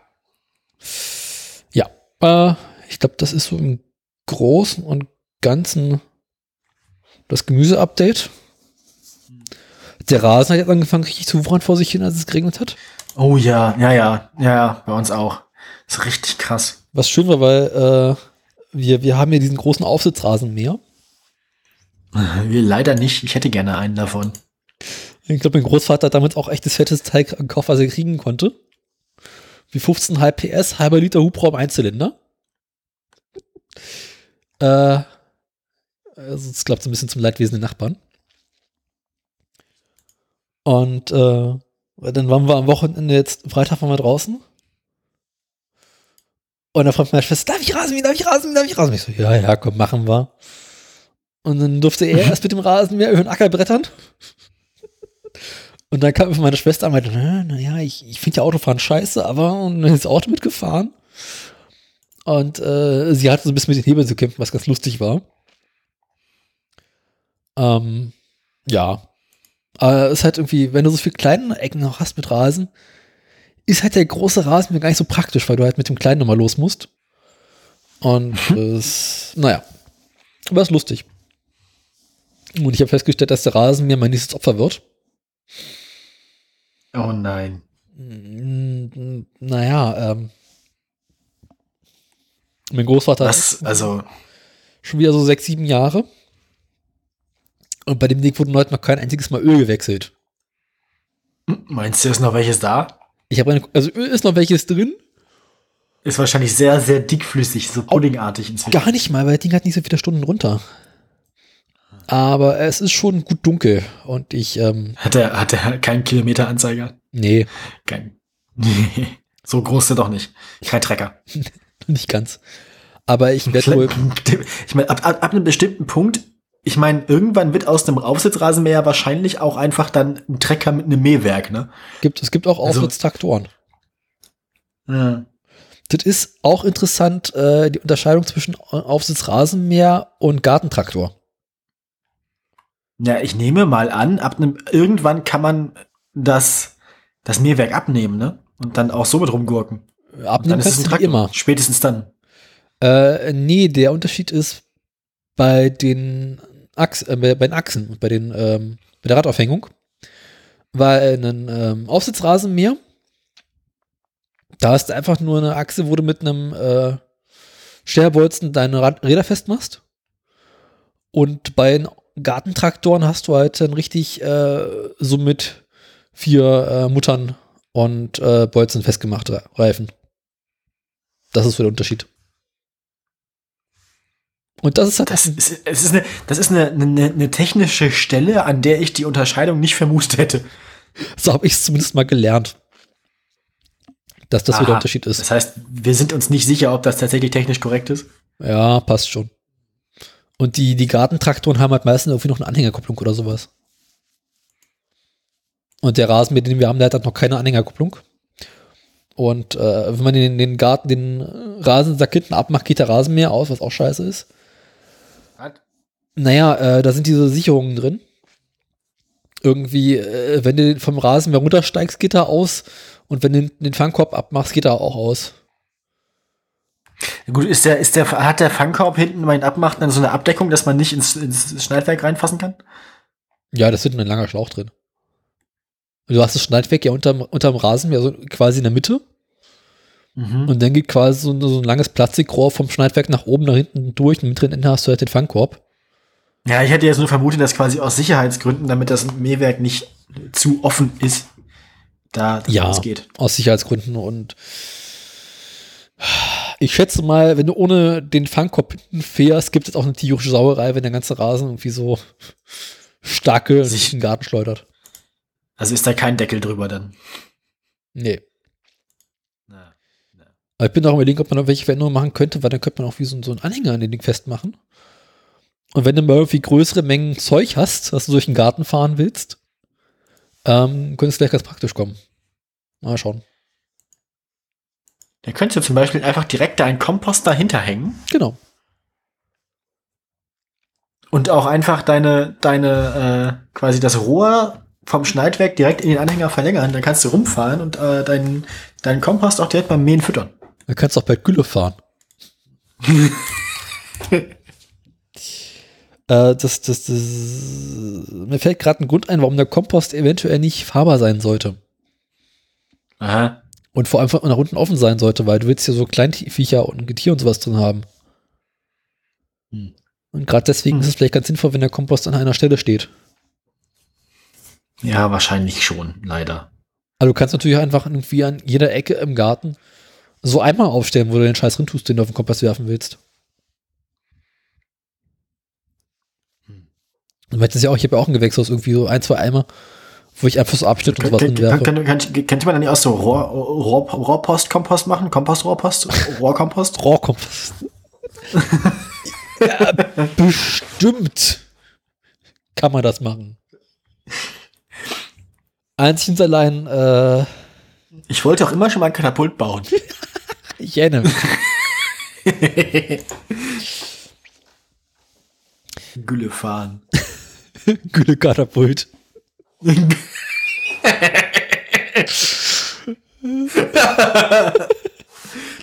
[SPEAKER 1] Ja, äh, ich glaube, das ist so im Großen und Ganzen das Gemüse-Update. Der Rasen hat jetzt angefangen, richtig zu wuchern vor sich hin, als es geregnet hat.
[SPEAKER 2] Oh ja, ja, ja, ja, bei uns auch. Das ist richtig krass.
[SPEAKER 1] Was schön war, weil äh, wir, wir haben ja diesen großen Aufsitzrasenmäher.
[SPEAKER 2] Leider nicht. Ich hätte gerne einen davon.
[SPEAKER 1] Ich glaube, mein Großvater hat damals auch echtes fettes Teig gekauft, was er kriegen konnte. Wie 15,5 PS, halber Liter Hubraum, Einzylinder. Äh, also es klappt so ein bisschen zum Leidwesen der Nachbarn. Und äh, dann waren wir am Wochenende jetzt, Freitag waren wir draußen. Und dann fragt meine Schwester, darf ich rasen, darf ich rasen, darf ich rasen? Ich so, ja, ja, komm, machen wir. Und dann durfte er erst mit dem Rasenmäher über den Acker brettern. Und dann kam meine Schwester und meinte, naja, ich, ich finde ja Autofahren scheiße, aber und dann ist das Auto mitgefahren. Und äh, sie hatte so ein bisschen mit den Hebeln zu kämpfen, was ganz lustig war. Ähm, ja. Aber es ist halt irgendwie, wenn du so viele kleine Ecken noch hast mit Rasen, ist halt der große Rasenmäher gar nicht so praktisch, weil du halt mit dem kleinen nochmal los musst. Und es, naja. Aber es ist lustig. Und ich habe festgestellt, dass der Rasen mir mein nächstes Opfer wird.
[SPEAKER 2] Oh nein.
[SPEAKER 1] Naja, ähm. Mein Großvater
[SPEAKER 2] Was? Also.
[SPEAKER 1] Schon wieder so sechs, sieben Jahre. Und bei dem Ding wurde heute noch kein einziges Mal Öl gewechselt.
[SPEAKER 2] Meinst du, ist noch welches da?
[SPEAKER 1] Ich habe also Öl ist noch welches drin.
[SPEAKER 2] Ist wahrscheinlich sehr, sehr dickflüssig, so puddingartig
[SPEAKER 1] inzwischen. Gar nicht mal, weil das Ding hat nicht so viele Stunden runter. Aber es ist schon gut dunkel und ich. Ähm,
[SPEAKER 2] hat er hat er keinen Kilometeranzeiger?
[SPEAKER 1] Nee.
[SPEAKER 2] Kein. Nee. (laughs) So groß ist er doch nicht. Kein Trecker. (laughs)
[SPEAKER 1] nicht ganz. Aber ich werde wohl.
[SPEAKER 2] Ich meine, ab, ab, ab einem bestimmten Punkt, ich meine, irgendwann wird aus dem Aufsitzrasenmäher wahrscheinlich auch einfach dann ein Trecker mit einem Mähwerk, ne?
[SPEAKER 1] Gibt, es gibt auch also Aufsitztraktoren.
[SPEAKER 2] Also, ja.
[SPEAKER 1] Das ist auch interessant, äh, die Unterscheidung zwischen Aufsitzrasenmäher und Gartentraktor.
[SPEAKER 2] Ja, ich nehme mal an, ab einem, irgendwann kann man das, das Mähwerk abnehmen, ne? Und dann auch so mit rumgurken.
[SPEAKER 1] Abnehmen kannst du immer.
[SPEAKER 2] Spätestens dann.
[SPEAKER 1] Äh, nee, der Unterschied ist bei den, Achs, äh, bei den Achsen und bei, den, ähm, bei der Radaufhängung. Weil ein ähm, Aufsitzrasenmäher, da hast du einfach nur eine Achse, wo du mit einem äh, Stellbolzen deine Räder festmachst. Und bei den Gartentraktoren hast du halt dann richtig äh, so mit vier äh, Muttern und äh, Bolzen festgemachte Reifen. Das ist so der Unterschied. Und das ist halt.
[SPEAKER 2] Das ist, es ist, eine, das ist eine, eine, eine technische Stelle, an der ich die Unterscheidung nicht vermutet hätte.
[SPEAKER 1] So habe ich es zumindest mal gelernt. Dass das Aha, so der Unterschied ist.
[SPEAKER 2] Das heißt, wir sind uns nicht sicher, ob das tatsächlich technisch korrekt ist.
[SPEAKER 1] Ja, passt schon. Und die, die Gartentraktoren haben halt meistens irgendwie noch eine Anhängerkupplung oder sowas. Und der Rasen, mit dem wir haben, der hat halt noch keine Anhängerkupplung. Und äh, wenn man den, den Garten, den Rasensack hinten abmacht, geht der Rasenmäher aus, was auch scheiße ist. Was? Naja, äh, da sind diese Sicherungen drin. Irgendwie, äh, wenn du vom Rasenmäher runtersteigst, geht er aus. Und wenn du den, den Fangkorb abmachst, geht er auch aus.
[SPEAKER 2] Gut, ist der, ist der, hat der Fangkorb hinten beim Abmachen dann so eine Abdeckung, dass man nicht ins, ins Schneidwerk reinfassen kann?
[SPEAKER 1] Ja, das ist ein langer Schlauch drin. Du hast das Schneidwerk ja unterm, unterm Rasen, ja so quasi in der Mitte.
[SPEAKER 2] Mhm.
[SPEAKER 1] Und dann geht quasi so, so ein langes Plastikrohr vom Schneidwerk nach oben, nach hinten durch. Und mit drin Ende hast du halt den Fangkorb.
[SPEAKER 2] Ja, ich hätte jetzt nur vermutet, dass quasi aus Sicherheitsgründen, damit das Mähwerk nicht zu offen ist, da das
[SPEAKER 1] Ja,
[SPEAKER 2] geht.
[SPEAKER 1] aus Sicherheitsgründen. Und ich schätze mal, wenn du ohne den Fangkorb hinten fährst, gibt es auch eine tierische Sauerei, wenn der ganze Rasen irgendwie so starke
[SPEAKER 2] Sich-
[SPEAKER 1] durch den Garten schleudert.
[SPEAKER 2] Also ist da kein Deckel drüber dann.
[SPEAKER 1] Nee. Aber ich bin auch überlegen, ob man noch welche Veränderungen machen könnte, weil dann könnte man auch wie so, so einen Anhänger an den Ding festmachen. Und wenn du mal irgendwie größere Mengen Zeug hast, was du durch den Garten fahren willst, ähm, könnte es gleich ganz praktisch kommen. Mal schauen.
[SPEAKER 2] Da könntest du zum Beispiel einfach direkt da einen Kompost dahinter hängen
[SPEAKER 1] Genau.
[SPEAKER 2] und auch einfach deine, deine, äh, quasi das Rohr vom Schneidwerk direkt in den Anhänger verlängern. Dann kannst du rumfahren und äh, deinen, deinen Kompost auch direkt beim Mähen füttern.
[SPEAKER 1] Da kannst du auch bei Gülle fahren. (laughs) äh, das, das, das, mir fällt gerade ein Grund ein, warum der Kompost eventuell nicht fahrbar sein sollte.
[SPEAKER 2] Aha.
[SPEAKER 1] Und vor allem von nach unten offen sein sollte, weil du willst ja so Kleinviecher und Getier und sowas drin haben.
[SPEAKER 2] Hm.
[SPEAKER 1] Und gerade deswegen
[SPEAKER 2] Hm.
[SPEAKER 1] ist es vielleicht ganz sinnvoll, wenn der Kompost an einer Stelle steht.
[SPEAKER 2] Ja, wahrscheinlich schon, leider.
[SPEAKER 1] Also du kannst natürlich einfach irgendwie an jeder Ecke im Garten so einmal aufstellen, wo du den Scheiß drin tust, den du auf den Kompost werfen willst.
[SPEAKER 2] Hm.
[SPEAKER 1] Und das ja auch, ich habe ja auch ein Gewächshaus, irgendwie so ein, zwei Eimer, wo ich einfach so Abschnitt und sowas
[SPEAKER 2] Kann,
[SPEAKER 1] werfe.
[SPEAKER 2] kann, kann, kann, könnte man dann nicht auch so Rohr, Rohr, Rohrpost-Kompost machen? Kompost-Rohrpost? Rohrkompost?
[SPEAKER 1] Rohrkompost. ja, bestimmt kann man das machen. Einzig und allein, äh,
[SPEAKER 2] Ich wollte auch immer schon mal ein Katapult bauen. (laughs)
[SPEAKER 1] ich erinnere mich. (laughs)
[SPEAKER 2] Gülle fahren. (laughs)
[SPEAKER 1] Gülle-Katapult. (laughs)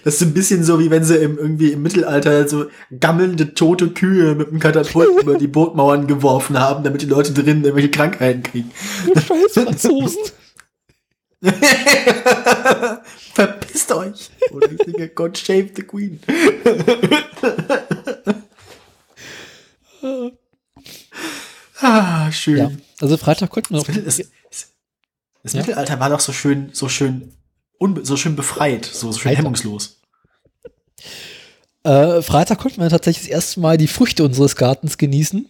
[SPEAKER 2] Das ist ein bisschen so, wie wenn sie im, irgendwie im Mittelalter so gammelnde tote Kühe mit dem Katapult über die Bootmauern geworfen haben, damit die Leute drinnen irgendwelche Krankheiten kriegen.
[SPEAKER 1] Scheiß Franzosen. (laughs)
[SPEAKER 2] Verpisst euch! Oder ich singe God Save the Queen. (laughs) ah, schön.
[SPEAKER 1] Ja, also Freitag konnten wir noch.
[SPEAKER 2] Das, das, das Mittelalter war doch so schön, so schön, so schön befreit, so, so schön
[SPEAKER 1] Alter.
[SPEAKER 2] hemmungslos.
[SPEAKER 1] Äh, Freitag konnten wir tatsächlich das erste Mal die Früchte unseres Gartens genießen.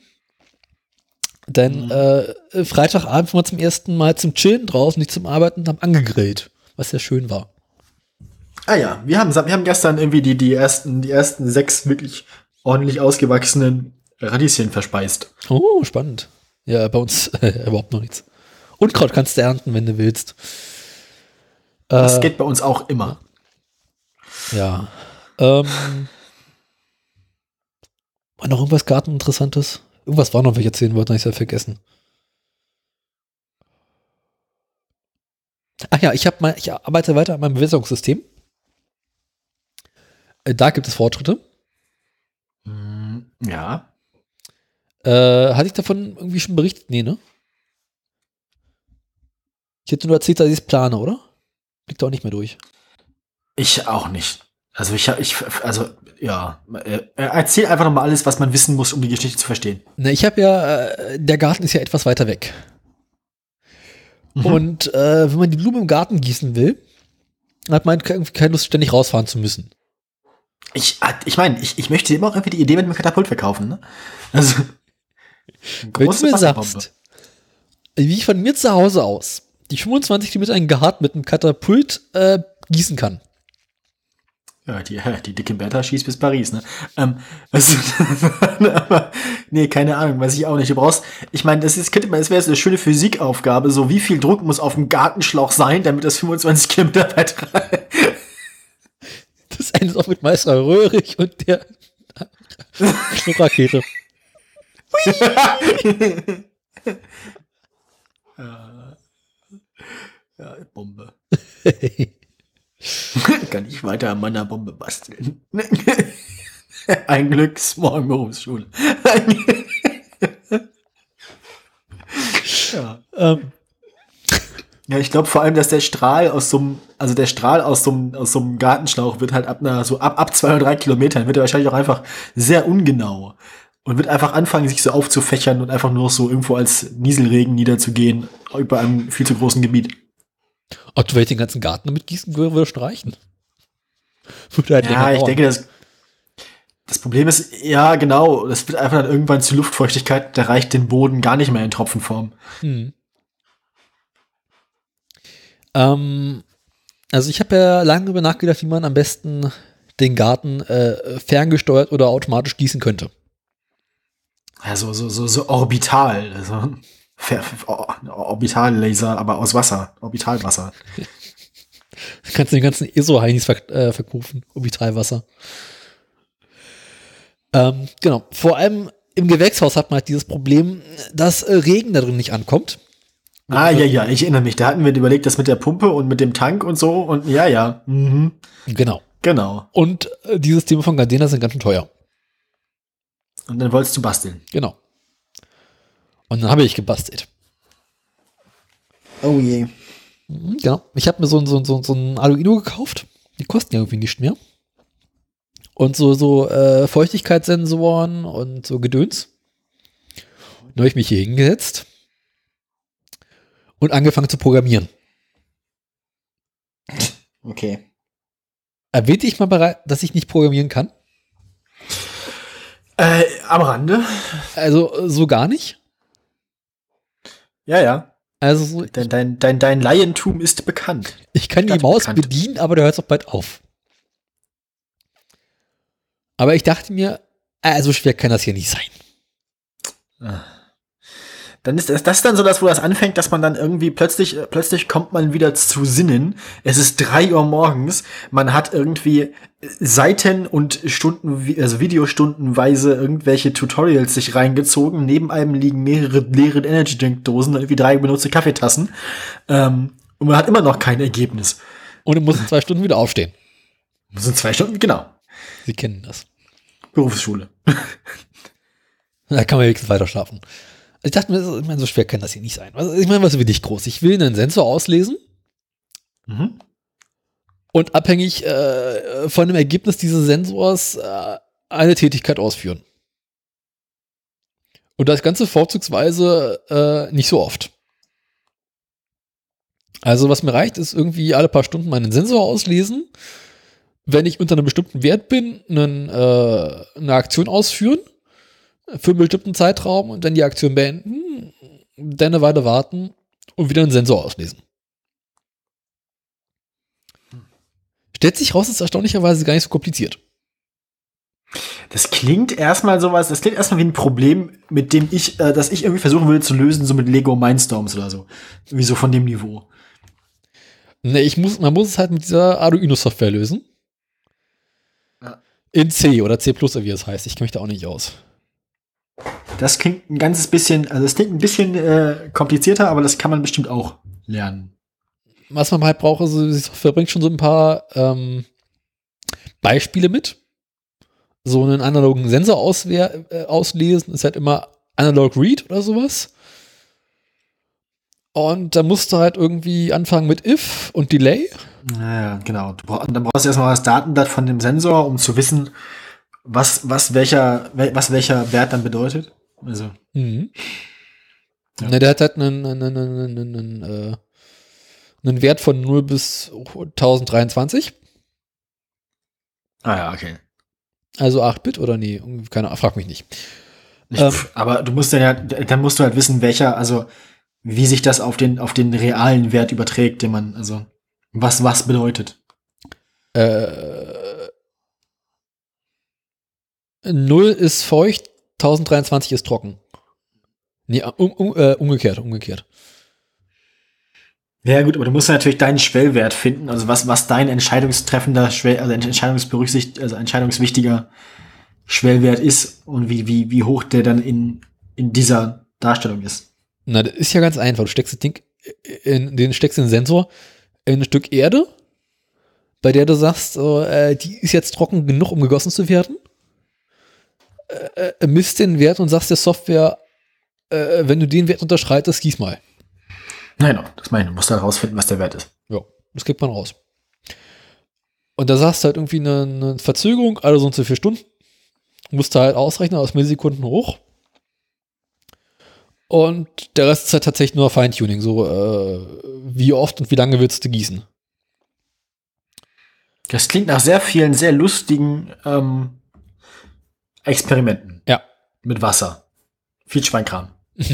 [SPEAKER 1] Denn
[SPEAKER 2] Mhm.
[SPEAKER 1] äh, Freitagabend waren wir zum ersten Mal zum Chillen draußen, nicht zum Arbeiten, und haben angegrillt, was sehr schön war.
[SPEAKER 2] Ah ja, wir haben, wir haben gestern irgendwie die, die, ersten, die ersten sechs wirklich ordentlich ausgewachsenen Radieschen verspeist.
[SPEAKER 1] Oh, spannend. Ja, bei uns äh, (laughs) überhaupt noch nichts. Unkraut kannst du ernten, wenn du willst.
[SPEAKER 2] Das
[SPEAKER 1] Äh,
[SPEAKER 2] geht bei uns auch immer.
[SPEAKER 1] ja. Ähm, war noch irgendwas Garteninteressantes? Irgendwas war noch, was ich erzählen wollte, habe ich ja vergessen. Ach ja, ich habe mal, ich arbeite weiter an meinem Bewässerungssystem. Äh, Da gibt es Fortschritte.
[SPEAKER 2] Mm, Ja.
[SPEAKER 1] Äh, hatte ich davon irgendwie schon berichtet? Nee, ne? Ich hätte nur erzählt, dass ich es plane, oder? Liegt auch nicht mehr durch.
[SPEAKER 2] Ich auch nicht. Also ich, ich also ja, äh, erzähl einfach noch mal alles, was man wissen muss, um die Geschichte zu verstehen.
[SPEAKER 1] Ne, ich habe ja, äh, der Garten ist ja etwas weiter weg.
[SPEAKER 2] Mhm.
[SPEAKER 1] Und äh, wenn man die Blume im Garten gießen will, hat man ke- keine Lust, ständig rausfahren zu müssen.
[SPEAKER 2] Ich, ich meine, ich, ich möchte immer auch irgendwie die Idee mit dem Katapult verkaufen, ne? Also
[SPEAKER 1] Wenn du mir sagst, wie ich von mir zu Hause aus die 25 Kilometer einen Garten mit einem Katapult äh, gießen kann.
[SPEAKER 2] Ja, die, die dicke Bertha schießt bis Paris, ne? Ähm, also, (laughs) nee, keine Ahnung, weiß ich auch nicht. Du brauchst, ich meine, das ist, könnte man, das wäre so eine schöne Physikaufgabe, so wie viel Druck muss auf dem Gartenschlauch sein, damit das 25 Kilometer weit.
[SPEAKER 1] Das eine ist auch mit Meister Röhrig und der (laughs) Schnuckrakete. (laughs)
[SPEAKER 2] Ja, Bombe. (laughs) kann ich weiter an meiner Bombe basteln. (laughs) Ein Glück, Small Berufsschule. ja. Ähm. ja, ich glaube vor allem, dass der Strahl aus so einem, also der Strahl aus so einem, aus so einem Gartenschlauch wird halt ab einer, so ab, ab zwei oder drei Kilometern wird er wahrscheinlich auch einfach sehr ungenau und wird einfach anfangen, sich so aufzufächern und einfach nur so irgendwo als Nieselregen niederzugehen über einem viel zu großen Gebiet.
[SPEAKER 1] Ob du vielleicht den ganzen Garten damit gießen würde, würde streichen. (laughs)
[SPEAKER 2] Würde halt ja, ich denke, das, das Problem ist, ja, genau, das wird einfach dann irgendwann zu Luftfeuchtigkeit, da reicht den Boden gar nicht mehr in Tropfenform. Hm.
[SPEAKER 1] Ähm, also ich habe ja lange darüber nachgedacht, wie man am besten den Garten äh, ferngesteuert oder automatisch gießen könnte.
[SPEAKER 2] Ja, so, so, so, so orbital. Also, Orbitallaser, aber aus Wasser. Orbitalwasser. (laughs)
[SPEAKER 1] Du kannst den ganzen ESO-Heinis verk äh, verkaufen. Orbitalwasser. Ähm, genau. Vor allem im Gewächshaus hat man halt dieses Problem, dass äh, Regen da drin nicht ankommt.
[SPEAKER 2] Ah, ja, ja, ich erinnere mich. Da hatten wir überlegt, das mit der Pumpe und mit dem Tank und so. Und ja, ja. Mhm.
[SPEAKER 1] Genau.
[SPEAKER 2] Genau.
[SPEAKER 1] Und äh, die Systeme von Gardena sind ganz schön teuer.
[SPEAKER 2] Und dann wolltest du basteln.
[SPEAKER 1] Genau. Und dann habe ich gebastelt.
[SPEAKER 2] Oh je.
[SPEAKER 1] Mhm, genau. Ich habe mir so, so, so, so ein Arduino gekauft. Die kosten ja irgendwie nicht mehr. Und so, so äh, Feuchtigkeitssensoren und so Gedöns. Dann habe ich mich hier hingesetzt und angefangen zu programmieren.
[SPEAKER 2] Okay.
[SPEAKER 1] Erwähnte ich mal bereit, dass ich nicht programmieren kann?
[SPEAKER 2] Äh, am Rande.
[SPEAKER 1] Also so gar nicht?
[SPEAKER 2] Ja, ja.
[SPEAKER 1] Also so,
[SPEAKER 2] dein, dein, dein, dein Laientum ist bekannt.
[SPEAKER 1] Ich kann die Maus bekannt. bedienen, aber der hört auch bald auf. Aber ich dachte mir, äh, so schwer kann das hier nicht sein.
[SPEAKER 2] Ah dann ist das, das dann so das, wo das anfängt, dass man dann irgendwie plötzlich, äh, plötzlich kommt man wieder zu Sinnen. Es ist drei Uhr morgens, man hat irgendwie Seiten und Stunden, also Videostundenweise irgendwelche Tutorials sich reingezogen. Neben einem liegen mehrere leere Energy Drink Dosen, irgendwie drei benutzte Kaffeetassen. Ähm, und man hat immer noch kein Ergebnis.
[SPEAKER 1] Und du musst in zwei Stunden wieder aufstehen.
[SPEAKER 2] Muss in zwei Stunden, genau.
[SPEAKER 1] Sie kennen das.
[SPEAKER 2] Berufsschule. (laughs)
[SPEAKER 1] da kann man wenigstens weiter schlafen. Ich dachte mir, ich meine, so schwer kann das hier nicht sein. Also, ich meine, was will ich groß? Ich will einen Sensor auslesen. Mhm. Und abhängig äh, von dem Ergebnis dieses Sensors äh, eine Tätigkeit ausführen. Und das Ganze vorzugsweise äh, nicht so oft. Also, was mir reicht, ist irgendwie alle paar Stunden meinen Sensor auslesen. Wenn ich unter einem bestimmten Wert bin, einen, äh, eine Aktion ausführen für einen bestimmten Zeitraum und dann die Aktion beenden, dann eine Weile warten und wieder einen Sensor auslesen. Stellt sich raus, ist erstaunlicherweise gar nicht so kompliziert.
[SPEAKER 2] Das klingt erstmal sowas, das klingt erstmal wie ein Problem, mit dem ich, äh, das ich irgendwie versuchen will zu lösen, so mit Lego Mindstorms oder so. Wie so von dem Niveau.
[SPEAKER 1] Ne, ich muss, man muss es halt mit dieser Arduino-Software lösen. Ja. In C oder C+, wie es heißt. Ich kenne mich da auch nicht aus.
[SPEAKER 2] Das klingt ein ganzes bisschen, also es klingt ein bisschen äh, komplizierter, aber das kann man bestimmt auch lernen.
[SPEAKER 1] Was man halt braucht, also die Software bringt schon so ein paar ähm, Beispiele mit. So einen analogen Sensor äh, auslesen ist halt immer Analog Read oder sowas. Und da musst du halt irgendwie anfangen mit if und Delay.
[SPEAKER 2] Naja, genau. Du brauch, dann brauchst du erstmal das Datenblatt von dem Sensor, um zu wissen, was, was, welcher, was welcher Wert dann bedeutet. Also. Mhm.
[SPEAKER 1] Ja. Ne, der hat halt einen, einen, einen, einen, äh, einen Wert von 0 bis 1023.
[SPEAKER 2] Ah ja, okay.
[SPEAKER 1] Also 8 Bit oder nee? Keine Ahnung, frag mich nicht.
[SPEAKER 2] Ich, ähm, aber du musst dann ja, dann musst du halt wissen, welcher, also wie sich das auf den, auf den realen Wert überträgt, den man, also was was bedeutet.
[SPEAKER 1] Äh, 0 ist feucht, 1023 ist trocken. Nee, um, um, äh, umgekehrt, umgekehrt.
[SPEAKER 2] Ja, gut, aber du musst natürlich deinen Schwellwert finden, also was, was dein entscheidungstreffender, Schwell, also entscheidungsberücksicht, also entscheidungswichtiger Schwellwert ist und wie, wie, wie hoch der dann in, in dieser Darstellung ist.
[SPEAKER 1] Na, das ist ja ganz einfach. Du steckst das Ding in den steckst den Sensor in ein Stück Erde, bei der du sagst, äh, die ist jetzt trocken genug, um gegossen zu werden. Äh, äh, misst den Wert und sagst der Software, äh, wenn du den Wert unterschreitest, gieß mal.
[SPEAKER 2] Nein, das meine ich. Du musst dann rausfinden, was der Wert ist.
[SPEAKER 1] Ja, das kriegt man raus. Und da sagst du halt irgendwie eine, eine Verzögerung, also so und so vier Stunden. Musst du halt ausrechnen aus Millisekunden hoch. Und der Rest ist halt tatsächlich nur Feintuning. So, äh, wie oft und wie lange willst du gießen?
[SPEAKER 2] Das klingt nach sehr vielen, sehr lustigen ähm, Experimenten.
[SPEAKER 1] Ja.
[SPEAKER 2] Mit Wasser. Viel Schweinkram. (laughs)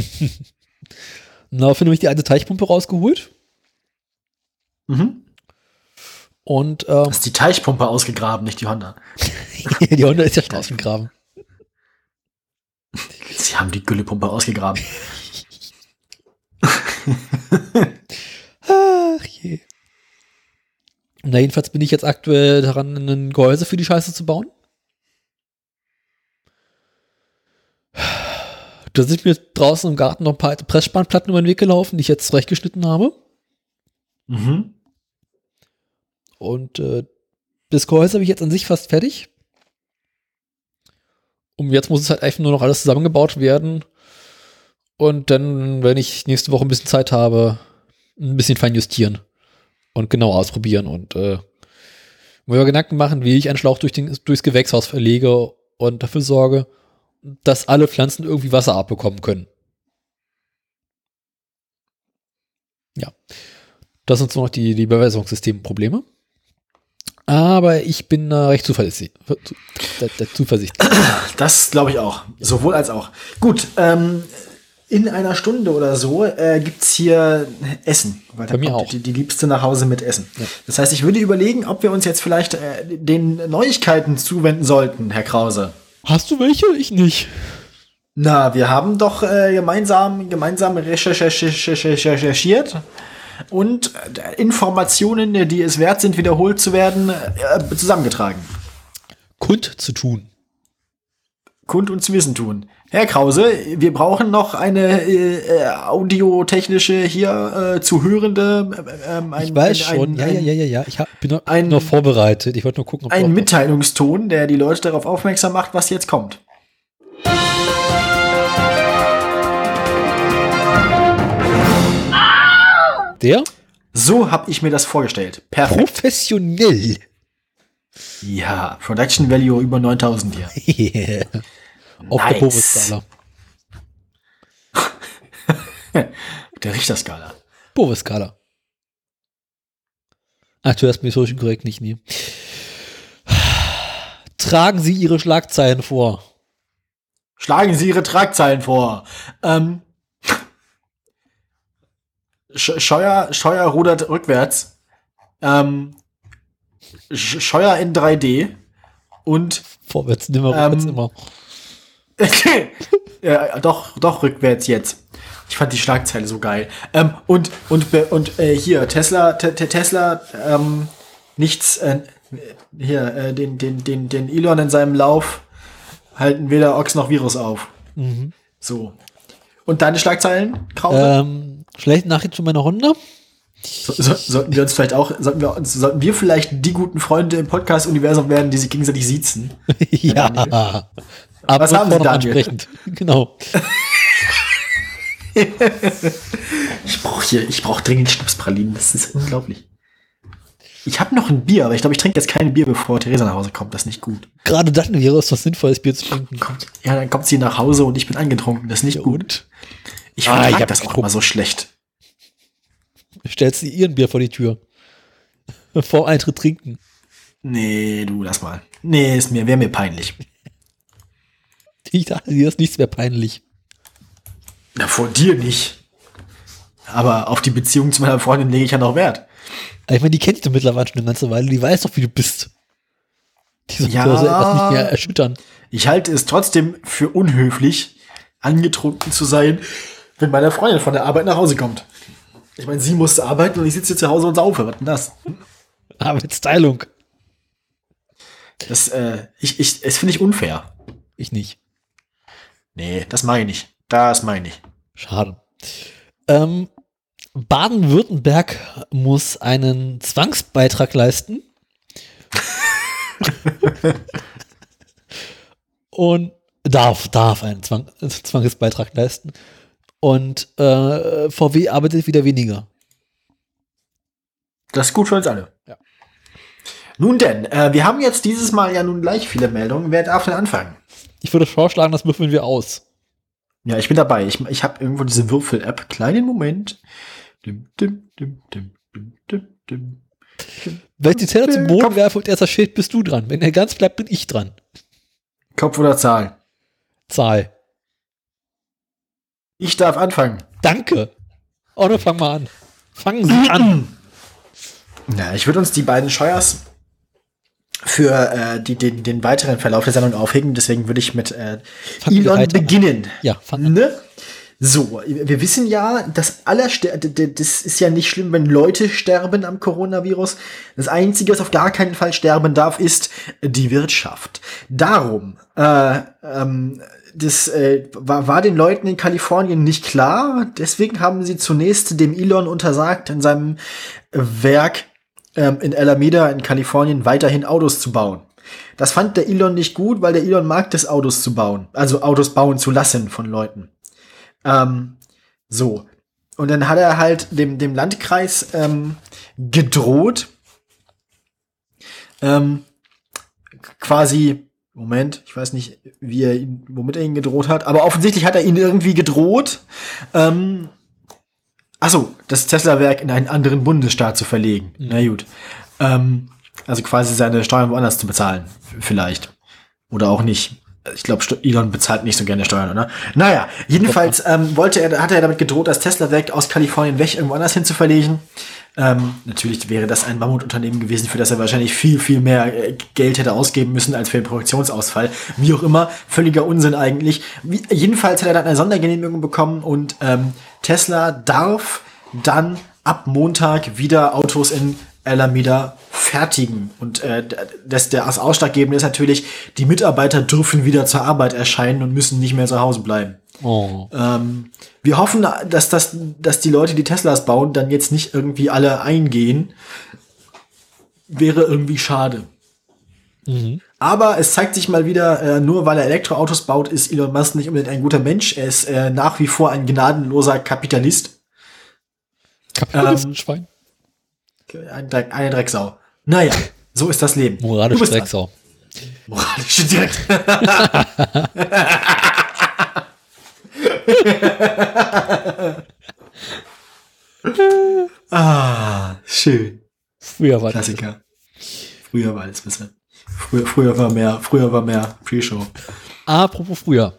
[SPEAKER 1] Na, finde ich die alte Teichpumpe rausgeholt.
[SPEAKER 2] Mhm.
[SPEAKER 1] Und ähm,
[SPEAKER 2] Das ist die Teichpumpe ausgegraben, nicht die Honda. (laughs)
[SPEAKER 1] die Honda ist ja schon ausgegraben.
[SPEAKER 2] Sie haben die Güllepumpe ausgegraben.
[SPEAKER 1] Ach je. Na, jedenfalls bin ich jetzt aktuell daran, ein Gehäuse für die Scheiße zu bauen. Da sind mir draußen im Garten noch ein paar alte Pressspanplatten über den Weg gelaufen, die ich jetzt zurechtgeschnitten habe.
[SPEAKER 2] Mhm.
[SPEAKER 1] Und äh, das Gehäuse habe ich jetzt an sich fast fertig. Und jetzt muss es halt einfach nur noch alles zusammengebaut werden. Und dann, wenn ich nächste Woche ein bisschen Zeit habe, ein bisschen fein justieren und genau ausprobieren und äh, mir Gedanken machen, wie ich einen Schlauch durch den, durchs Gewächshaus verlege und dafür sorge, dass alle Pflanzen irgendwie Wasser abbekommen können. Ja. Das sind so noch die, die Bewässerungssystemprobleme. Aber ich bin äh, recht zuversichtlich. zuversichtlich.
[SPEAKER 2] Das glaube ich auch. Sowohl als auch. Gut, ähm, in einer Stunde oder so äh, gibt's hier Essen. Weil
[SPEAKER 1] Bei mir auch.
[SPEAKER 2] Die, die Liebste nach Hause mit Essen.
[SPEAKER 1] Ja.
[SPEAKER 2] Das heißt, ich würde überlegen, ob wir uns jetzt vielleicht äh, den Neuigkeiten zuwenden sollten, Herr Krause.
[SPEAKER 1] Hast du welche? Ich nicht.
[SPEAKER 2] Na, wir haben doch äh, gemeinsam, gemeinsam recherchiert und äh, Informationen, die es wert sind, wiederholt zu werden, äh, zusammengetragen.
[SPEAKER 1] Kund zu tun.
[SPEAKER 2] Kund uns Wissen tun. Herr Krause, wir brauchen noch eine äh, äh, audiotechnische hier äh, zu hörende. Äh, ähm, ein,
[SPEAKER 1] Ich weiß
[SPEAKER 2] ein,
[SPEAKER 1] schon.
[SPEAKER 2] Ein,
[SPEAKER 1] ja, ja, ja, ja, ja. Ich hab, bin noch,
[SPEAKER 2] ein-
[SPEAKER 1] noch vorbereitet. Ich wollte nur gucken, ob
[SPEAKER 2] Ein Mitteilungston, der die Leute darauf aufmerksam macht, was jetzt kommt.
[SPEAKER 1] Der?
[SPEAKER 2] So habe ich mir das vorgestellt. Perfekt.
[SPEAKER 1] Professionell.
[SPEAKER 2] Ja, Production Value über 9000 hier. (laughs)
[SPEAKER 1] Yeah. Auf der
[SPEAKER 2] Nice.
[SPEAKER 1] Bovis-Skala. (laughs)
[SPEAKER 2] Der Richterskala.
[SPEAKER 1] Bovis-Skala. Ach, du hast mir Social korrekt nicht, nee. Tragen Sie Ihre Schlagzeilen vor.
[SPEAKER 2] Schlagen Sie Ihre Tragzeilen vor. Ähm, Sch- Scheuer, Scheuer rudert rückwärts. Ähm, Scheuer in 3D. Und
[SPEAKER 1] Vorwärts, nimmer,
[SPEAKER 2] Ähm,
[SPEAKER 1] rückwärts, immer. (laughs)
[SPEAKER 2] ja, doch, doch rückwärts jetzt. Ich fand die Schlagzeile so geil. Ähm, und und und äh, hier Tesla te, te, Tesla ähm, nichts äh, hier äh, den den den den Elon in seinem Lauf halten weder Ochs noch Virus auf.
[SPEAKER 1] Mhm.
[SPEAKER 2] So. Und deine Schlagzeilen, Krause?
[SPEAKER 1] Ähm, schlechte Nachricht von meiner Honda.
[SPEAKER 2] So, so, sollten wir uns vielleicht auch, sollten wir uns, sollten wir vielleicht die guten Freunde im Podcast-Universum werden, die sich gegenseitig siezen? (laughs)
[SPEAKER 1] ja. Aber
[SPEAKER 2] Was haben Sie,
[SPEAKER 1] noch
[SPEAKER 2] Daniel?
[SPEAKER 1] ansprechend. Genau. (laughs)
[SPEAKER 2] Ich brauche hier, ich brauche dringend Schnapspralinen, das ist unglaublich. Ich habe noch ein Bier, aber ich glaube, ich trinke jetzt kein Bier, bevor Theresa nach Hause kommt. Das ist nicht gut.
[SPEAKER 1] Gerade dann wäre es was Sinnvolles, Bier zu trinken.
[SPEAKER 2] Kommt, ja, dann kommt sie nach Hause und ich bin angetrunken. Das ist nicht gut. Ich
[SPEAKER 1] Ah,
[SPEAKER 2] vertrag
[SPEAKER 1] ich
[SPEAKER 2] das auch immer so schlecht.
[SPEAKER 1] Stellst du ihren Bier vor die Tür. (laughs) Vor Eintritt trinken.
[SPEAKER 2] Nee, du, lass mal. Nee, ist mir, wäre mir peinlich. (laughs)
[SPEAKER 1] Ich dachte, dir ist nichts mehr peinlich.
[SPEAKER 2] Na, vor dir nicht. Aber auf die Beziehung zu meiner Freundin lege ich ja noch Wert.
[SPEAKER 1] Ich meine, die kennt dich doch mittlerweile schon eine ganze Weile. Die weiß doch, wie du bist. Die soll
[SPEAKER 2] Ja.
[SPEAKER 1] etwas nicht mehr erschüttern.
[SPEAKER 2] Ich halte es trotzdem für unhöflich, angetrunken zu sein, wenn meine Freundin von der Arbeit nach Hause kommt. Ich meine, sie muss arbeiten und ich sitze hier zu Hause und saufe. Was denn das?
[SPEAKER 1] Arbeitsteilung.
[SPEAKER 2] Das, äh, ich, ich, das finde ich unfair.
[SPEAKER 1] Ich nicht.
[SPEAKER 2] Nee, das meine ich. Das meine ich.
[SPEAKER 1] Schade. Ähm, Baden-Württemberg muss einen Zwangsbeitrag leisten (laughs) und darf, darf einen Zwang, Zwangsbeitrag leisten. Und äh, VW arbeitet wieder weniger.
[SPEAKER 2] Das ist gut für uns alle.
[SPEAKER 1] Ja.
[SPEAKER 2] Nun denn, äh, wir haben jetzt dieses Mal ja nun gleich viele Meldungen. Wer darf denn anfangen?
[SPEAKER 1] Ich würde vorschlagen, das würfeln wir aus.
[SPEAKER 2] Ja, ich bin dabei. Ich, ich habe irgendwo diese Würfel-App. Kleinen Moment. Dim, dim, dim, dim, dim, dim, dim.
[SPEAKER 1] Wenn ich die Teller zum Boden
[SPEAKER 2] Kopf,
[SPEAKER 1] werfe und er zerschellt, bist du dran. Wenn er ganz bleibt, bin ich dran.
[SPEAKER 2] Kopf oder Zahl?
[SPEAKER 1] Zahl.
[SPEAKER 2] Ich darf anfangen.
[SPEAKER 1] Danke. Oh, dann fang mal an. Fangen Sie an.
[SPEAKER 2] Ja, ich würde uns die beiden Scheuers für äh, die, den, den weiteren Verlauf der Sendung aufhegen. Deswegen würde ich mit äh, Elon
[SPEAKER 1] heiter an.
[SPEAKER 2] beginnen.
[SPEAKER 1] Ja, fang an.
[SPEAKER 2] Ne? So, wir wissen ja, dass aller das ist ja nicht schlimm, wenn Leute sterben am Coronavirus. Das Einzige, was auf gar keinen Fall sterben darf, ist die Wirtschaft. Darum, äh, ähm, das äh, war, war den Leuten in Kalifornien nicht klar. Deswegen haben sie zunächst dem Elon untersagt, in seinem Werk ähm, in Alameda in Kalifornien weiterhin Autos zu bauen. Das fand der Elon nicht gut, weil der Elon mag es, Autos zu bauen. Also Autos bauen zu lassen von Leuten. Ähm, so. Und dann hat er halt dem, dem Landkreis ähm, gedroht, ähm, quasi, Moment, ich weiß nicht, wie er ihn, womit er ihn gedroht hat, aber offensichtlich hat er ihn irgendwie gedroht, ähm, achso, das Tesla-Werk in einen anderen Bundesstaat zu verlegen. Na gut. Ähm, also quasi seine Steuern woanders zu bezahlen, vielleicht. Oder auch nicht. Ich glaube, Elon bezahlt nicht so gerne Steuern, oder? Naja, jedenfalls ähm, wollte er, hat er damit gedroht, das Tesla-Werk aus Kalifornien weg irgendwo anders hin zu verlegen. Ähm, natürlich wäre das ein Mammutunternehmen gewesen, für das er wahrscheinlich viel, viel mehr äh, Geld hätte ausgeben müssen als für den Produktionsausfall. Wie auch immer, völliger Unsinn eigentlich. Wie, jedenfalls hat er dann eine Sondergenehmigung bekommen und ähm, Tesla darf dann ab Montag wieder Autos in Alameda fertigen. Und äh, das, der das Ausschlaggebende ist natürlich, die Mitarbeiter dürfen wieder zur Arbeit erscheinen und müssen nicht mehr zu Hause bleiben.
[SPEAKER 1] Oh.
[SPEAKER 2] Ähm, wir hoffen, dass, das, dass die Leute, die Teslas bauen, dann jetzt nicht irgendwie alle eingehen. Wäre irgendwie schade.
[SPEAKER 1] Mhm.
[SPEAKER 2] Aber es zeigt sich mal wieder, äh, nur weil er Elektroautos baut, ist Elon Musk nicht unbedingt ein guter Mensch. Er ist äh, nach wie vor ein gnadenloser Kapitalist.
[SPEAKER 1] Kapitalistenschwein.
[SPEAKER 2] Ein Dreck, eine Drecksau. Naja, so ist das Leben.
[SPEAKER 1] Moralische
[SPEAKER 2] bist dran.
[SPEAKER 1] Drecksau.
[SPEAKER 2] Moralische direkt. (laughs) ah, schön.
[SPEAKER 1] Früher war das.
[SPEAKER 2] Klassiker. Früher war alles besser. Früher, früher war mehr, früher war mehr Pre-Show.
[SPEAKER 1] Apropos früher.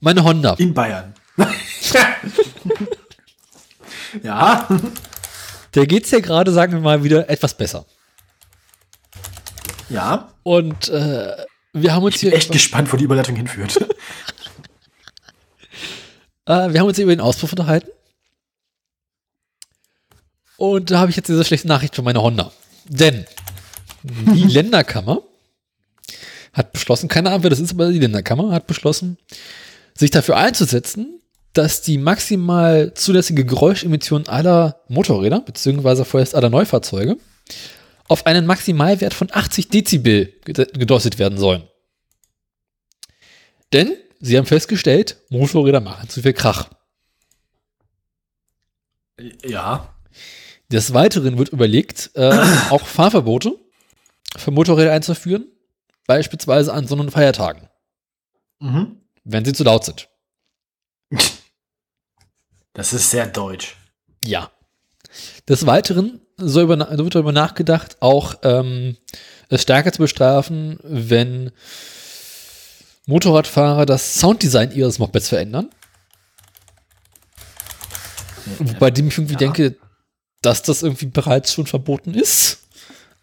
[SPEAKER 1] Meine Honda.
[SPEAKER 2] In Bayern. (laughs) ja.
[SPEAKER 1] Der geht's ja gerade, sagen wir mal, wieder etwas besser.
[SPEAKER 2] Ja.
[SPEAKER 1] Und äh, wir haben uns
[SPEAKER 2] Ich bin
[SPEAKER 1] hier
[SPEAKER 2] echt gespannt, wo die Überleitung hinführt. (laughs)
[SPEAKER 1] Äh, wir haben uns über den Auspuff unterhalten. Und da habe ich jetzt diese schlechte Nachricht für meine Honda. Denn die (laughs) Länderkammer hat beschlossen, keine Ahnung, wer das ist, aber die Länderkammer hat beschlossen, sich dafür einzusetzen, dass die maximal zulässige Geräuschemission aller Motorräder, beziehungsweise vorerst aller Neufahrzeuge, auf einen Maximalwert von 80 Dezibel ged- gedrosselt werden sollen. Denn sie haben festgestellt, Motorräder machen zu viel Krach.
[SPEAKER 2] ja.
[SPEAKER 1] Des Weiteren wird überlegt, äh, auch Fahrverbote für Motorräder einzuführen, beispielsweise an Sonn- und Feiertagen,
[SPEAKER 2] Mhm.
[SPEAKER 1] wenn sie zu laut sind. (laughs)
[SPEAKER 2] Das ist sehr deutsch.
[SPEAKER 1] Ja. Des Weiteren soll über, wird darüber nachgedacht, auch ähm, es stärker zu bestrafen, wenn Motorradfahrer das Sounddesign ihres Mopeds verändern. Bei dem ich irgendwie
[SPEAKER 2] Ja.
[SPEAKER 1] denke, dass das irgendwie bereits schon verboten ist.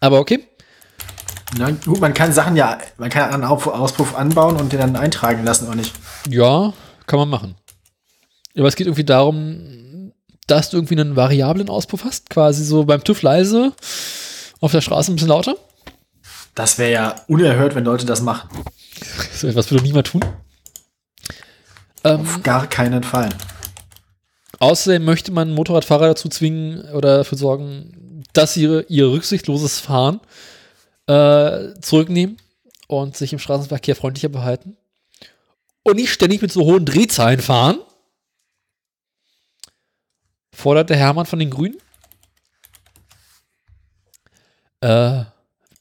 [SPEAKER 1] Aber okay.
[SPEAKER 2] Na gut, man kann Sachen ja, man kann einen Auspuff anbauen und den dann eintragen lassen, oder nicht?
[SPEAKER 1] Ja, kann man machen. Aber es geht irgendwie darum, dass du irgendwie einen variablen Auspuff hast, quasi so beim TÜV leise, auf der Straße ein bisschen lauter.
[SPEAKER 2] Das wäre ja unerhört, wenn Leute das machen. (laughs)
[SPEAKER 1] So etwas würde niemand tun. Ähm,
[SPEAKER 2] Auf gar keinen Fall.
[SPEAKER 1] außerdem möchte man Motorradfahrer dazu zwingen oder dafür sorgen, dass sie ihr rücksichtsloses Fahren äh, zurücknehmen und sich im Straßenverkehr freundlicher behalten und nicht ständig mit so hohen Drehzahlen fahren, forderte Hermann von den Grünen. Äh,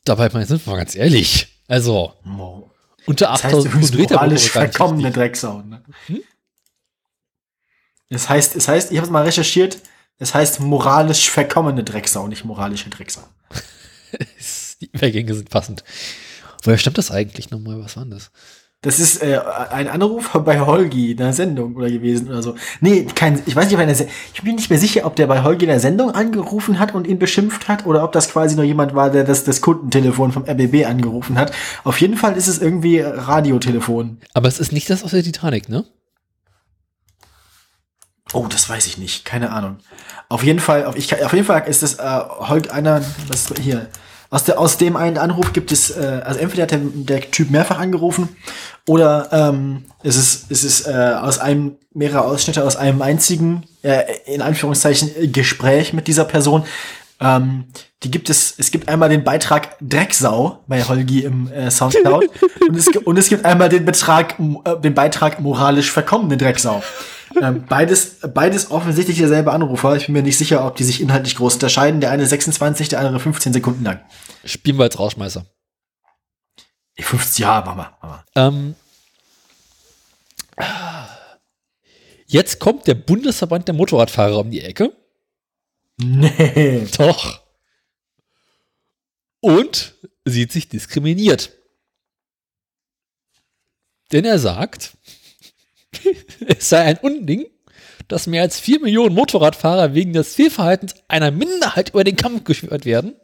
[SPEAKER 1] dabei sind wir mal ganz ehrlich. Also,
[SPEAKER 2] Mo-
[SPEAKER 1] unter
[SPEAKER 2] Das heißt
[SPEAKER 1] 8000 Kilometer
[SPEAKER 2] moralisch verkommene. Drecksau. Ne?
[SPEAKER 1] Hm?
[SPEAKER 2] Das heißt, es heißt, ich habe es mal recherchiert, es heißt moralisch verkommene Drecksau, nicht moralische Drecksau. (laughs)
[SPEAKER 1] Die Übergänge sind passend. Woher stammt das eigentlich nochmal? Was war denn das?
[SPEAKER 2] Das ist äh, ein Anruf (laughs) bei Holgi in der Sendung oder gewesen oder so. Nee, kein, ich weiß nicht, ob er Se ich bin nicht mehr sicher, ob der bei Holgi in der Sendung angerufen hat und ihn beschimpft hat oder ob das quasi nur jemand war, der das, das Kundentelefon vom RBB angerufen hat. Auf jeden Fall ist es irgendwie Radiotelefon.
[SPEAKER 1] Aber es ist nicht das aus der Titanic, ne?
[SPEAKER 2] Oh, das weiß ich nicht, keine Ahnung. Auf jeden Fall, auf, ich, auf jeden Fall ist das äh, Holg einer, was hier, aus, der, aus dem einen Anruf gibt es, äh, also entweder hat der, der Typ mehrfach angerufen oder ähm, es ist, es ist äh, aus einem, mehrere Ausschnitte aus einem einzigen, äh, in Anführungszeichen, Gespräch mit dieser Person. Ähm, die gibt es, es gibt einmal den Beitrag Drecksau bei Holgi im äh, Soundcloud (laughs) und, es, gibt- und es gibt einmal den Betrag, äh, den Beitrag moralisch verkommene Drecksau. Ähm, beides, beides offensichtlich derselbe Anrufer. Ich bin mir nicht sicher, ob die sich inhaltlich groß unterscheiden. Der eine 26, der andere 15 Sekunden lang.
[SPEAKER 1] Spielen wir als Rauschmeißer.
[SPEAKER 2] Die 50 Jahre, Mama, Mama.
[SPEAKER 1] Ähm, jetzt kommt der Bundesverband der Motorradfahrer um die Ecke.
[SPEAKER 2] Nee.
[SPEAKER 1] Doch. Und sieht sich diskriminiert. Denn er sagt, (laughs) es sei ein Unding, dass mehr als 4 Millionen Motorradfahrer wegen des Fehlverhaltens einer Minderheit über den Kampf geschwört werden.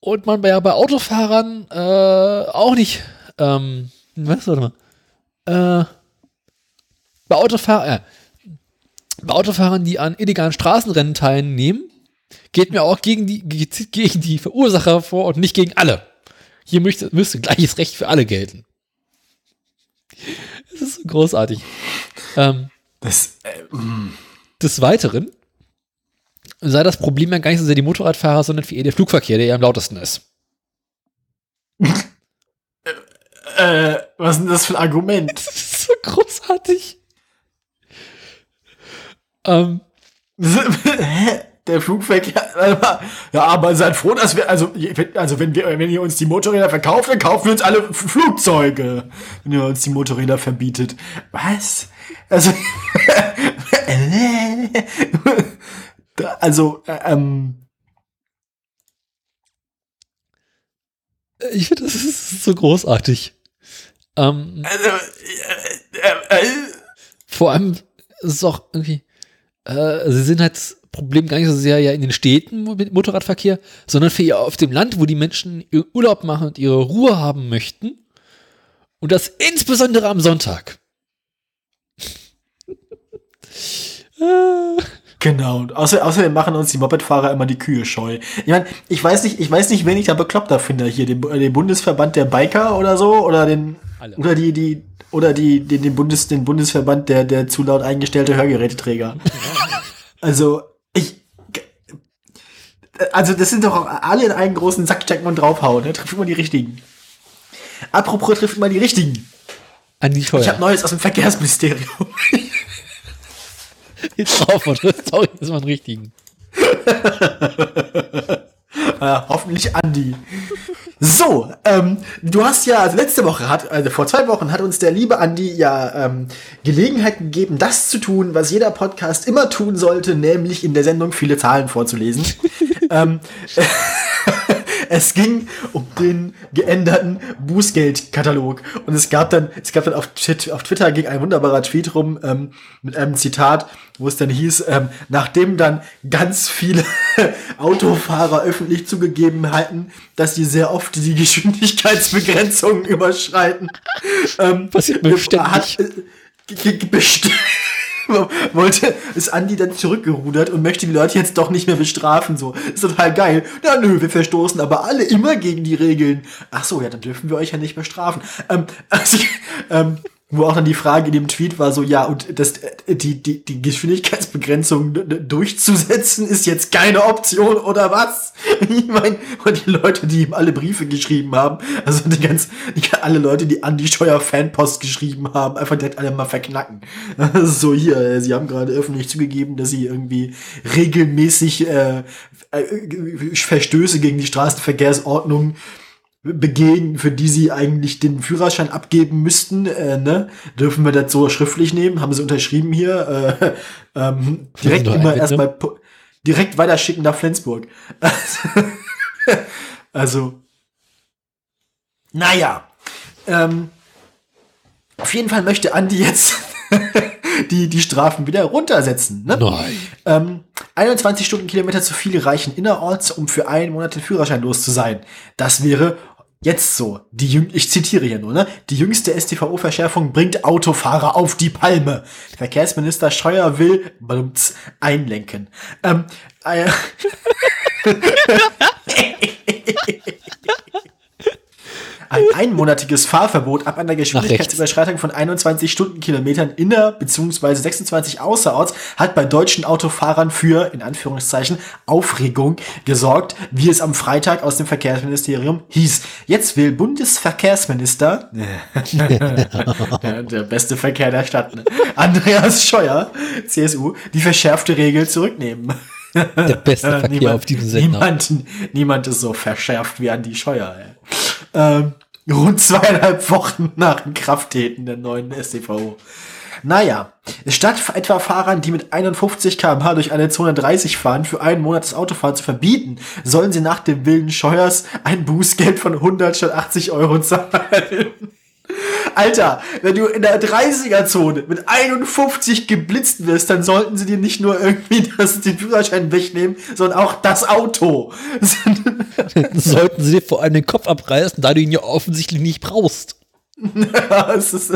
[SPEAKER 1] Und man bei, bei Autofahrern äh, auch nicht, ähm, was, warte mal, äh, bei Autofahrern, äh, bei Autofahrern, die an illegalen Straßenrennen teilnehmen, geht mir auch gegen die, ge- gegen die Verursacher vor und nicht gegen alle. Hier müsste, müsste gleiches Recht für alle gelten. Das ist so großartig. Ähm,
[SPEAKER 2] Das, äh, mm.
[SPEAKER 1] des Weiteren sei das Problem ja gar nicht so sehr die Motorradfahrer, sondern für eher der Flugverkehr, der ja am lautesten ist.
[SPEAKER 2] äh, was ist denn das für ein Argument?
[SPEAKER 1] Das ist so großartig. Ähm, (laughs)
[SPEAKER 2] Hä? Der Flugverkehr, (laughs) ja, aber seid froh, dass wir, also, also wenn wir, wenn ihr uns die Motorräder verkauft, dann kaufen wir uns alle Flugzeuge. Wenn ihr uns die Motorräder verbietet. Was? Also, (laughs) also, äh, ähm,
[SPEAKER 1] ich finde, das ist so großartig. Ähm,
[SPEAKER 2] also, äh, äh, äh,
[SPEAKER 1] vor allem ist es auch irgendwie, äh, sie sind halt Problem gar nicht so sehr ja in den Städten mit Motorradverkehr, sondern für ihr auf dem Land, wo die Menschen ihren Urlaub machen und ihre Ruhe haben möchten. Und das insbesondere am Sonntag.
[SPEAKER 2] Genau. Und außer, außerdem machen uns die Mopedfahrer immer die Kühe scheu. Ich meine, ich weiß nicht, ich weiß nicht, wen ich da bekloppter finde hier, den, äh, den Bundesverband der Biker oder so oder den
[SPEAKER 1] Alle.
[SPEAKER 2] oder die die oder die den, den Bundes den Bundesverband der der zu laut eingestellte Hörgeräteträger. (laughs) also also das sind doch auch alle in einen großen Sack stecken und draufhauen. Ne? Trifft immer die richtigen. Apropos trifft immer die richtigen.
[SPEAKER 1] An die
[SPEAKER 2] Ich habe. Neues aus dem Verkehrsministerium. (laughs)
[SPEAKER 1] Jetzt drauf und sorry, das war ein richtigen. (laughs)
[SPEAKER 2] Ja, hoffentlich Andi. So, ähm, du hast ja, also letzte Woche hat, also vor zwei Wochen hat uns der liebe Andi ja ähm, Gelegenheit gegeben, das zu tun, was jeder Podcast immer tun sollte, nämlich in der Sendung viele Zahlen vorzulesen. Ähm, (laughs) es ging um den geänderten Bußgeldkatalog und es gab dann, es gab dann auf, auf Twitter ging ein wunderbarer Tweet rum ähm, mit einem Zitat, wo es dann hieß, ähm, nachdem dann ganz viele (laughs) Autofahrer öffentlich zugegeben hatten, dass sie sehr oft die Geschwindigkeitsbegrenzungen (laughs) überschreiten. Ähm,
[SPEAKER 1] Passiert mir ständig.
[SPEAKER 2] Hat, äh, ge- ge- best- (laughs) wollte, ist Andi dann zurückgerudert und möchte die Leute jetzt doch nicht mehr bestrafen, so. Ist total geil. Na nö, wir verstoßen aber alle immer gegen die Regeln. Ach so, ja, dann dürfen wir euch ja nicht bestrafen. Ähm, (laughs) also, ähm, wo auch dann die Frage in dem Tweet war so, ja, und das, äh, die, die, die Geschwindigkeitsbegrenzung durchzusetzen ist jetzt keine Option oder was? (laughs) Ich meine, und die Leute, die ihm alle Briefe geschrieben haben, also die ganz, die, alle Leute, die an die Steuer-Fanpost geschrieben haben, einfach direkt alle mal verknacken. (laughs) so hier, äh, sie haben gerade öffentlich zugegeben, dass sie irgendwie regelmäßig äh, äh, Verstöße gegen die Straßenverkehrsordnung begehen, für die sie eigentlich den Führerschein abgeben müssten, äh, ne? Dürfen wir das so schriftlich nehmen? Haben sie unterschrieben hier? Äh, ähm, direkt immer erstmal direkt weiterschicken nach Flensburg. (laughs) also, naja. Ähm, auf jeden Fall möchte Andi jetzt (laughs) die, die Strafen wieder runtersetzen. Ne? Nein. Ähm, 21 Stundenkilometer zu viel reichen innerorts, um für einen Monat den Führerschein los zu sein. Das wäre Jetzt so, die Jüng ich zitiere hier nur, ne? Die jüngste StVO-Verschärfung bringt Autofahrer auf die Palme. Verkehrsminister Scheuer will balumts, einlenken. Ähm, äh, (laughs) (laughs) ein einmonatiges Fahrverbot ab einer Geschwindigkeitsüberschreitung von 21 Stundenkilometern inner- bzw. 26 außerorts hat bei deutschen Autofahrern für, in Anführungszeichen, Aufregung gesorgt, wie es am Freitag aus dem Verkehrsministerium hieß. Jetzt will Bundesverkehrsminister, der, (laughs) der, beste Verkehr der Stadt, ne? Andreas Scheuer, CSU, die verschärfte Regel zurücknehmen.
[SPEAKER 1] Der beste (laughs) Verkehr niemand, auf diesem
[SPEAKER 2] Sender. Niemand, niemand ist so verschärft wie Andi Scheuer. Ey. Ähm, rund zweieinhalb Wochen nach dem Krafttreten der neuen STVO. Naja, statt etwa Fahrern, die mit 51 km/h durch eine Zone 30 fahren, für einen Monat das Autofahren zu verbieten, sollen sie nach dem Willen Scheuers ein Bußgeld von 100 statt 80 Euro zahlen. Alter, wenn du in der 30er-Zone mit 51 geblitzt wirst, dann sollten sie dir nicht nur irgendwie das, den Führerschein wegnehmen, sondern auch das Auto. (laughs)
[SPEAKER 1] sollten sie dir vor allem den Kopf abreißen, da du ihn ja offensichtlich nicht brauchst. (laughs)
[SPEAKER 2] ist,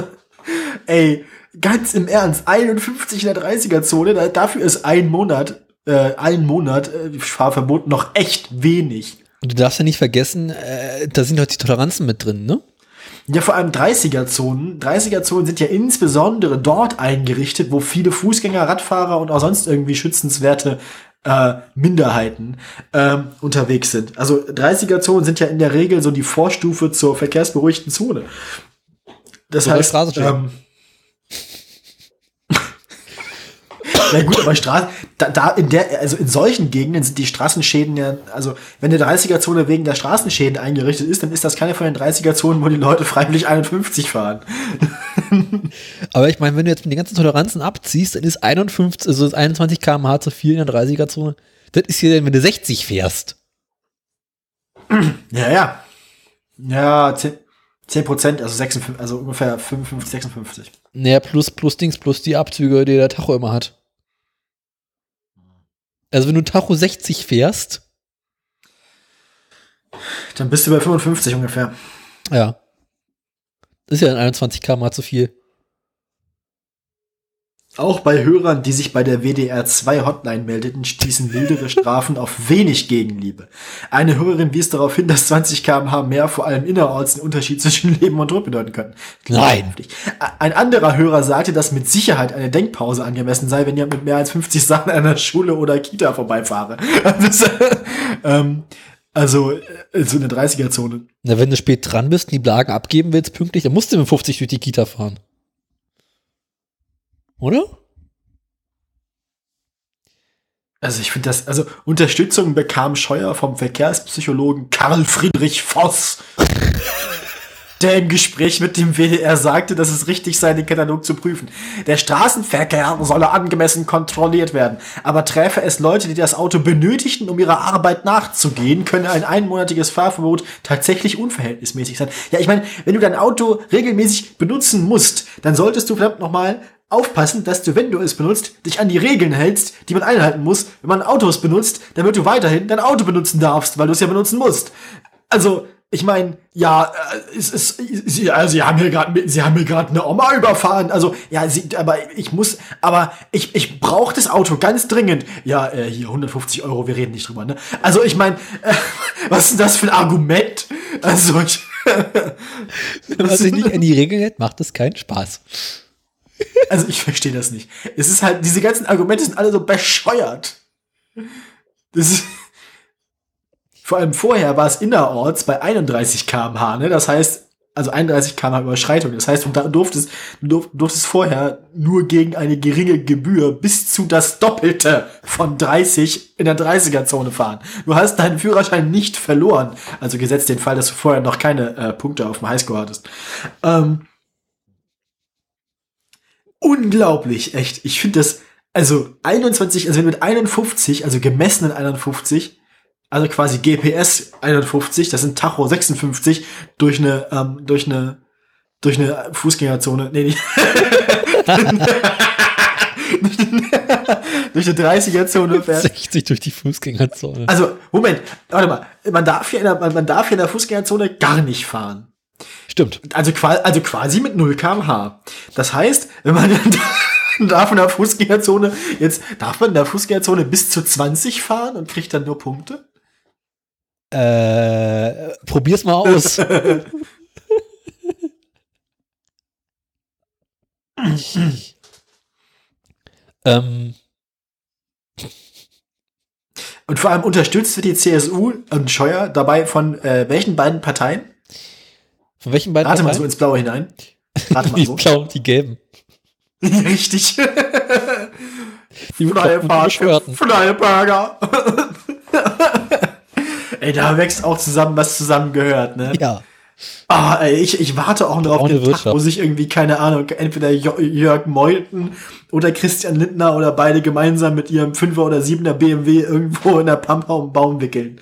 [SPEAKER 2] ey, ganz im Ernst, 51 in der 30er-Zone, dafür ist ein Monat, äh, ein Monat äh, Fahrverbot noch echt wenig.
[SPEAKER 1] Und du darfst ja nicht vergessen, äh, da sind halt die Toleranzen mit drin, ne?
[SPEAKER 2] Ja, vor allem 30er-Zonen. 30er-Zonen sind ja insbesondere dort eingerichtet, wo viele Fußgänger, Radfahrer und auch sonst irgendwie schützenswerte äh, Minderheiten ähm, unterwegs sind. Also 30er-Zonen sind ja in der Regel so die Vorstufe zur verkehrsberuhigten Zone. Das so heißt, ähm, Ja gut, aber Straßen, da, da in der, also in solchen Gegenden sind die Straßenschäden ja, also wenn eine 30er-Zone wegen der Straßenschäden eingerichtet ist, dann ist das keine von den 30er-Zonen, wo die Leute freiwillig 51 fahren. (laughs)
[SPEAKER 1] Aber ich meine, wenn du jetzt mit den ganzen Toleranzen abziehst, dann ist 51, also 21 km/h zu viel in der 30er-Zone. Das ist hier, wenn du 60 fährst.
[SPEAKER 2] Ja, ja. Ja, 10, 10 Prozent, also 56, also ungefähr 55, 56.
[SPEAKER 1] Naja, plus, plus Dings, plus die Abzüge, die der Tacho immer hat. Also wenn du Tacho 60 fährst.
[SPEAKER 2] Dann bist du bei 55 ungefähr.
[SPEAKER 1] Ja. Das ist ja in 21 km zu viel.
[SPEAKER 2] Auch bei Hörern, die sich bei der WDR2 Hotline meldeten, stießen mildere Strafen auf wenig Gegenliebe. Eine Hörerin wies darauf hin, dass 20 km/h mehr vor allem innerorts den Unterschied zwischen Leben und Tod bedeuten können.
[SPEAKER 1] Nein.
[SPEAKER 2] Ein anderer Hörer sagte, dass mit Sicherheit eine Denkpause angemessen sei, wenn ihr mit mehr als 50 Sachen an einer Schule oder Kita vorbeifahre. (laughs) ähm, also, äh, so eine 30er-Zone.
[SPEAKER 1] Na, wenn du spät dran bist und die Blagen abgeben willst, pünktlich, dann musst du mit 50 durch die Kita fahren. Oder?
[SPEAKER 2] Also ich finde das, also Unterstützung bekam Scheuer vom Verkehrspsychologen Karl Friedrich Voss, (laughs) der im Gespräch mit dem WDR sagte, dass es richtig sei, den Katalog zu prüfen. Der Straßenverkehr solle angemessen kontrolliert werden, aber träfe es Leute, die das Auto benötigten, um ihrer Arbeit nachzugehen, könne ein einmonatiges Fahrverbot tatsächlich unverhältnismäßig sein. Ja, ich meine, wenn du dein Auto regelmäßig benutzen musst, dann solltest du verdammt nochmal aufpassen, dass du, wenn du es benutzt, dich an die Regeln hältst, die man einhalten muss, wenn man Autos benutzt, damit du weiterhin dein Auto benutzen darfst, weil du es ja benutzen musst. Also, ich meine, ja, äh, es ist, sie, also sie haben hier gerade, sie haben hier gerade eine Oma überfahren. Also ja, sie, aber ich muss, aber ich, ich brauche das Auto ganz dringend. Ja, äh, hier 150 Euro, wir reden nicht drüber. Ne? Also ich meine, äh, (laughs) was ist das für ein Argument? Also ich, (laughs)
[SPEAKER 1] Wenn man sich nicht an die Regeln hält, macht es keinen Spaß.
[SPEAKER 2] Also ich verstehe das nicht. Es ist halt, diese ganzen Argumente sind alle so bescheuert. Das ist, vor allem vorher war es innerorts bei 31 km/h, ne? Das heißt, also 31 km Überschreitung. Das heißt, du durftest, du durftest vorher nur gegen eine geringe Gebühr bis zu das Doppelte von 30 in der 30er-Zone fahren. Du hast deinen Führerschein nicht verloren. Also gesetzt den Fall, dass du vorher noch keine äh, Punkte auf dem Highscore hattest. Ähm, unglaublich, echt. Ich finde das, also 21, also mit 51, also gemessenen 51, also quasi GPS 51, das sind Tacho 56 durch eine ähm, durch eine durch eine Fußgängerzone. Nee, nicht. (laughs) durch eine 30er-Zone (laughs)
[SPEAKER 1] fährt. 60 durch die Fußgängerzone.
[SPEAKER 2] Also, Moment, warte mal. Man darf hier in der, man darf hier in der Fußgängerzone gar nicht fahren.
[SPEAKER 1] Stimmt.
[SPEAKER 2] Also, also quasi mit 0 kmh. Das heißt, wenn man dann darf in (laughs) der Fußgängerzone, jetzt darf man in der Fußgängerzone bis zu 20 fahren und kriegt dann nur Punkte?
[SPEAKER 1] Äh, probier's mal aus. (laughs) ähm.
[SPEAKER 2] Und vor allem unterstützt wird die CSU und Scheuer dabei von äh, welchen beiden Parteien?
[SPEAKER 1] Von welchen beiden
[SPEAKER 2] Rate mal so ins Blaue hinein.
[SPEAKER 1] Rate mal (laughs) die so. Blauen, die Gelben. (laughs)
[SPEAKER 2] Richtig. die Freie Burger. (laughs) Ey, da wächst auch zusammen, was zusammengehört, ne?
[SPEAKER 1] Ja.
[SPEAKER 2] Ah, ey, ich, ich warte auch noch auf den Tag, wo sich irgendwie, keine Ahnung, entweder Jörg Meuthen oder Christian Lindner oder beide gemeinsam mit ihrem 5er oder 7er BMW irgendwo in der Pampa um Baum wickeln.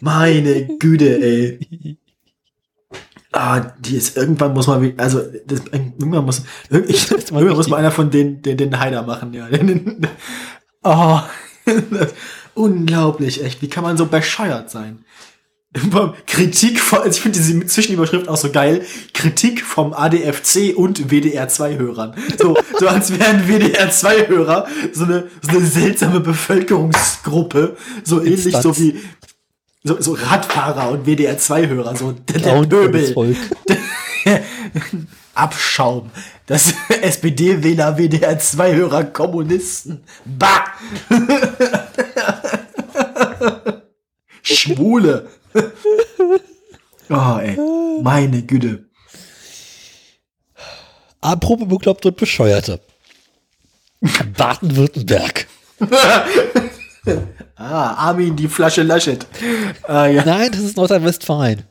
[SPEAKER 2] Meine Güte, ey. Ah, die ist irgendwann muss man, also das, irgendwann muss, ich, irgendwann muss mal einer von denen den, den Heider machen, ja. oh, Unglaublich, echt. Wie kann man so bescheuert sein? Kritik von, also ich finde diese Zwischenüberschrift auch so geil. Kritik vom ADFC und WDR2-Hörern. So, so als wären WDR2-Hörer so eine, so eine seltsame Bevölkerungsgruppe. So ähnlich so wie, so, so Radfahrer und WDR2-Hörer. So der, der Pöbel. (laughs) Abschaum. Das (laughs) SPD-Wähler, WDR2-Hörer, Kommunisten. Bah! (laughs) Schwule. oh, ey. Meine Güte.
[SPEAKER 1] Apropos bekloppt und Bescheuerte. Baden-Württemberg. (laughs)
[SPEAKER 2] ah, Armin, die Flasche Laschet.
[SPEAKER 1] Ah, ja. Nein, das ist Nordrhein-Westfalen.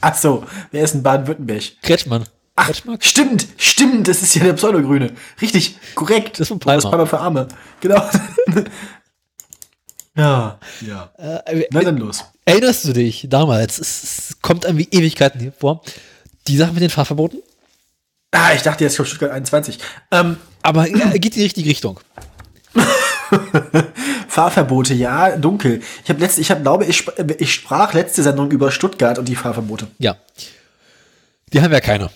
[SPEAKER 2] Ach so, wer ist in Baden-Württemberg?
[SPEAKER 1] Kretschmann.
[SPEAKER 2] Ach, stimmt, stimmt, das ist ja der Pseudogrüne. Richtig, korrekt.
[SPEAKER 1] Das ist von Palmer. Das ist Palmer
[SPEAKER 2] für Arme. Genau. (laughs) ja, ja.
[SPEAKER 1] Äh, Na dann los. Erinnerst du dich damals? Es, es kommt irgendwie Ewigkeiten hier vor. Die Sache mit den Fahrverboten?
[SPEAKER 2] Ah, ich dachte jetzt kommt Stuttgart 21. Ähm,
[SPEAKER 1] aber ja, geht in die richtige Richtung. (laughs) (laughs)
[SPEAKER 2] Fahrverbote, ja, dunkel. Ich habe letzte, ich habe glaube, ich, ich sprach letzte Sendung über Stuttgart und die Fahrverbote.
[SPEAKER 1] Ja. Die haben ja keine.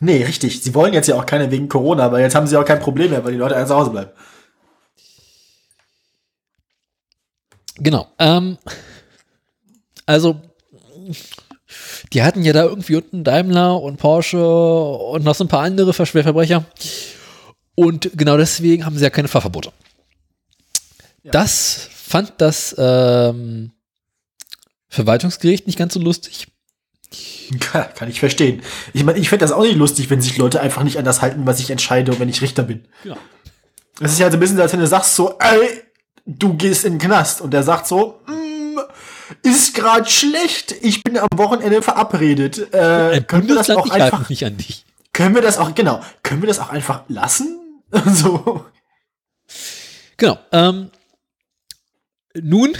[SPEAKER 2] Nee, richtig. Sie wollen jetzt ja auch keine wegen Corona, aber jetzt haben sie auch kein Problem mehr, weil die Leute alle zu Hause bleiben.
[SPEAKER 1] Genau. Ähm, also, die hatten ja da irgendwie unten Daimler und Porsche und noch so ein paar andere Schwerverbrecher. Und genau deswegen haben sie ja keine Fahrverbote. Ja. Das fand das ähm, Verwaltungsgericht nicht ganz so lustig.
[SPEAKER 2] Kann ich verstehen. Ich meine, ich fände das auch nicht lustig, wenn sich Leute einfach nicht an das halten, was ich entscheide und wenn ich Richter bin. Ja. Es ist ja so ein bisschen, als wenn du sagst so, ey, du gehst in den Knast und der sagt so, mm, ist gerade schlecht, ich bin am Wochenende verabredet. Äh, können wir das auch einfach
[SPEAKER 1] nicht an dich.
[SPEAKER 2] Können wir das auch genau? Können wir das auch einfach lassen? (laughs) so.
[SPEAKER 1] Genau. Ähm, nun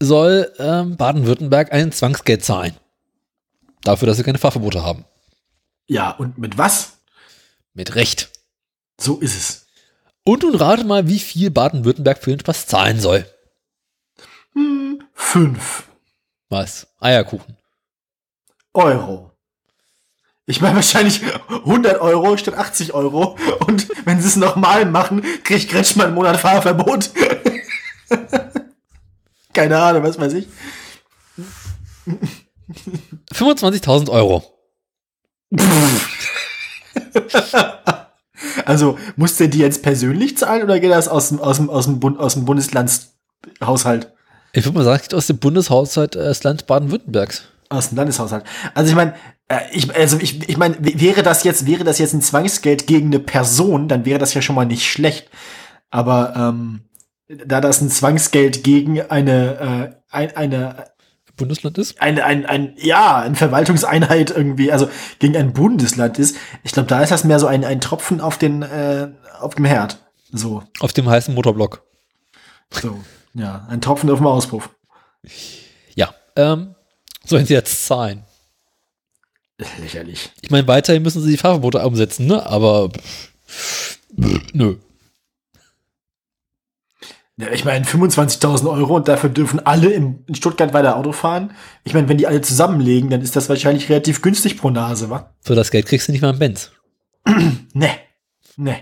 [SPEAKER 1] soll ähm, Baden-Württemberg ein Zwangsgeld zahlen. Dafür, dass sie keine Fahrverbote haben.
[SPEAKER 2] Ja, und mit was?
[SPEAKER 1] Mit Recht.
[SPEAKER 2] So ist es.
[SPEAKER 1] Und nun rate mal, wie viel Baden-Württemberg für den Spaß zahlen soll.
[SPEAKER 2] Hm, fünf.
[SPEAKER 1] Was? Eierkuchen.
[SPEAKER 2] Euro. Ich meine wahrscheinlich 100 Euro statt 80 Euro. Und wenn sie es nochmal machen, kriegt Kretschmann einen Monat Fahrverbot. (laughs) Keine Ahnung, was weiß ich.
[SPEAKER 1] 25.000 Euro. (laughs)
[SPEAKER 2] Also muss der die jetzt persönlich zahlen oder geht das aus dem, aus dem, aus dem, Bund, aus dem Bundeslandshaushalt?
[SPEAKER 1] Ich würde mal sagen, es geht aus dem Bundeshaushalt äh, des Landes Baden-Württembergs.
[SPEAKER 2] Aus dem Landeshaushalt. Also ich meine, äh, ich, also ich, ich meine, wäre das jetzt, wäre das jetzt ein Zwangsgeld gegen eine Person, dann wäre das ja schon mal nicht schlecht. Aber ähm, da das ein Zwangsgeld gegen eine, äh, ein, eine
[SPEAKER 1] Bundesland ist?
[SPEAKER 2] Ein, ein, ein, ja, eine Verwaltungseinheit irgendwie, also gegen ein Bundesland ist. Ich glaube, da ist das mehr so ein, ein Tropfen auf den, äh, auf dem Herd. So.
[SPEAKER 1] Auf dem heißen Motorblock.
[SPEAKER 2] So, ja, ein Tropfen auf dem Auspuff.
[SPEAKER 1] Ja, ähm, sollen sie jetzt zahlen?
[SPEAKER 2] Lächerlich.
[SPEAKER 1] Ich meine, weiterhin müssen sie die Fahrverbote umsetzen, ne? Aber nö.
[SPEAKER 2] Ja, ich meine, 25.000 Euro und dafür dürfen alle in, in Stuttgart weiter Auto fahren. Ich meine, wenn die alle zusammenlegen, dann ist das wahrscheinlich relativ günstig pro Nase, wa?
[SPEAKER 1] Für das Geld kriegst du nicht mal einen Benz. (clears throat)
[SPEAKER 2] ne, ne.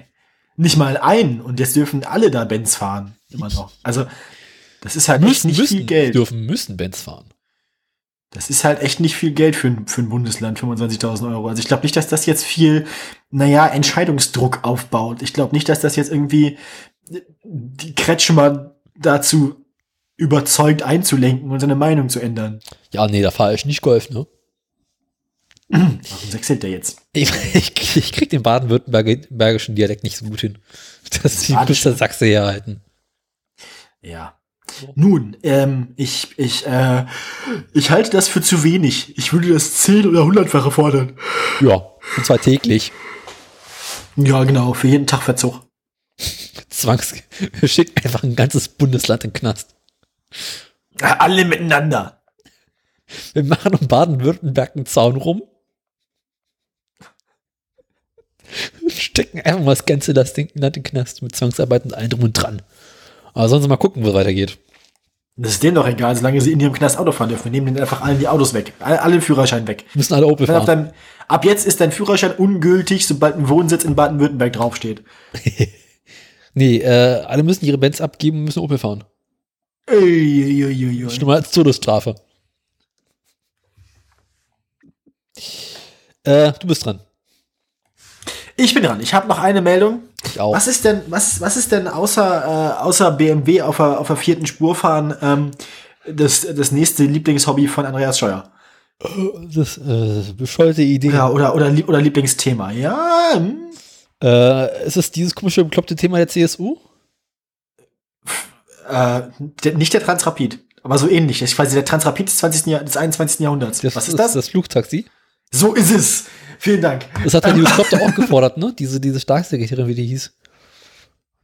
[SPEAKER 2] Nicht mal einen. Und jetzt dürfen alle da Benz fahren. Immer noch. Also, das ist halt
[SPEAKER 1] müssen,
[SPEAKER 2] nicht
[SPEAKER 1] müssen,
[SPEAKER 2] viel Geld.
[SPEAKER 1] dürfen, müssen Benz fahren.
[SPEAKER 2] Das ist halt echt nicht viel Geld für ein, für ein Bundesland, 25.000 Euro. Also ich glaube nicht, dass das jetzt viel, naja, Entscheidungsdruck aufbaut. Ich glaube nicht, dass das jetzt irgendwie die Kretschmer dazu überzeugt einzulenken und seine Meinung zu ändern.
[SPEAKER 1] Ja, nee, da fahre ich nicht Golf, ne?
[SPEAKER 2] Warum sechselt der jetzt?
[SPEAKER 1] Ich, (laughs) ich, ich krieg den baden-württembergischen Dialekt nicht so gut hin. Dass die
[SPEAKER 2] Badische.
[SPEAKER 1] bis Sachse herhalten.
[SPEAKER 2] Ja. Nun, ähm, ich, ich, äh, ich halte das für zu wenig. Ich würde das zehn- oder hundertfache fordern.
[SPEAKER 1] Ja, und zwar täglich.
[SPEAKER 2] Ja, genau, für jeden Tag Verzug.
[SPEAKER 1] Zwangs. (laughs) Wir schicken einfach ein ganzes Bundesland in den Knast.
[SPEAKER 2] Alle miteinander.
[SPEAKER 1] Wir machen um Baden-Württemberg einen Zaun rum. Stecken einfach mal das ganze das Ding in den Knast mit Zwangsarbeit und allem drum und dran. Aber sollen sie mal gucken, wo es weitergeht.
[SPEAKER 2] Das ist denen doch egal, solange sie in ihrem Knast Auto fahren dürfen. Wir nehmen denen einfach allen die Autos weg. Alle, alle den Führerschein weg.
[SPEAKER 1] Müssen alle Opel fahren.
[SPEAKER 2] dann, ab jetzt ist dein Führerschein ungültig, sobald ein Wohnsitz in Baden-Württemberg draufsteht. (laughs)
[SPEAKER 1] Nee, äh, alle müssen ihre Bands abgeben und müssen Opel fahren.
[SPEAKER 2] Uiuiuiui.
[SPEAKER 1] Schlimmer als Todesstrafe. Äh, du bist dran.
[SPEAKER 2] Ich bin dran. Ich habe noch eine Meldung.
[SPEAKER 1] Ich auch.
[SPEAKER 2] Was ist denn, was, was ist denn außer, äh, außer BMW auf der, auf der vierten Spur fahren ähm, das, das nächste Lieblingshobby von Andreas Scheuer?
[SPEAKER 1] Das äh, bescheuerte Idee.
[SPEAKER 2] Ja, oder, oder, oder Lieblingsthema. Ja, hm.
[SPEAKER 1] Äh, ist es dieses komische, bekloppte Thema der CSU?
[SPEAKER 2] äh, der, nicht der Transrapid, aber so ähnlich. Ist quasi der Transrapid des, 20. Jahr, des 21. Jahrhunderts.
[SPEAKER 1] Das
[SPEAKER 2] was ist das?
[SPEAKER 1] Das Flugtaxi.
[SPEAKER 2] So ist es. Vielen Dank.
[SPEAKER 1] Das hat (laughs) News Klopp doch auch gefordert, ne? Diese, diese Staatssekretärin, wie die hieß.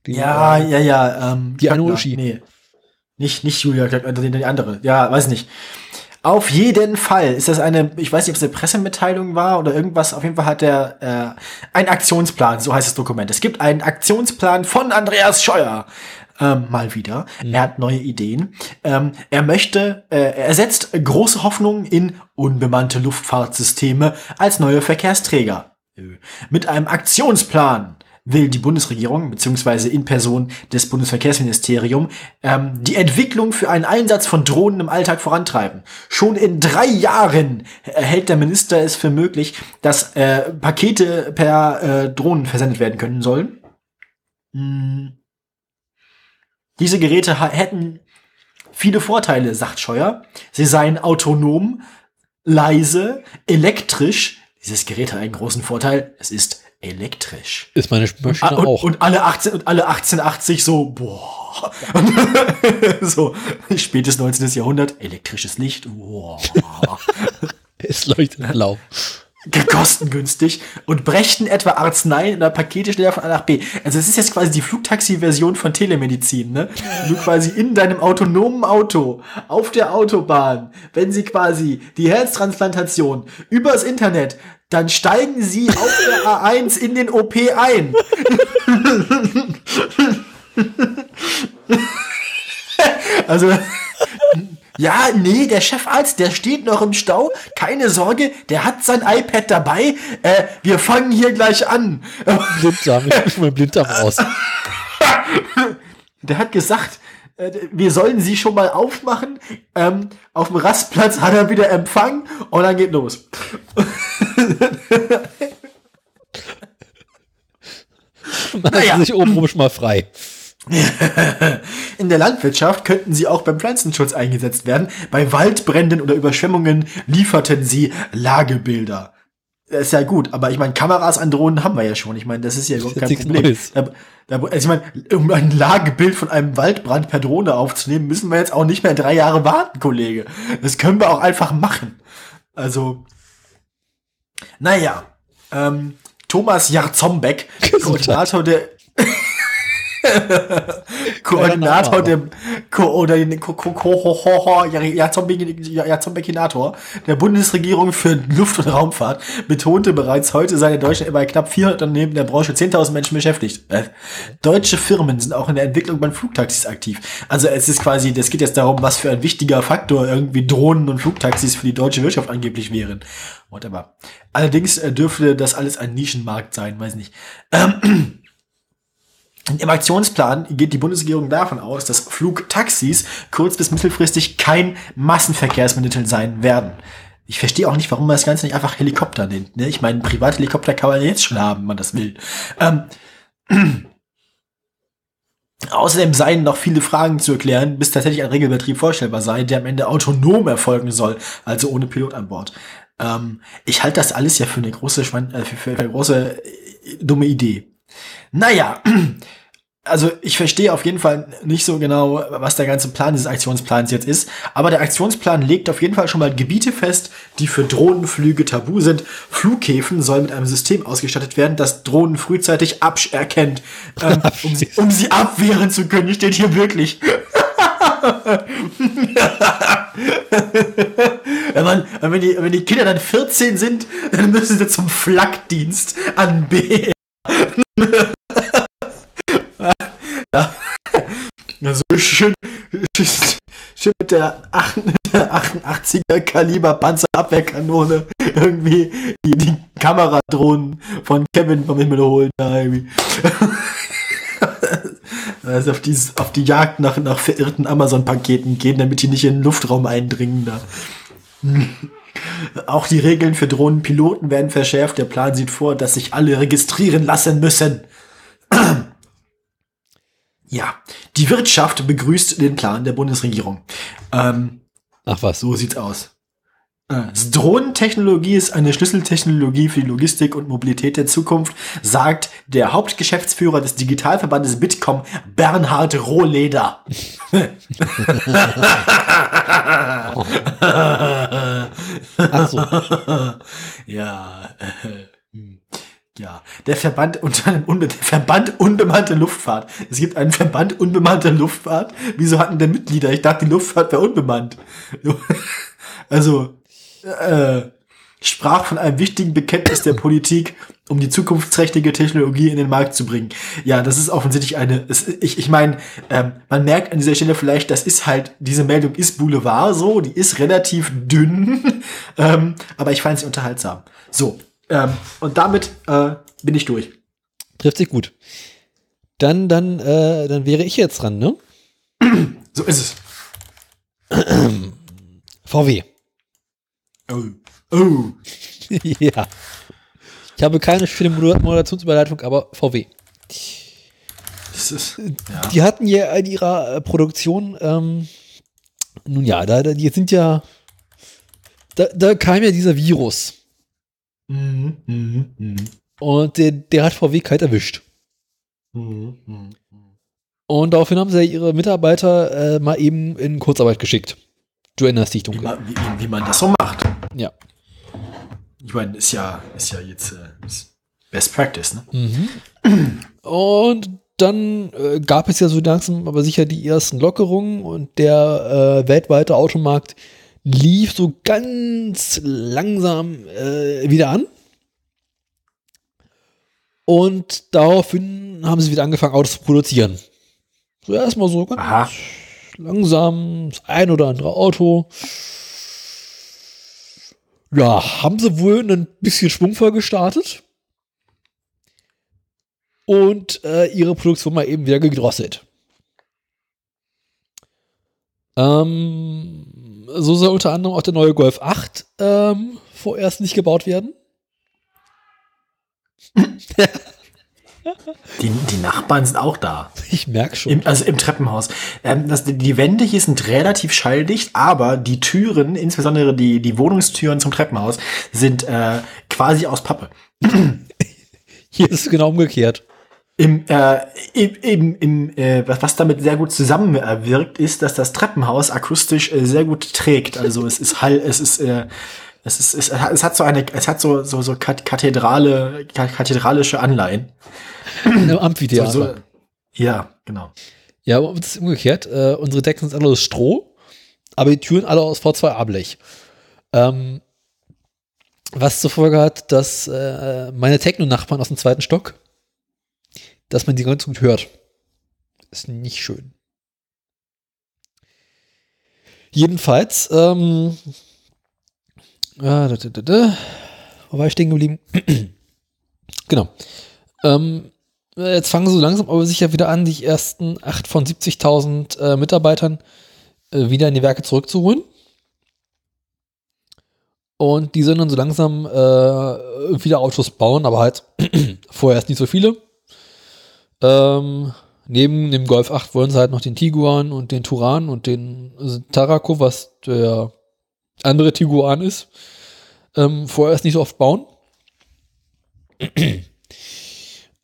[SPEAKER 1] Die,
[SPEAKER 2] Ja,
[SPEAKER 1] äh,
[SPEAKER 2] ja, ja. Ähm,
[SPEAKER 1] Die. Uschi.
[SPEAKER 2] Nee. Nicht, nicht Julia die, die andere. Ja, weiß nicht. Auf jeden Fall ist das eine, ich weiß nicht, ob es eine Pressemitteilung war oder irgendwas. Auf jeden Fall hat er äh, einen Aktionsplan, so heißt das Dokument. Es gibt einen Aktionsplan von Andreas Scheuer. Ähm, mal wieder. Er hat neue Ideen. Ähm, er möchte, äh, er setzt große Hoffnungen in unbemannte Luftfahrtsysteme als neue Verkehrsträger. Mit einem Aktionsplan will die Bundesregierung beziehungsweise in Person des Bundesverkehrsministeriums ähm, die Entwicklung für einen Einsatz von Drohnen im Alltag vorantreiben. Schon in drei Jahren hält der Minister es für möglich, dass äh, Pakete per äh, Drohnen versendet werden können sollen. Hm. Diese Geräte hätten viele Vorteile, sagt Scheuer. Sie seien autonom, leise, elektrisch. Dieses Gerät hat einen großen Vorteil. Es ist elektrisch.
[SPEAKER 1] Ist meine Maschine
[SPEAKER 2] Ah, und,
[SPEAKER 1] auch.
[SPEAKER 2] und alle 18 und alle 1880 so boah. (laughs) so spätes 19. Jahrhundert elektrisches Licht. Boah. (laughs)
[SPEAKER 1] es leuchtet blau.
[SPEAKER 2] Kostengünstig und brächten etwa Arznei oder Pakete schneller von A nach B. Also es ist jetzt quasi die Flugtaxi-Version von Telemedizin, ne? Du quasi in deinem autonomen Auto auf der Autobahn, wenn sie quasi die Herztransplantation übers Internet, dann steigen sie auf der A1 in den OP ein. (laughs) also ja, nee, der Chefarzt, der steht noch im Stau. Keine Sorge, der hat sein iPad dabei. Äh, wir fangen hier gleich an.
[SPEAKER 1] Blinddarm, ich muss mein Blinddarm raus.
[SPEAKER 2] Der hat gesagt, äh, wir sollen sie schon mal aufmachen. Ähm, auf dem Rastplatz hat er wieder Empfang und dann geht los. (laughs)
[SPEAKER 1] Machen naja. sich oben rum schon mal frei. (laughs)
[SPEAKER 2] In der Landwirtschaft könnten sie auch beim Pflanzenschutz eingesetzt werden. Bei Waldbränden oder Überschwemmungen lieferten sie Lagebilder. Das ist ja gut, aber ich meine, Kameras an Drohnen haben wir ja schon. Ich meine, das ist ja überhaupt kein Problem. Da, da, also ich meine, um ein Lagebild von einem Waldbrand per Drohne aufzunehmen, müssen wir jetzt auch nicht mehr drei Jahre warten, Kollege. Das können wir auch einfach machen. Also, naja, ähm, Thomas Jarzombeck, (laughs) Koordinator der (laughs) Koordinator der oder den Ko Ko Ko Jazombekinator der Bundesregierung für Luft- und Raumfahrt betont,te bereits heute sei in Deutschland bei knapp 400 Unternehmen der Branche 10.000 Menschen beschäftigt. Äh, deutsche Firmen sind auch in der Entwicklung bei Flugtaxis aktiv. Also es ist quasi, das geht jetzt darum, was für ein wichtiger Faktor irgendwie Drohnen und Flugtaxis für die deutsche Wirtschaft angeblich wären. Whatever. Allerdings äh, dürfte das alles ein Nischenmarkt sein, weiß nicht. Ähm, im Aktionsplan geht die Bundesregierung davon aus, dass Flugtaxis kurz- bis mittelfristig kein Massenverkehrsmittel sein werden. Ich verstehe auch nicht, warum man das Ganze nicht einfach Helikopter nennt. Ne? Ich meine, Privathelikopter kann man jetzt schon haben, wenn man das will. Ähm, (clears throat) Außerdem seien noch viele Fragen zu erklären, bis tatsächlich ein Regelbetrieb vorstellbar sei, der am Ende autonom erfolgen soll, also ohne Pilot an Bord. Ähm, ich halte das alles ja für eine große, äh, für, für eine große äh, dumme Idee. Naja, (clears throat) also ich verstehe auf jeden Fall nicht so genau, was der ganze Plan dieses Aktionsplans jetzt ist, aber der Aktionsplan legt auf jeden Fall schon mal Gebiete fest, die für Drohnenflüge tabu sind. Flughäfen sollen mit einem System ausgestattet werden, das Drohnen frühzeitig erkennt, ähm, (laughs) um, sie, um sie abwehren zu können. Steht hier wirklich. (laughs) wenn, man, wenn, die, wenn die Kinder dann 14 sind, dann müssen sie zum Flakdienst an B. Also schön, schön mit der, 88er Kaliber Panzerabwehrkanone irgendwie die, die Kameradrohnen von Kevin vom Himmel holen da irgendwie. (laughs) also auf die, auf die Jagd nach, nach verirrten Amazon-Paketen gehen, damit die nicht in den Luftraum eindringen da. Auch die Regeln für Drohnenpiloten werden verschärft. Der Plan sieht vor, dass sich alle registrieren lassen müssen. Ja, die Wirtschaft begrüßt den Plan der Bundesregierung. Ähm,
[SPEAKER 1] Ach was.
[SPEAKER 2] So sieht's aus. Äh, Drohnentechnologie ist eine Schlüsseltechnologie für die Logistik und Mobilität der Zukunft, sagt der Hauptgeschäftsführer des Digitalverbandes Bitkom, Bernhard Rohleder. (laughs) (laughs) Ach so. Ja. Äh. (laughs) Ja, der Verband, unter, der Verband Unbemannte Luftfahrt. Es gibt einen Verband Unbemannte Luftfahrt. Wieso hatten der Mitglieder? Ich dachte, die Luftfahrt wäre unbemannt. (laughs) Also, äh, sprach von einem wichtigen Bekenntnis der Politik, um die zukunftsträchtige Technologie in den Markt zu bringen. Ja, das ist offensichtlich eine, es, ich, ich meine, ähm, man merkt an dieser Stelle vielleicht, das ist halt, diese Meldung ist Boulevard so, die ist relativ dünn, (laughs) ähm, aber ich fand sie unterhaltsam. So, ähm, und damit äh, bin ich durch.
[SPEAKER 1] Trifft sich gut. Dann, dann, äh, dann wäre ich jetzt dran, ne? (clears throat)
[SPEAKER 2] So ist
[SPEAKER 1] es. (clears throat) VW.
[SPEAKER 2] Oh. Oh. (laughs)
[SPEAKER 1] ja. Ich habe keine schöne Moderationsüberleitung, aber VW.
[SPEAKER 2] Ist,
[SPEAKER 1] ja. Die hatten ja in ihrer äh, Produktion, ähm, nun ja, da, da, die sind ja, da, da kam ja dieser Virus. Mhm, mh, mh. Und der, der hat VW kalt erwischt. Mhm, mh, Und daraufhin haben sie ihre Mitarbeiter äh, mal eben in Kurzarbeit geschickt. Du erinnerst dich dunkel.
[SPEAKER 2] Wie man, wie, wie man das so macht.
[SPEAKER 1] Ja.
[SPEAKER 2] Ich meine, ist ja, ist ja jetzt äh, Best Practice, ne?
[SPEAKER 1] Mhm. Und dann äh, gab es ja so langsam aber sicher die ersten Lockerungen und der äh, weltweite Automarkt lief so ganz langsam äh, wieder an. Und daraufhin haben sie wieder angefangen, Autos zu produzieren. So erstmal so ganz Aha. langsam das ein oder andere Auto. Ja, haben sie wohl ein bisschen schwungvoll gestartet. Und äh, ihre Produktion mal eben wieder gedrosselt. Ähm, so soll unter anderem auch der neue Golf 8 ähm, vorerst nicht gebaut werden.
[SPEAKER 2] Die, die Nachbarn sind auch da. (laughs)
[SPEAKER 1] Ich merke schon.
[SPEAKER 2] Im, also im Treppenhaus. Ähm, das, die Wände hier sind relativ schalldicht, aber die Türen, insbesondere die, die Wohnungstüren zum Treppenhaus, sind äh, quasi aus Pappe.
[SPEAKER 1] Hier ist es genau umgekehrt.
[SPEAKER 2] Im, äh, im, im, äh, was damit sehr gut zusammenwirkt, ist, dass das Treppenhaus akustisch äh, sehr gut trägt. Also es ist Hall, es ist, äh, es ist, es, hat- es hat so eine, es hat so, so, so Kat- Kathedrale, ka- kathedralische Anleihen. So,
[SPEAKER 1] Amphitheater.
[SPEAKER 2] so, ja, genau.
[SPEAKER 1] Ja, aber es ist umgekehrt. Äh, unsere Decken sind alle aus Stroh, aber die Türen alle aus V2A-Blech. Ähm, was zur Folge hat, dass äh, meine Techno-Nachbarn aus dem zweiten Stock, dass man die ganz gut hört. Ist nicht schön. Jedenfalls, ähm, da. wo war ich stehen geblieben? (clears throat) genau. Ähm, Jetzt fangen so langsam aber sicher wieder an, die ersten 8 von 70.000 äh, Mitarbeitern äh, wieder in die Werke zurückzuholen. Und die sollen dann so langsam äh, wieder Autos bauen, aber halt (clears throat) vorerst nicht so viele. Ähm, neben dem Golf 8 wollen sie halt noch den Tiguan und den Turan und den Tarako, was der andere Tiguan ist, ähm, vorerst nicht so oft bauen. (clears throat)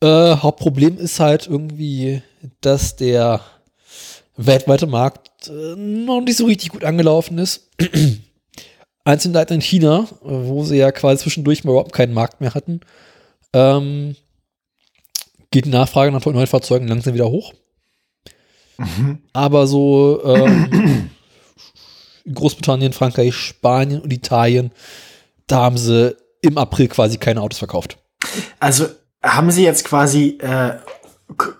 [SPEAKER 1] Äh, Hauptproblem ist halt irgendwie, dass der weltweite Markt äh, noch nicht so richtig gut angelaufen ist. (clears throat) Einzelne Leiter in China, äh, wo sie ja quasi zwischendurch mal überhaupt keinen Markt mehr hatten, ähm, geht die Nachfrage nach neuen Fahrzeugen langsam wieder hoch. Aber so ähm, Großbritannien, Frankreich, Spanien und Italien, da haben sie im April quasi keine Autos verkauft.
[SPEAKER 2] Also haben sie jetzt quasi äh,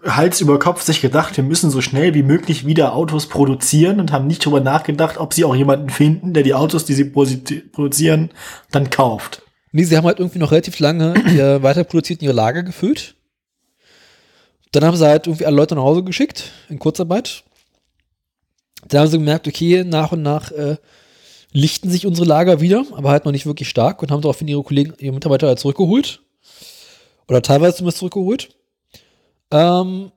[SPEAKER 2] Hals über Kopf sich gedacht, wir müssen so schnell wie möglich wieder Autos produzieren und haben nicht drüber nachgedacht, ob sie auch jemanden finden, der die Autos, die sie produzieren, dann kauft.
[SPEAKER 1] Nee, sie haben halt irgendwie noch relativ lange ihr weiter produziert ihre Lager gefüllt. Dann haben sie halt irgendwie alle Leute nach Hause geschickt, in Kurzarbeit. Dann haben sie gemerkt, okay, nach und nach äh, lichten sich unsere Lager wieder, aber halt noch nicht wirklich stark und haben daraufhin ihre Kollegen, ihre Mitarbeiter halt zurückgeholt. Oder teilweise zumindest zurückgeholt. Ähm,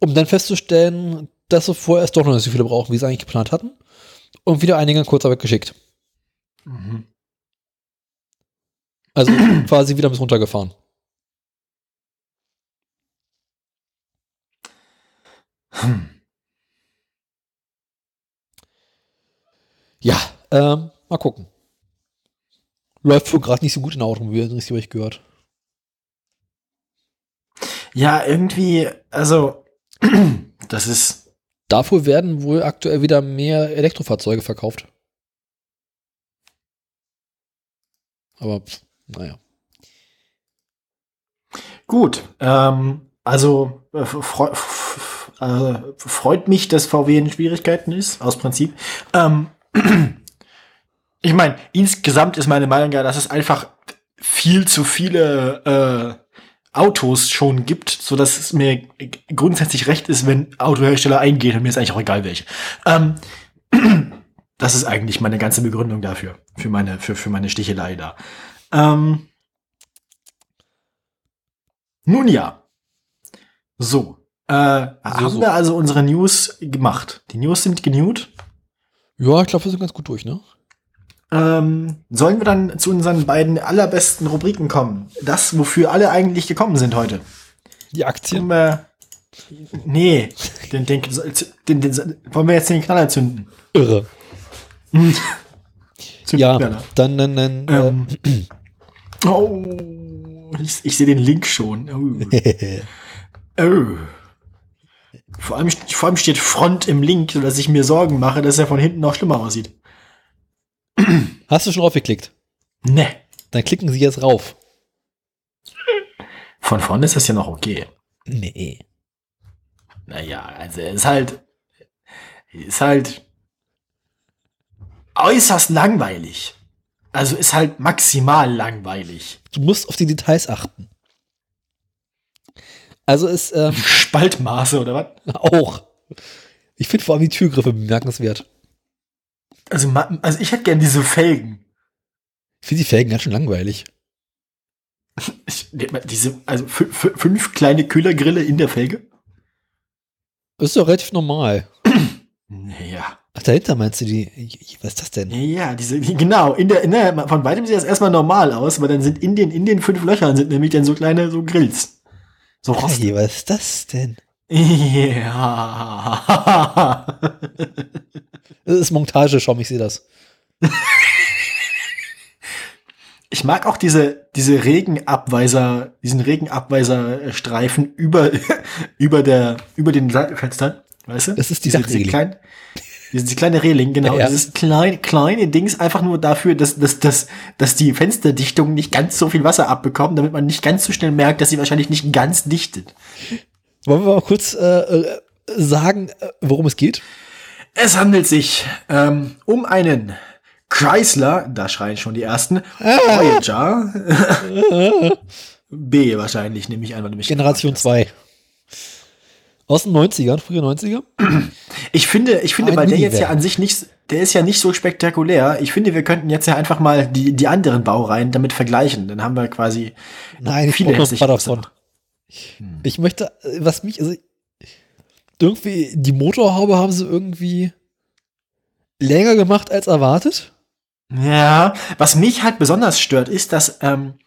[SPEAKER 1] um dann festzustellen, dass sie vorerst doch noch nicht so viele brauchen, wie sie eigentlich geplant hatten. Und wieder einige in Kurzarbeit geschickt. Also (clears throat) quasi wieder bis runtergefahren. Ja, ähm, mal gucken. Läuft wohl gerade nicht so gut in der Automobilindustrie, habe ich gehört.
[SPEAKER 2] Ja, irgendwie, also, (clears throat) das ist,
[SPEAKER 1] Dafür werden wohl aktuell wieder mehr Elektrofahrzeuge verkauft. Aber, naja.
[SPEAKER 2] Gut, ähm, also äh, äh, freut mich, dass VW in Schwierigkeiten ist, aus Prinzip. Ähm, (clears throat) ich meine, insgesamt ist meine Meinung ja, dass es einfach viel zu viele äh, Autos schon gibt, so dass es mir grundsätzlich recht ist, wenn Autohersteller eingehen und mir ist eigentlich auch egal welche. Ähm, (clears throat) das ist eigentlich meine ganze Begründung dafür, für meine, für, für meine Stichelei da. Ähm, nun ja. So. Äh, haben
[SPEAKER 1] so.
[SPEAKER 2] wir also unsere News gemacht. Die News sind genewt.
[SPEAKER 1] Ja, ich glaube, wir sind ganz gut durch, ne?
[SPEAKER 2] Ähm, sollen wir dann zu unseren beiden allerbesten Rubriken kommen? Das, wofür alle eigentlich gekommen sind heute.
[SPEAKER 1] Die Aktien.
[SPEAKER 2] Kommen wir, nee, den, den, den, den, wollen wir jetzt den Knaller zünden?
[SPEAKER 1] Irre.
[SPEAKER 2] Zünden (laughs)
[SPEAKER 1] Ja,
[SPEAKER 2] Knaller.
[SPEAKER 1] dann, dann, dann. äh,
[SPEAKER 2] Ähm, oh, ich, ich sehe den Link schon. Oh. (laughs) Oh. Vor allem, vor allem steht Front im Link, sodass ich mir Sorgen mache, dass er von hinten noch schlimmer aussieht.
[SPEAKER 1] Hast du schon aufgeklickt?
[SPEAKER 2] Ne.
[SPEAKER 1] Dann klicken Sie jetzt rauf.
[SPEAKER 2] Von vorne ist das ja noch okay.
[SPEAKER 1] Nee.
[SPEAKER 2] Naja, also er ist halt, ist halt äußerst langweilig. Also ist halt maximal langweilig.
[SPEAKER 1] Du musst auf die Details achten. Also ist ähm, (laughs)
[SPEAKER 2] Spaltmaße oder was?
[SPEAKER 1] auch. Ich finde vor allem die Türgriffe bemerkenswert.
[SPEAKER 2] Also, also ich hätte gern diese Felgen.
[SPEAKER 1] Ich finde die Felgen ganz schön langweilig. (laughs)
[SPEAKER 2] Ich, diese, also fü- fü- fünf kleine Kühlergrille in der Felge?
[SPEAKER 1] Das ist doch relativ normal. (clears throat)
[SPEAKER 2] Naja.
[SPEAKER 1] Ach, dahinter meinst du die? Was ist das denn?
[SPEAKER 2] Ja, diese, die- genau, in der, in der, von weitem sieht das erstmal normal aus, aber dann sind in den, in den fünf Löchern sind nämlich dann so kleine, so Grills. So Rost.
[SPEAKER 1] Hey, was ist das denn?
[SPEAKER 2] Ja. (laughs)
[SPEAKER 1] Das ist Montage, schau, ich sehe das.
[SPEAKER 2] Ich mag auch diese, diese Regenabweiser, diesen Regenabweiserstreifen über, (laughs) über der, über den Seitenfenstern, weißt du?
[SPEAKER 1] Das ist diese
[SPEAKER 2] klein, diese, diese kleine Reling, genau.
[SPEAKER 1] Ja.
[SPEAKER 2] Dieses kleine, kleine Dings einfach nur dafür, dass, dass, dass, dass die Fensterdichtung nicht ganz so viel Wasser abbekommen, damit man nicht ganz so schnell merkt, dass sie wahrscheinlich nicht ganz dichtet.
[SPEAKER 1] Wollen wir mal kurz äh, äh, sagen, äh, worum es geht?
[SPEAKER 2] Es handelt sich ähm, um einen Chrysler, da schreien schon die ersten, Voyager. (laughs) B wahrscheinlich, nehme ich an, weil du mich
[SPEAKER 1] Generation
[SPEAKER 2] gefragt
[SPEAKER 1] 2. Aus den 90ern, frühe 90er.
[SPEAKER 2] hast. Ich finde, ich finde,
[SPEAKER 1] Ein
[SPEAKER 2] weil der jetzt ja an sich nicht, der ist ja nicht so spektakulär. Ich finde, wir könnten jetzt ja einfach mal die, die anderen Baureihen damit vergleichen. Dann haben wir quasi
[SPEAKER 1] Nein, ich
[SPEAKER 2] viele
[SPEAKER 1] paar davon. Ich möchte, was mich, also irgendwie, die Motorhaube haben sie irgendwie länger gemacht als erwartet.
[SPEAKER 2] Ja, was mich halt besonders stört, ist, dass ähm, äh,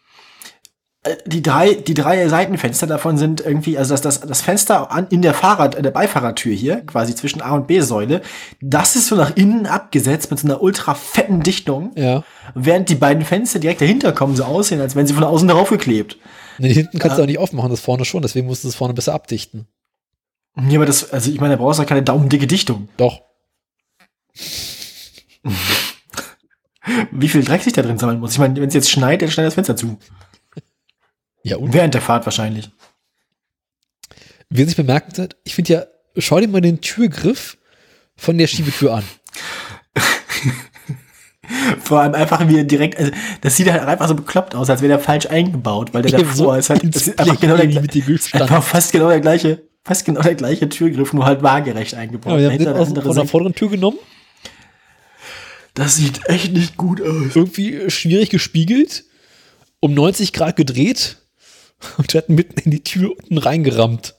[SPEAKER 2] die drei, die drei Seitenfenster davon sind irgendwie, also dass das, das Fenster an, in der Fahrrad, in der Beifahrertür hier, quasi zwischen A und B-Säule, das ist so nach innen abgesetzt mit so einer ultra fetten Dichtung,
[SPEAKER 1] Ja.
[SPEAKER 2] während die beiden Fenster direkt dahinter kommen, so aussehen, als wären sie von außen drauf geklebt.
[SPEAKER 1] Nee, hinten kannst du auch nicht aufmachen, das vorne schon, deswegen musst du das vorne besser abdichten.
[SPEAKER 2] Ja, aber das, also ich meine, da brauchst du keine daumendicke Dichtung.
[SPEAKER 1] Doch. (laughs)
[SPEAKER 2] Wie viel Dreck sich da drin sammeln muss. Ich meine, wenn es jetzt schneit, dann schneidet das Fenster zu.
[SPEAKER 1] Ja, und
[SPEAKER 2] Während der Fahrt wahrscheinlich.
[SPEAKER 1] wie sich bemerkt hat, ich finde ja, schau dir mal den Türgriff von der Schiebetür an. (laughs)
[SPEAKER 2] Vor allem einfach wie direkt, also das sieht halt einfach so bekloppt aus, als wäre der falsch eingebaut, weil der
[SPEAKER 1] Eben
[SPEAKER 2] davor
[SPEAKER 1] so
[SPEAKER 2] ist halt ist einfach genau der, einfach fast genau der gleiche, fast genau der gleiche Türgriff, nur halt waagerecht eingebaut.
[SPEAKER 1] Ja, wir haben den
[SPEAKER 2] der
[SPEAKER 1] aus, von der vorderen Tür genommen,
[SPEAKER 2] das sieht echt nicht gut aus.
[SPEAKER 1] irgendwie schwierig gespiegelt, um 90 Grad gedreht und hat mitten in die Tür unten reingerammt.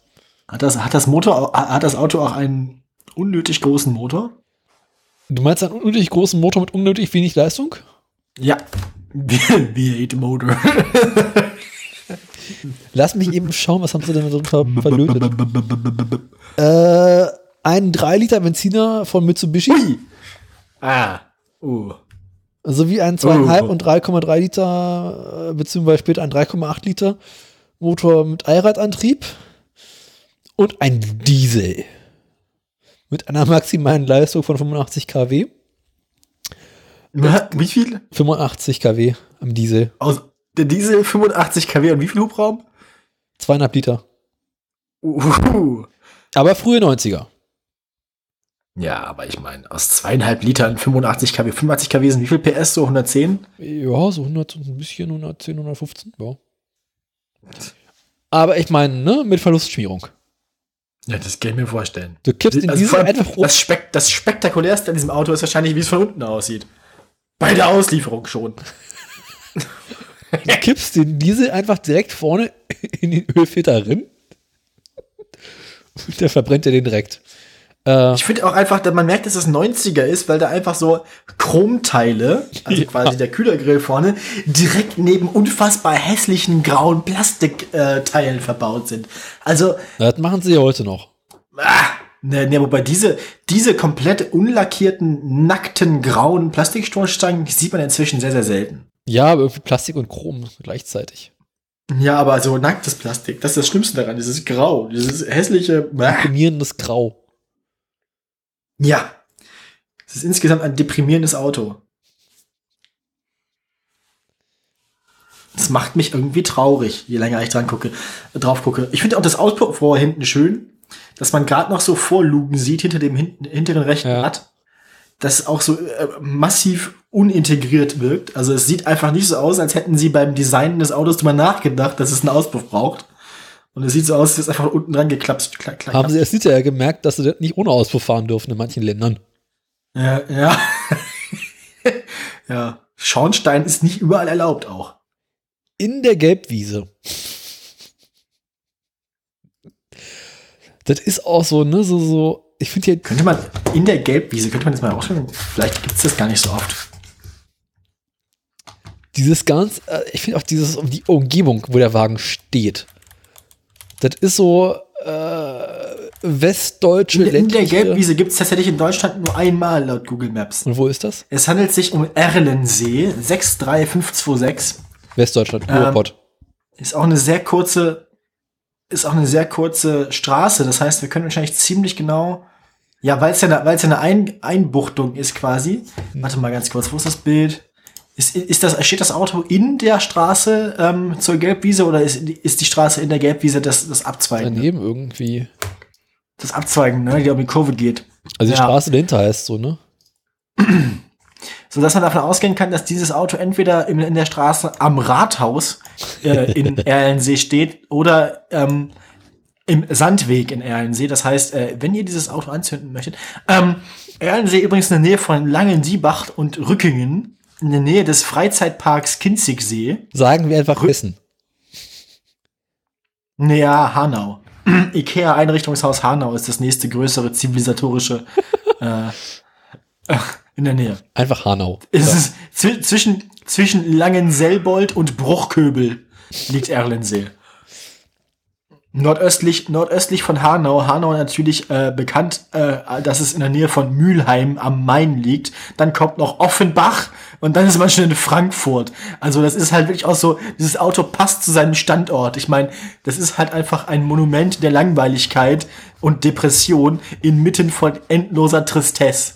[SPEAKER 2] Hat das, hat das Motor, hat das Auto auch einen unnötig großen Motor?
[SPEAKER 1] Du meinst einen unnötig großen Motor mit unnötig wenig Leistung?
[SPEAKER 2] Ja. (laughs) V8 Motor. (laughs)
[SPEAKER 1] Lass mich eben schauen, was haben sie denn da drunter verlötet? Äh, ein 3 Liter Benziner von Mitsubishi,
[SPEAKER 2] Ui. Ah. Uh.
[SPEAKER 1] sowie ein 2,5
[SPEAKER 2] Oh.
[SPEAKER 1] und 3,3 Liter, äh, beziehungsweise später ein 3,8 Liter Motor mit Allradantrieb und ein Diesel mit einer maximalen Leistung von 85 kW.
[SPEAKER 2] Wie viel?
[SPEAKER 1] 85 kW am Diesel.
[SPEAKER 2] Aus, der Diesel 85 kW und wie viel Hubraum?
[SPEAKER 1] Zweieinhalb Liter.
[SPEAKER 2] Uh.
[SPEAKER 1] Aber frühe 90er.
[SPEAKER 2] Ja, aber ich meine, aus zweieinhalb Litern 85 kW, 85 kW sind wie viel PS? So 110?
[SPEAKER 1] Ja, so 100, und ein bisschen 110, 115, ja. Aber ich meine, ne, mit Verlustschmierung.
[SPEAKER 2] Ja, das kann ich mir vorstellen.
[SPEAKER 1] Du kippst in
[SPEAKER 2] Also allem
[SPEAKER 1] einfach rum.
[SPEAKER 2] das, Spek das Spektakulärste an diesem Auto ist wahrscheinlich, wie es von unten aussieht. Bei der Auslieferung schon. (laughs)
[SPEAKER 1] Du kippst den Diesel einfach direkt vorne in den Ölfilter rein. Und der verbrennt ja den direkt. Äh,
[SPEAKER 2] Ich finde auch einfach, dass man merkt, dass es 90er ist, weil da einfach so Chromteile, also
[SPEAKER 1] Ja.
[SPEAKER 2] quasi der Kühlergrill vorne, direkt neben unfassbar hässlichen grauen Plastikteilen verbaut sind. Also,
[SPEAKER 1] das machen sie ja heute noch.
[SPEAKER 2] ah, ne, ne, wobei diese, diese komplett unlackierten, nackten, grauen Plastikstoßstangen, die sieht man inzwischen sehr, sehr selten.
[SPEAKER 1] Ja, aber irgendwie Plastik und Chrom gleichzeitig.
[SPEAKER 2] Ja, aber so nacktes Plastik, das ist das Schlimmste daran, dieses Grau, dieses hässliche.
[SPEAKER 1] Deprimierendes Grau.
[SPEAKER 2] Ja. Es ist insgesamt ein deprimierendes Auto. Das macht mich irgendwie traurig, je länger ich dran gucke, drauf gucke. Ich finde auch das Auspuffrohr hinten schön, dass man gerade noch so Vorlugen sieht hinter dem hinten, hinteren rechten
[SPEAKER 1] Ja.
[SPEAKER 2] Rad, das auch so äh, massiv unintegriert wirkt. Also es sieht einfach nicht so aus, als hätten sie beim Design des Autos drüber nachgedacht, dass es einen Auspuff braucht. Und es sieht so aus, als ist einfach unten dran geklapst. Klack, klack,
[SPEAKER 1] Haben sie erst hinterher gemerkt, dass sie nicht ohne Auspuff fahren dürfen in manchen Ländern.
[SPEAKER 2] Ja, ja. (laughs) Ja. Schornstein ist nicht überall erlaubt auch.
[SPEAKER 1] In der Gelbwiese. Das ist auch so, ne, so, so, ich finde hier,
[SPEAKER 2] Könnte man in der Gelbwiese, könnte man das mal ausprobieren? Vielleicht gibt es das gar nicht so oft.
[SPEAKER 1] dieses ganz, äh, ich finde auch dieses um die Umgebung, wo der Wagen steht. Das ist so äh, westdeutsche
[SPEAKER 2] In, in der Gelbwiese gibt es tatsächlich in Deutschland nur einmal laut Google Maps.
[SPEAKER 1] Und wo ist das?
[SPEAKER 2] Es handelt sich um Erlensee 63526.
[SPEAKER 1] Westdeutschland,
[SPEAKER 2] Ähm,
[SPEAKER 1] Ruhrpott.
[SPEAKER 2] Ist auch eine sehr kurze, ist auch eine sehr kurze Straße. Das heißt, wir können wahrscheinlich ziemlich genau, ja, weil es ja eine, weil es ja eine Ein, Einbuchtung ist quasi. Warte mal ganz kurz, wo ist das Bild? Ist, ist das, steht das Auto in der Straße ähm, zur Gelbwiese oder ist, die- ist die Straße in der Gelbwiese das, das Abzweigen?
[SPEAKER 1] Daneben irgendwie.
[SPEAKER 2] Das Abzweigen, ne, die um die Kurve geht.
[SPEAKER 1] Also die
[SPEAKER 2] Ja.
[SPEAKER 1] Straße dahinter heißt so, ne?
[SPEAKER 2] So dass man davon ausgehen kann, dass dieses Auto entweder in, in der Straße am Rathaus äh, in (laughs) Erlensee steht oder ähm, im Sandweg in Erlensee. Das heißt, äh, wenn ihr dieses Auto anzünden möchtet, ähm, Erlensee übrigens in der Nähe von Langensiebach und Rückingen, in der Nähe des Freizeitparks Kinzigsee.
[SPEAKER 1] Sagen wir einfach Hessen.
[SPEAKER 2] Naja, Hanau. (clears throat) Ikea Einrichtungshaus Hanau ist das nächste größere zivilisatorische äh, (laughs) in der Nähe.
[SPEAKER 1] Einfach Hanau.
[SPEAKER 2] Es ist zwi- zwischen, zwischen Langenselbold und Bruchköbel liegt Erlensee. Nordöstlich, nordöstlich von Hanau. Hanau natürlich äh, bekannt, äh, dass es in der Nähe von Mülheim am Main liegt. Dann kommt noch Offenbach und dann ist man schon in Frankfurt. Also das ist halt wirklich auch so, dieses Auto passt zu seinem Standort. Ich meine, das ist halt einfach ein Monument der Langweiligkeit und Depression inmitten von endloser Tristesse.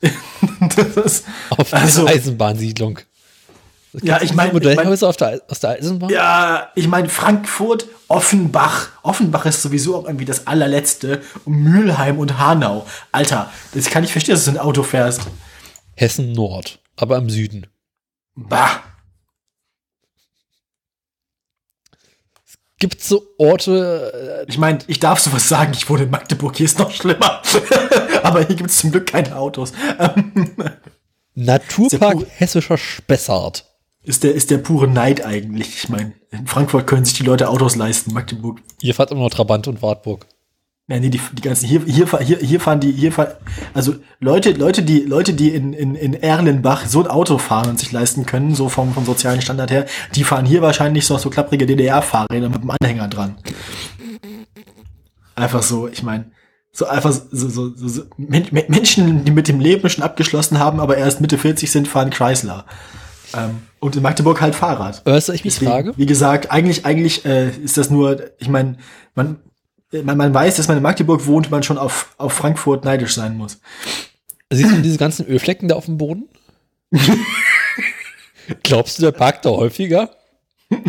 [SPEAKER 2] (laughs) das ist,
[SPEAKER 1] Auf
[SPEAKER 2] Also-
[SPEAKER 1] der Eisenbahnsiedlung.
[SPEAKER 2] Ja, ich meine, ich mein,
[SPEAKER 1] Modellhäuser auf der, aus der Eisenbahn?
[SPEAKER 2] Ja, ich meine, Frankfurt, Offenbach. Offenbach ist sowieso auch irgendwie das allerletzte. Und Mülheim und Hanau. Alter, das kann ich verstehen, dass du ein Auto fährst.
[SPEAKER 1] Hessen Nord, aber im Süden.
[SPEAKER 2] Bah.
[SPEAKER 1] Gibt so Orte, äh,
[SPEAKER 2] Ich meine, ich darf sowas sagen, ich wohne in Magdeburg, hier ist noch schlimmer. (laughs) Aber hier gibt es zum Glück keine Autos. (laughs)
[SPEAKER 1] Naturpark. Hessischer Spessart.
[SPEAKER 2] Ist, der, ist der pure Neid eigentlich. Ich meine, in Frankfurt können sich die Leute Autos leisten, Magdeburg.
[SPEAKER 1] Ihr fahrt immer noch Trabant und Wartburg.
[SPEAKER 2] Ja, nee, die, die ganzen, hier, hier, hier, hier fahren die, hier fahren, also Leute, Leute, die, Leute, die in, in, in Erlenbach so ein Auto fahren und sich leisten können, so vom, vom sozialen Standard her, die fahren hier wahrscheinlich so, so klapprige DDR-Fahrräder mit dem Anhänger dran. Einfach so, ich meine, so einfach so, so, so, so Men Men- Menschen, die mit dem Leben schon abgeschlossen haben, aber erst Mitte 40 sind, fahren Chrysler. Ähm, und in Magdeburg halt Fahrrad.
[SPEAKER 1] Weißt du, ich mich
[SPEAKER 2] Deswegen,
[SPEAKER 1] frage?
[SPEAKER 2] Wie gesagt, eigentlich, eigentlich äh, ist das nur, ich meine, man, man, man weiß, dass man in Magdeburg wohnt man schon auf, auf Frankfurt neidisch sein muss.
[SPEAKER 1] Siehst du diese ganzen Ölflecken da auf dem Boden? (laughs) Glaubst du, der parkt da häufiger? (laughs)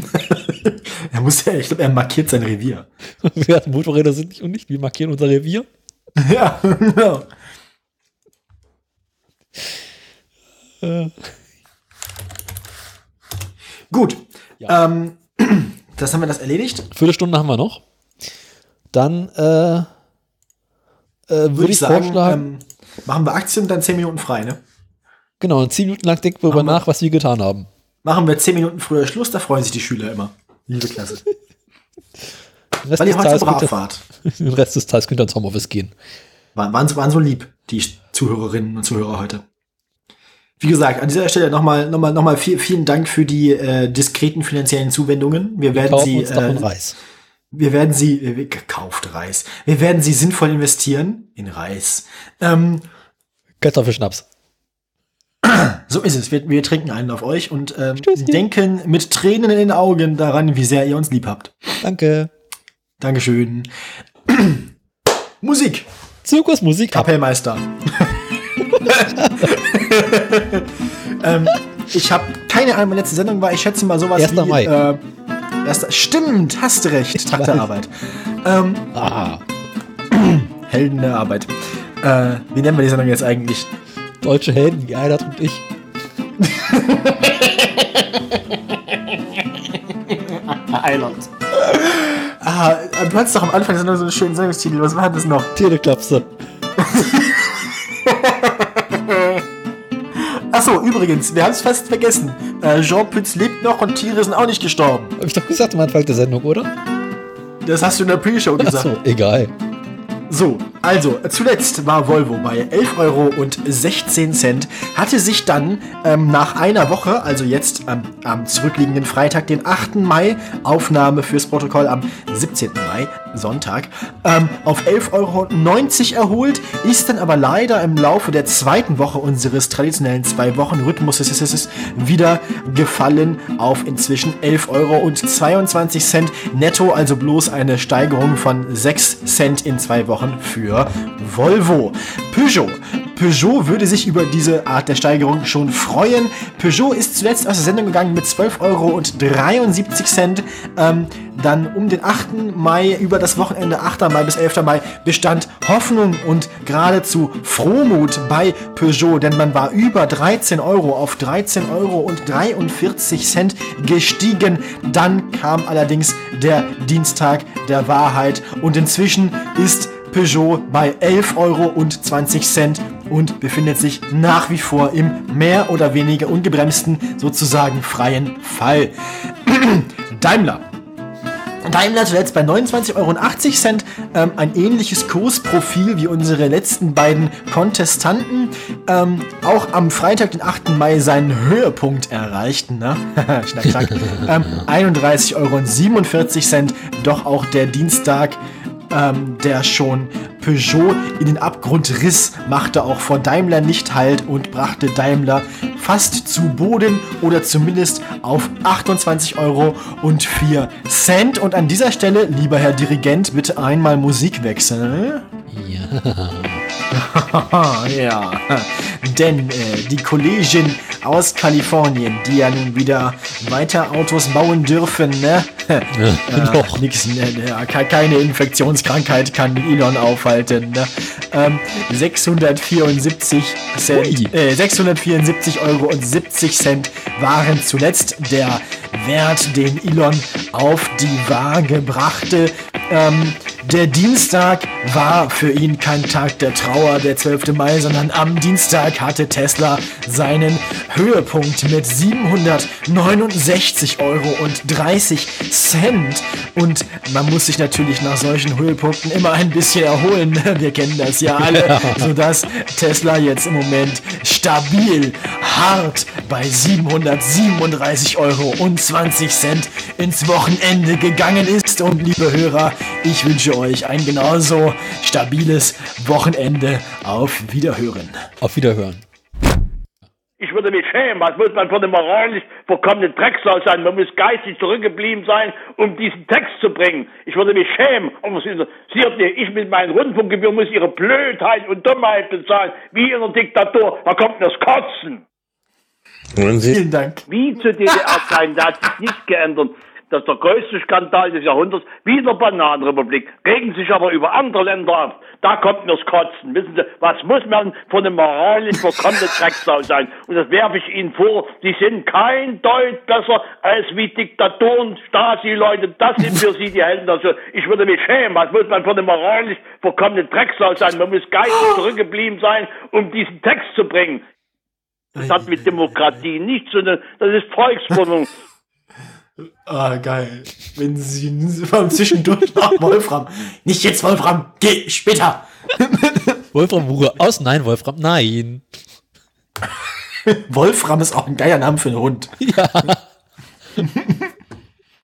[SPEAKER 2] Er muss ja, ich glaube, er markiert sein Revier. (laughs)
[SPEAKER 1] Ja, Motorräder sind nicht und nicht. Wir markieren unser Revier.
[SPEAKER 2] ja, genau.
[SPEAKER 1] Äh,
[SPEAKER 2] Gut.
[SPEAKER 1] Ja.
[SPEAKER 2] Ähm, (clears throat) das haben wir das erledigt.
[SPEAKER 1] Viertelstunde haben wir noch. Dann äh, äh, würde ich, vorschlagen,
[SPEAKER 2] ähm, machen wir Aktien und dann 10 Minuten frei, ne?
[SPEAKER 1] genau, in zehn Minuten lang denken wir
[SPEAKER 2] wir-
[SPEAKER 1] nach, was wir getan haben.
[SPEAKER 2] Machen wir 10 Minuten früher Schluss, da freuen sich die Schüler immer. Liebe Klasse. (laughs) Weil ihr heute so brav wart. (laughs)
[SPEAKER 1] den Rest des Tages könnt ihr ins Homeoffice gehen.
[SPEAKER 2] Waren, waren, waren so lieb, die Zuhörerinnen und Zuhörer heute. Wie gesagt, an dieser Stelle nochmal noch mal, noch mal viel, vielen Dank für die äh, diskreten finanziellen Zuwendungen. Wir werden
[SPEAKER 1] Kaufen
[SPEAKER 2] sie, äh,
[SPEAKER 1] Reis.
[SPEAKER 2] wir werden sie, äh, gekauft Reis. Wir werden sie sinnvoll investieren in Reis. Ähm,
[SPEAKER 1] Kartoffelschnaps.
[SPEAKER 2] so ist es. Wir, wir trinken einen auf euch und ähm, denken mit Tränen in den Augen daran, wie sehr ihr uns lieb habt.
[SPEAKER 1] Danke.
[SPEAKER 2] Dankeschön. (clears throat) Musik.
[SPEAKER 1] Zirkusmusik.
[SPEAKER 2] Kapellmeister. (laughs) ähm, ich habe keine Ahnung, wann letzte Sendung war. Ich schätze mal sowas
[SPEAKER 1] 1.
[SPEAKER 2] wie.
[SPEAKER 1] Mai.
[SPEAKER 2] Äh, erster, stimmt, hast du recht. Tag der. Arbeit. Ähm,
[SPEAKER 1] Ah,
[SPEAKER 2] Helden der Arbeit. Äh, wie nennen wir die Sendung jetzt eigentlich?
[SPEAKER 1] deutsche Helden, wie Einheit und ich.
[SPEAKER 2] Island. Ah, du hattest doch am Anfang der Sendung so einen schönen Sendungstitel. Was war das noch?
[SPEAKER 1] Teleklapse.
[SPEAKER 2] Achso, übrigens, wir haben es fast vergessen. Äh, Jean Pütz lebt noch und Tiere sind auch nicht gestorben.
[SPEAKER 1] Hab ich doch gesagt am Anfang der Sendung, oder?
[SPEAKER 2] Das hast du in der Pre-Show gesagt.
[SPEAKER 1] Achso, egal.
[SPEAKER 2] So, also zuletzt war Volvo bei 11 Euro und 16 Cent, hatte sich dann ähm, nach einer Woche, also jetzt ähm, am zurückliegenden Freitag, den 8. Mai, Aufnahme fürs Protokoll am 17. Mai, Sonntag, ähm, auf 11,90 Euro erholt, ist dann aber leider im Laufe der zweiten Woche unseres traditionellen Zwei-Wochen-Rhythmus wieder gefallen auf inzwischen 11,22 Euro netto, also bloß eine Steigerung von 6 Cent in zwei Wochen Wochen für Volvo. Peugeot. Peugeot würde sich über diese Art der Steigerung schon freuen. Peugeot ist zuletzt aus der Sendung gegangen mit 12,73 Euro. Ähm, dann um den 8. Mai, über das Wochenende 8. Mai bis 11. Mai, bestand Hoffnung und geradezu Frohmut bei Peugeot, denn man war über 13 Euro auf 13 Euro und 43 Cent gestiegen. Dann kam allerdings der Dienstag der Wahrheit und inzwischen ist Peugeot bei 11,20 Euro und befindet sich nach wie vor im mehr oder weniger ungebremsten, sozusagen freien Fall. (clears throat) Daimler Daimler zuletzt bei 29,80 Euro. Ähm, ein ähnliches Kursprofil wie unsere letzten beiden Kontestanten. Ähm, auch am Freitag, den 8. Mai, seinen Höhepunkt erreichten. Ne? (laughs) schnack, ähm, 31,47 Euro. Doch auch der Dienstag ähm, der schon Peugeot in den Abgrund riss, machte auch vor Daimler nicht Halt und brachte Daimler fast zu Boden oder zumindest auf 28 Euro und 4 Cent. Und an dieser Stelle, lieber Herr Dirigent, bitte einmal Musikwechsel. Ja. (laughs) ja. Denn äh, die Kollegin aus Kalifornien, die ja nun wieder weiter Autos bauen dürfen, ne? Ja, (laughs) äh, (laughs) nix, ne, ne, keine Infektionskrankheit kann Elon aufhalten. Ne? Ähm, 674 Cent, äh, 674 Euro und 70 Cent waren zuletzt der Wert, den Elon auf die Waage brachte. Ähm, der Dienstag war für ihn kein Tag der Trauer, der 12. Mai, sondern am Dienstag hatte Tesla seinen Höhepunkt mit 769 Euro und 30 Cent. Und man muss sich natürlich nach solchen Höhepunkten immer ein bisschen erholen. Wir kennen das ja alle, sodass Tesla jetzt im Moment stabil, hart bei 737 Euro und 20 Cent ins Wochenende gegangen ist. Und liebe Hörer, ich wünsche euch ein genauso stabiles Wochenende. Auf Wiederhören.
[SPEAKER 1] Auf Wiederhören.
[SPEAKER 3] Ich würde mich schämen. Was muss man für eine moralisch verkommene Drecksau sein? Man muss geistig zurückgeblieben sein, um diesen Text zu bringen. Ich würde mich schämen. Aber es interessiert nicht. Ich mit meinen Rundfunkgebühren muss ihre Blödheit und Dummheit bezahlen. Wie in einer Diktatur. Da kommt das Kotzen.
[SPEAKER 2] Vielen Dank.
[SPEAKER 3] Wie zu DDR-Zeiten, da hat sich nichts geändert. Das ist der größte Skandal des Jahrhunderts, wie in der Bananenrepublik. Regen sich aber über andere Länder auf. Da kommt mir's Kotzen. Wissen Sie, was muss man von einem moralisch verkommenen (laughs) Drecksau sein? Und das werfe ich Ihnen vor. Sie sind kein Deut besser als wie Diktatoren, Stasi-Leute. Das sind für Sie die Helden. Also, ich würde mich schämen. Was muss man von einem moralisch verkommenen Drecksau sein? Man muss geistig zurückgeblieben sein, um diesen Text zu bringen. Das hat mit Demokratie nichts zu tun. Das ist Volksforderung. (laughs)
[SPEAKER 2] Ah, geil. Wenn sie beim Zwischendurch (laughs) nach Wolfram. Nicht jetzt, Wolfram, geh später. (laughs)
[SPEAKER 1] Wolfram Ruhe aus. Nein, Wolfram, nein.
[SPEAKER 2] Wolfram ist auch ein geiler Name für einen Hund. Ja. (laughs)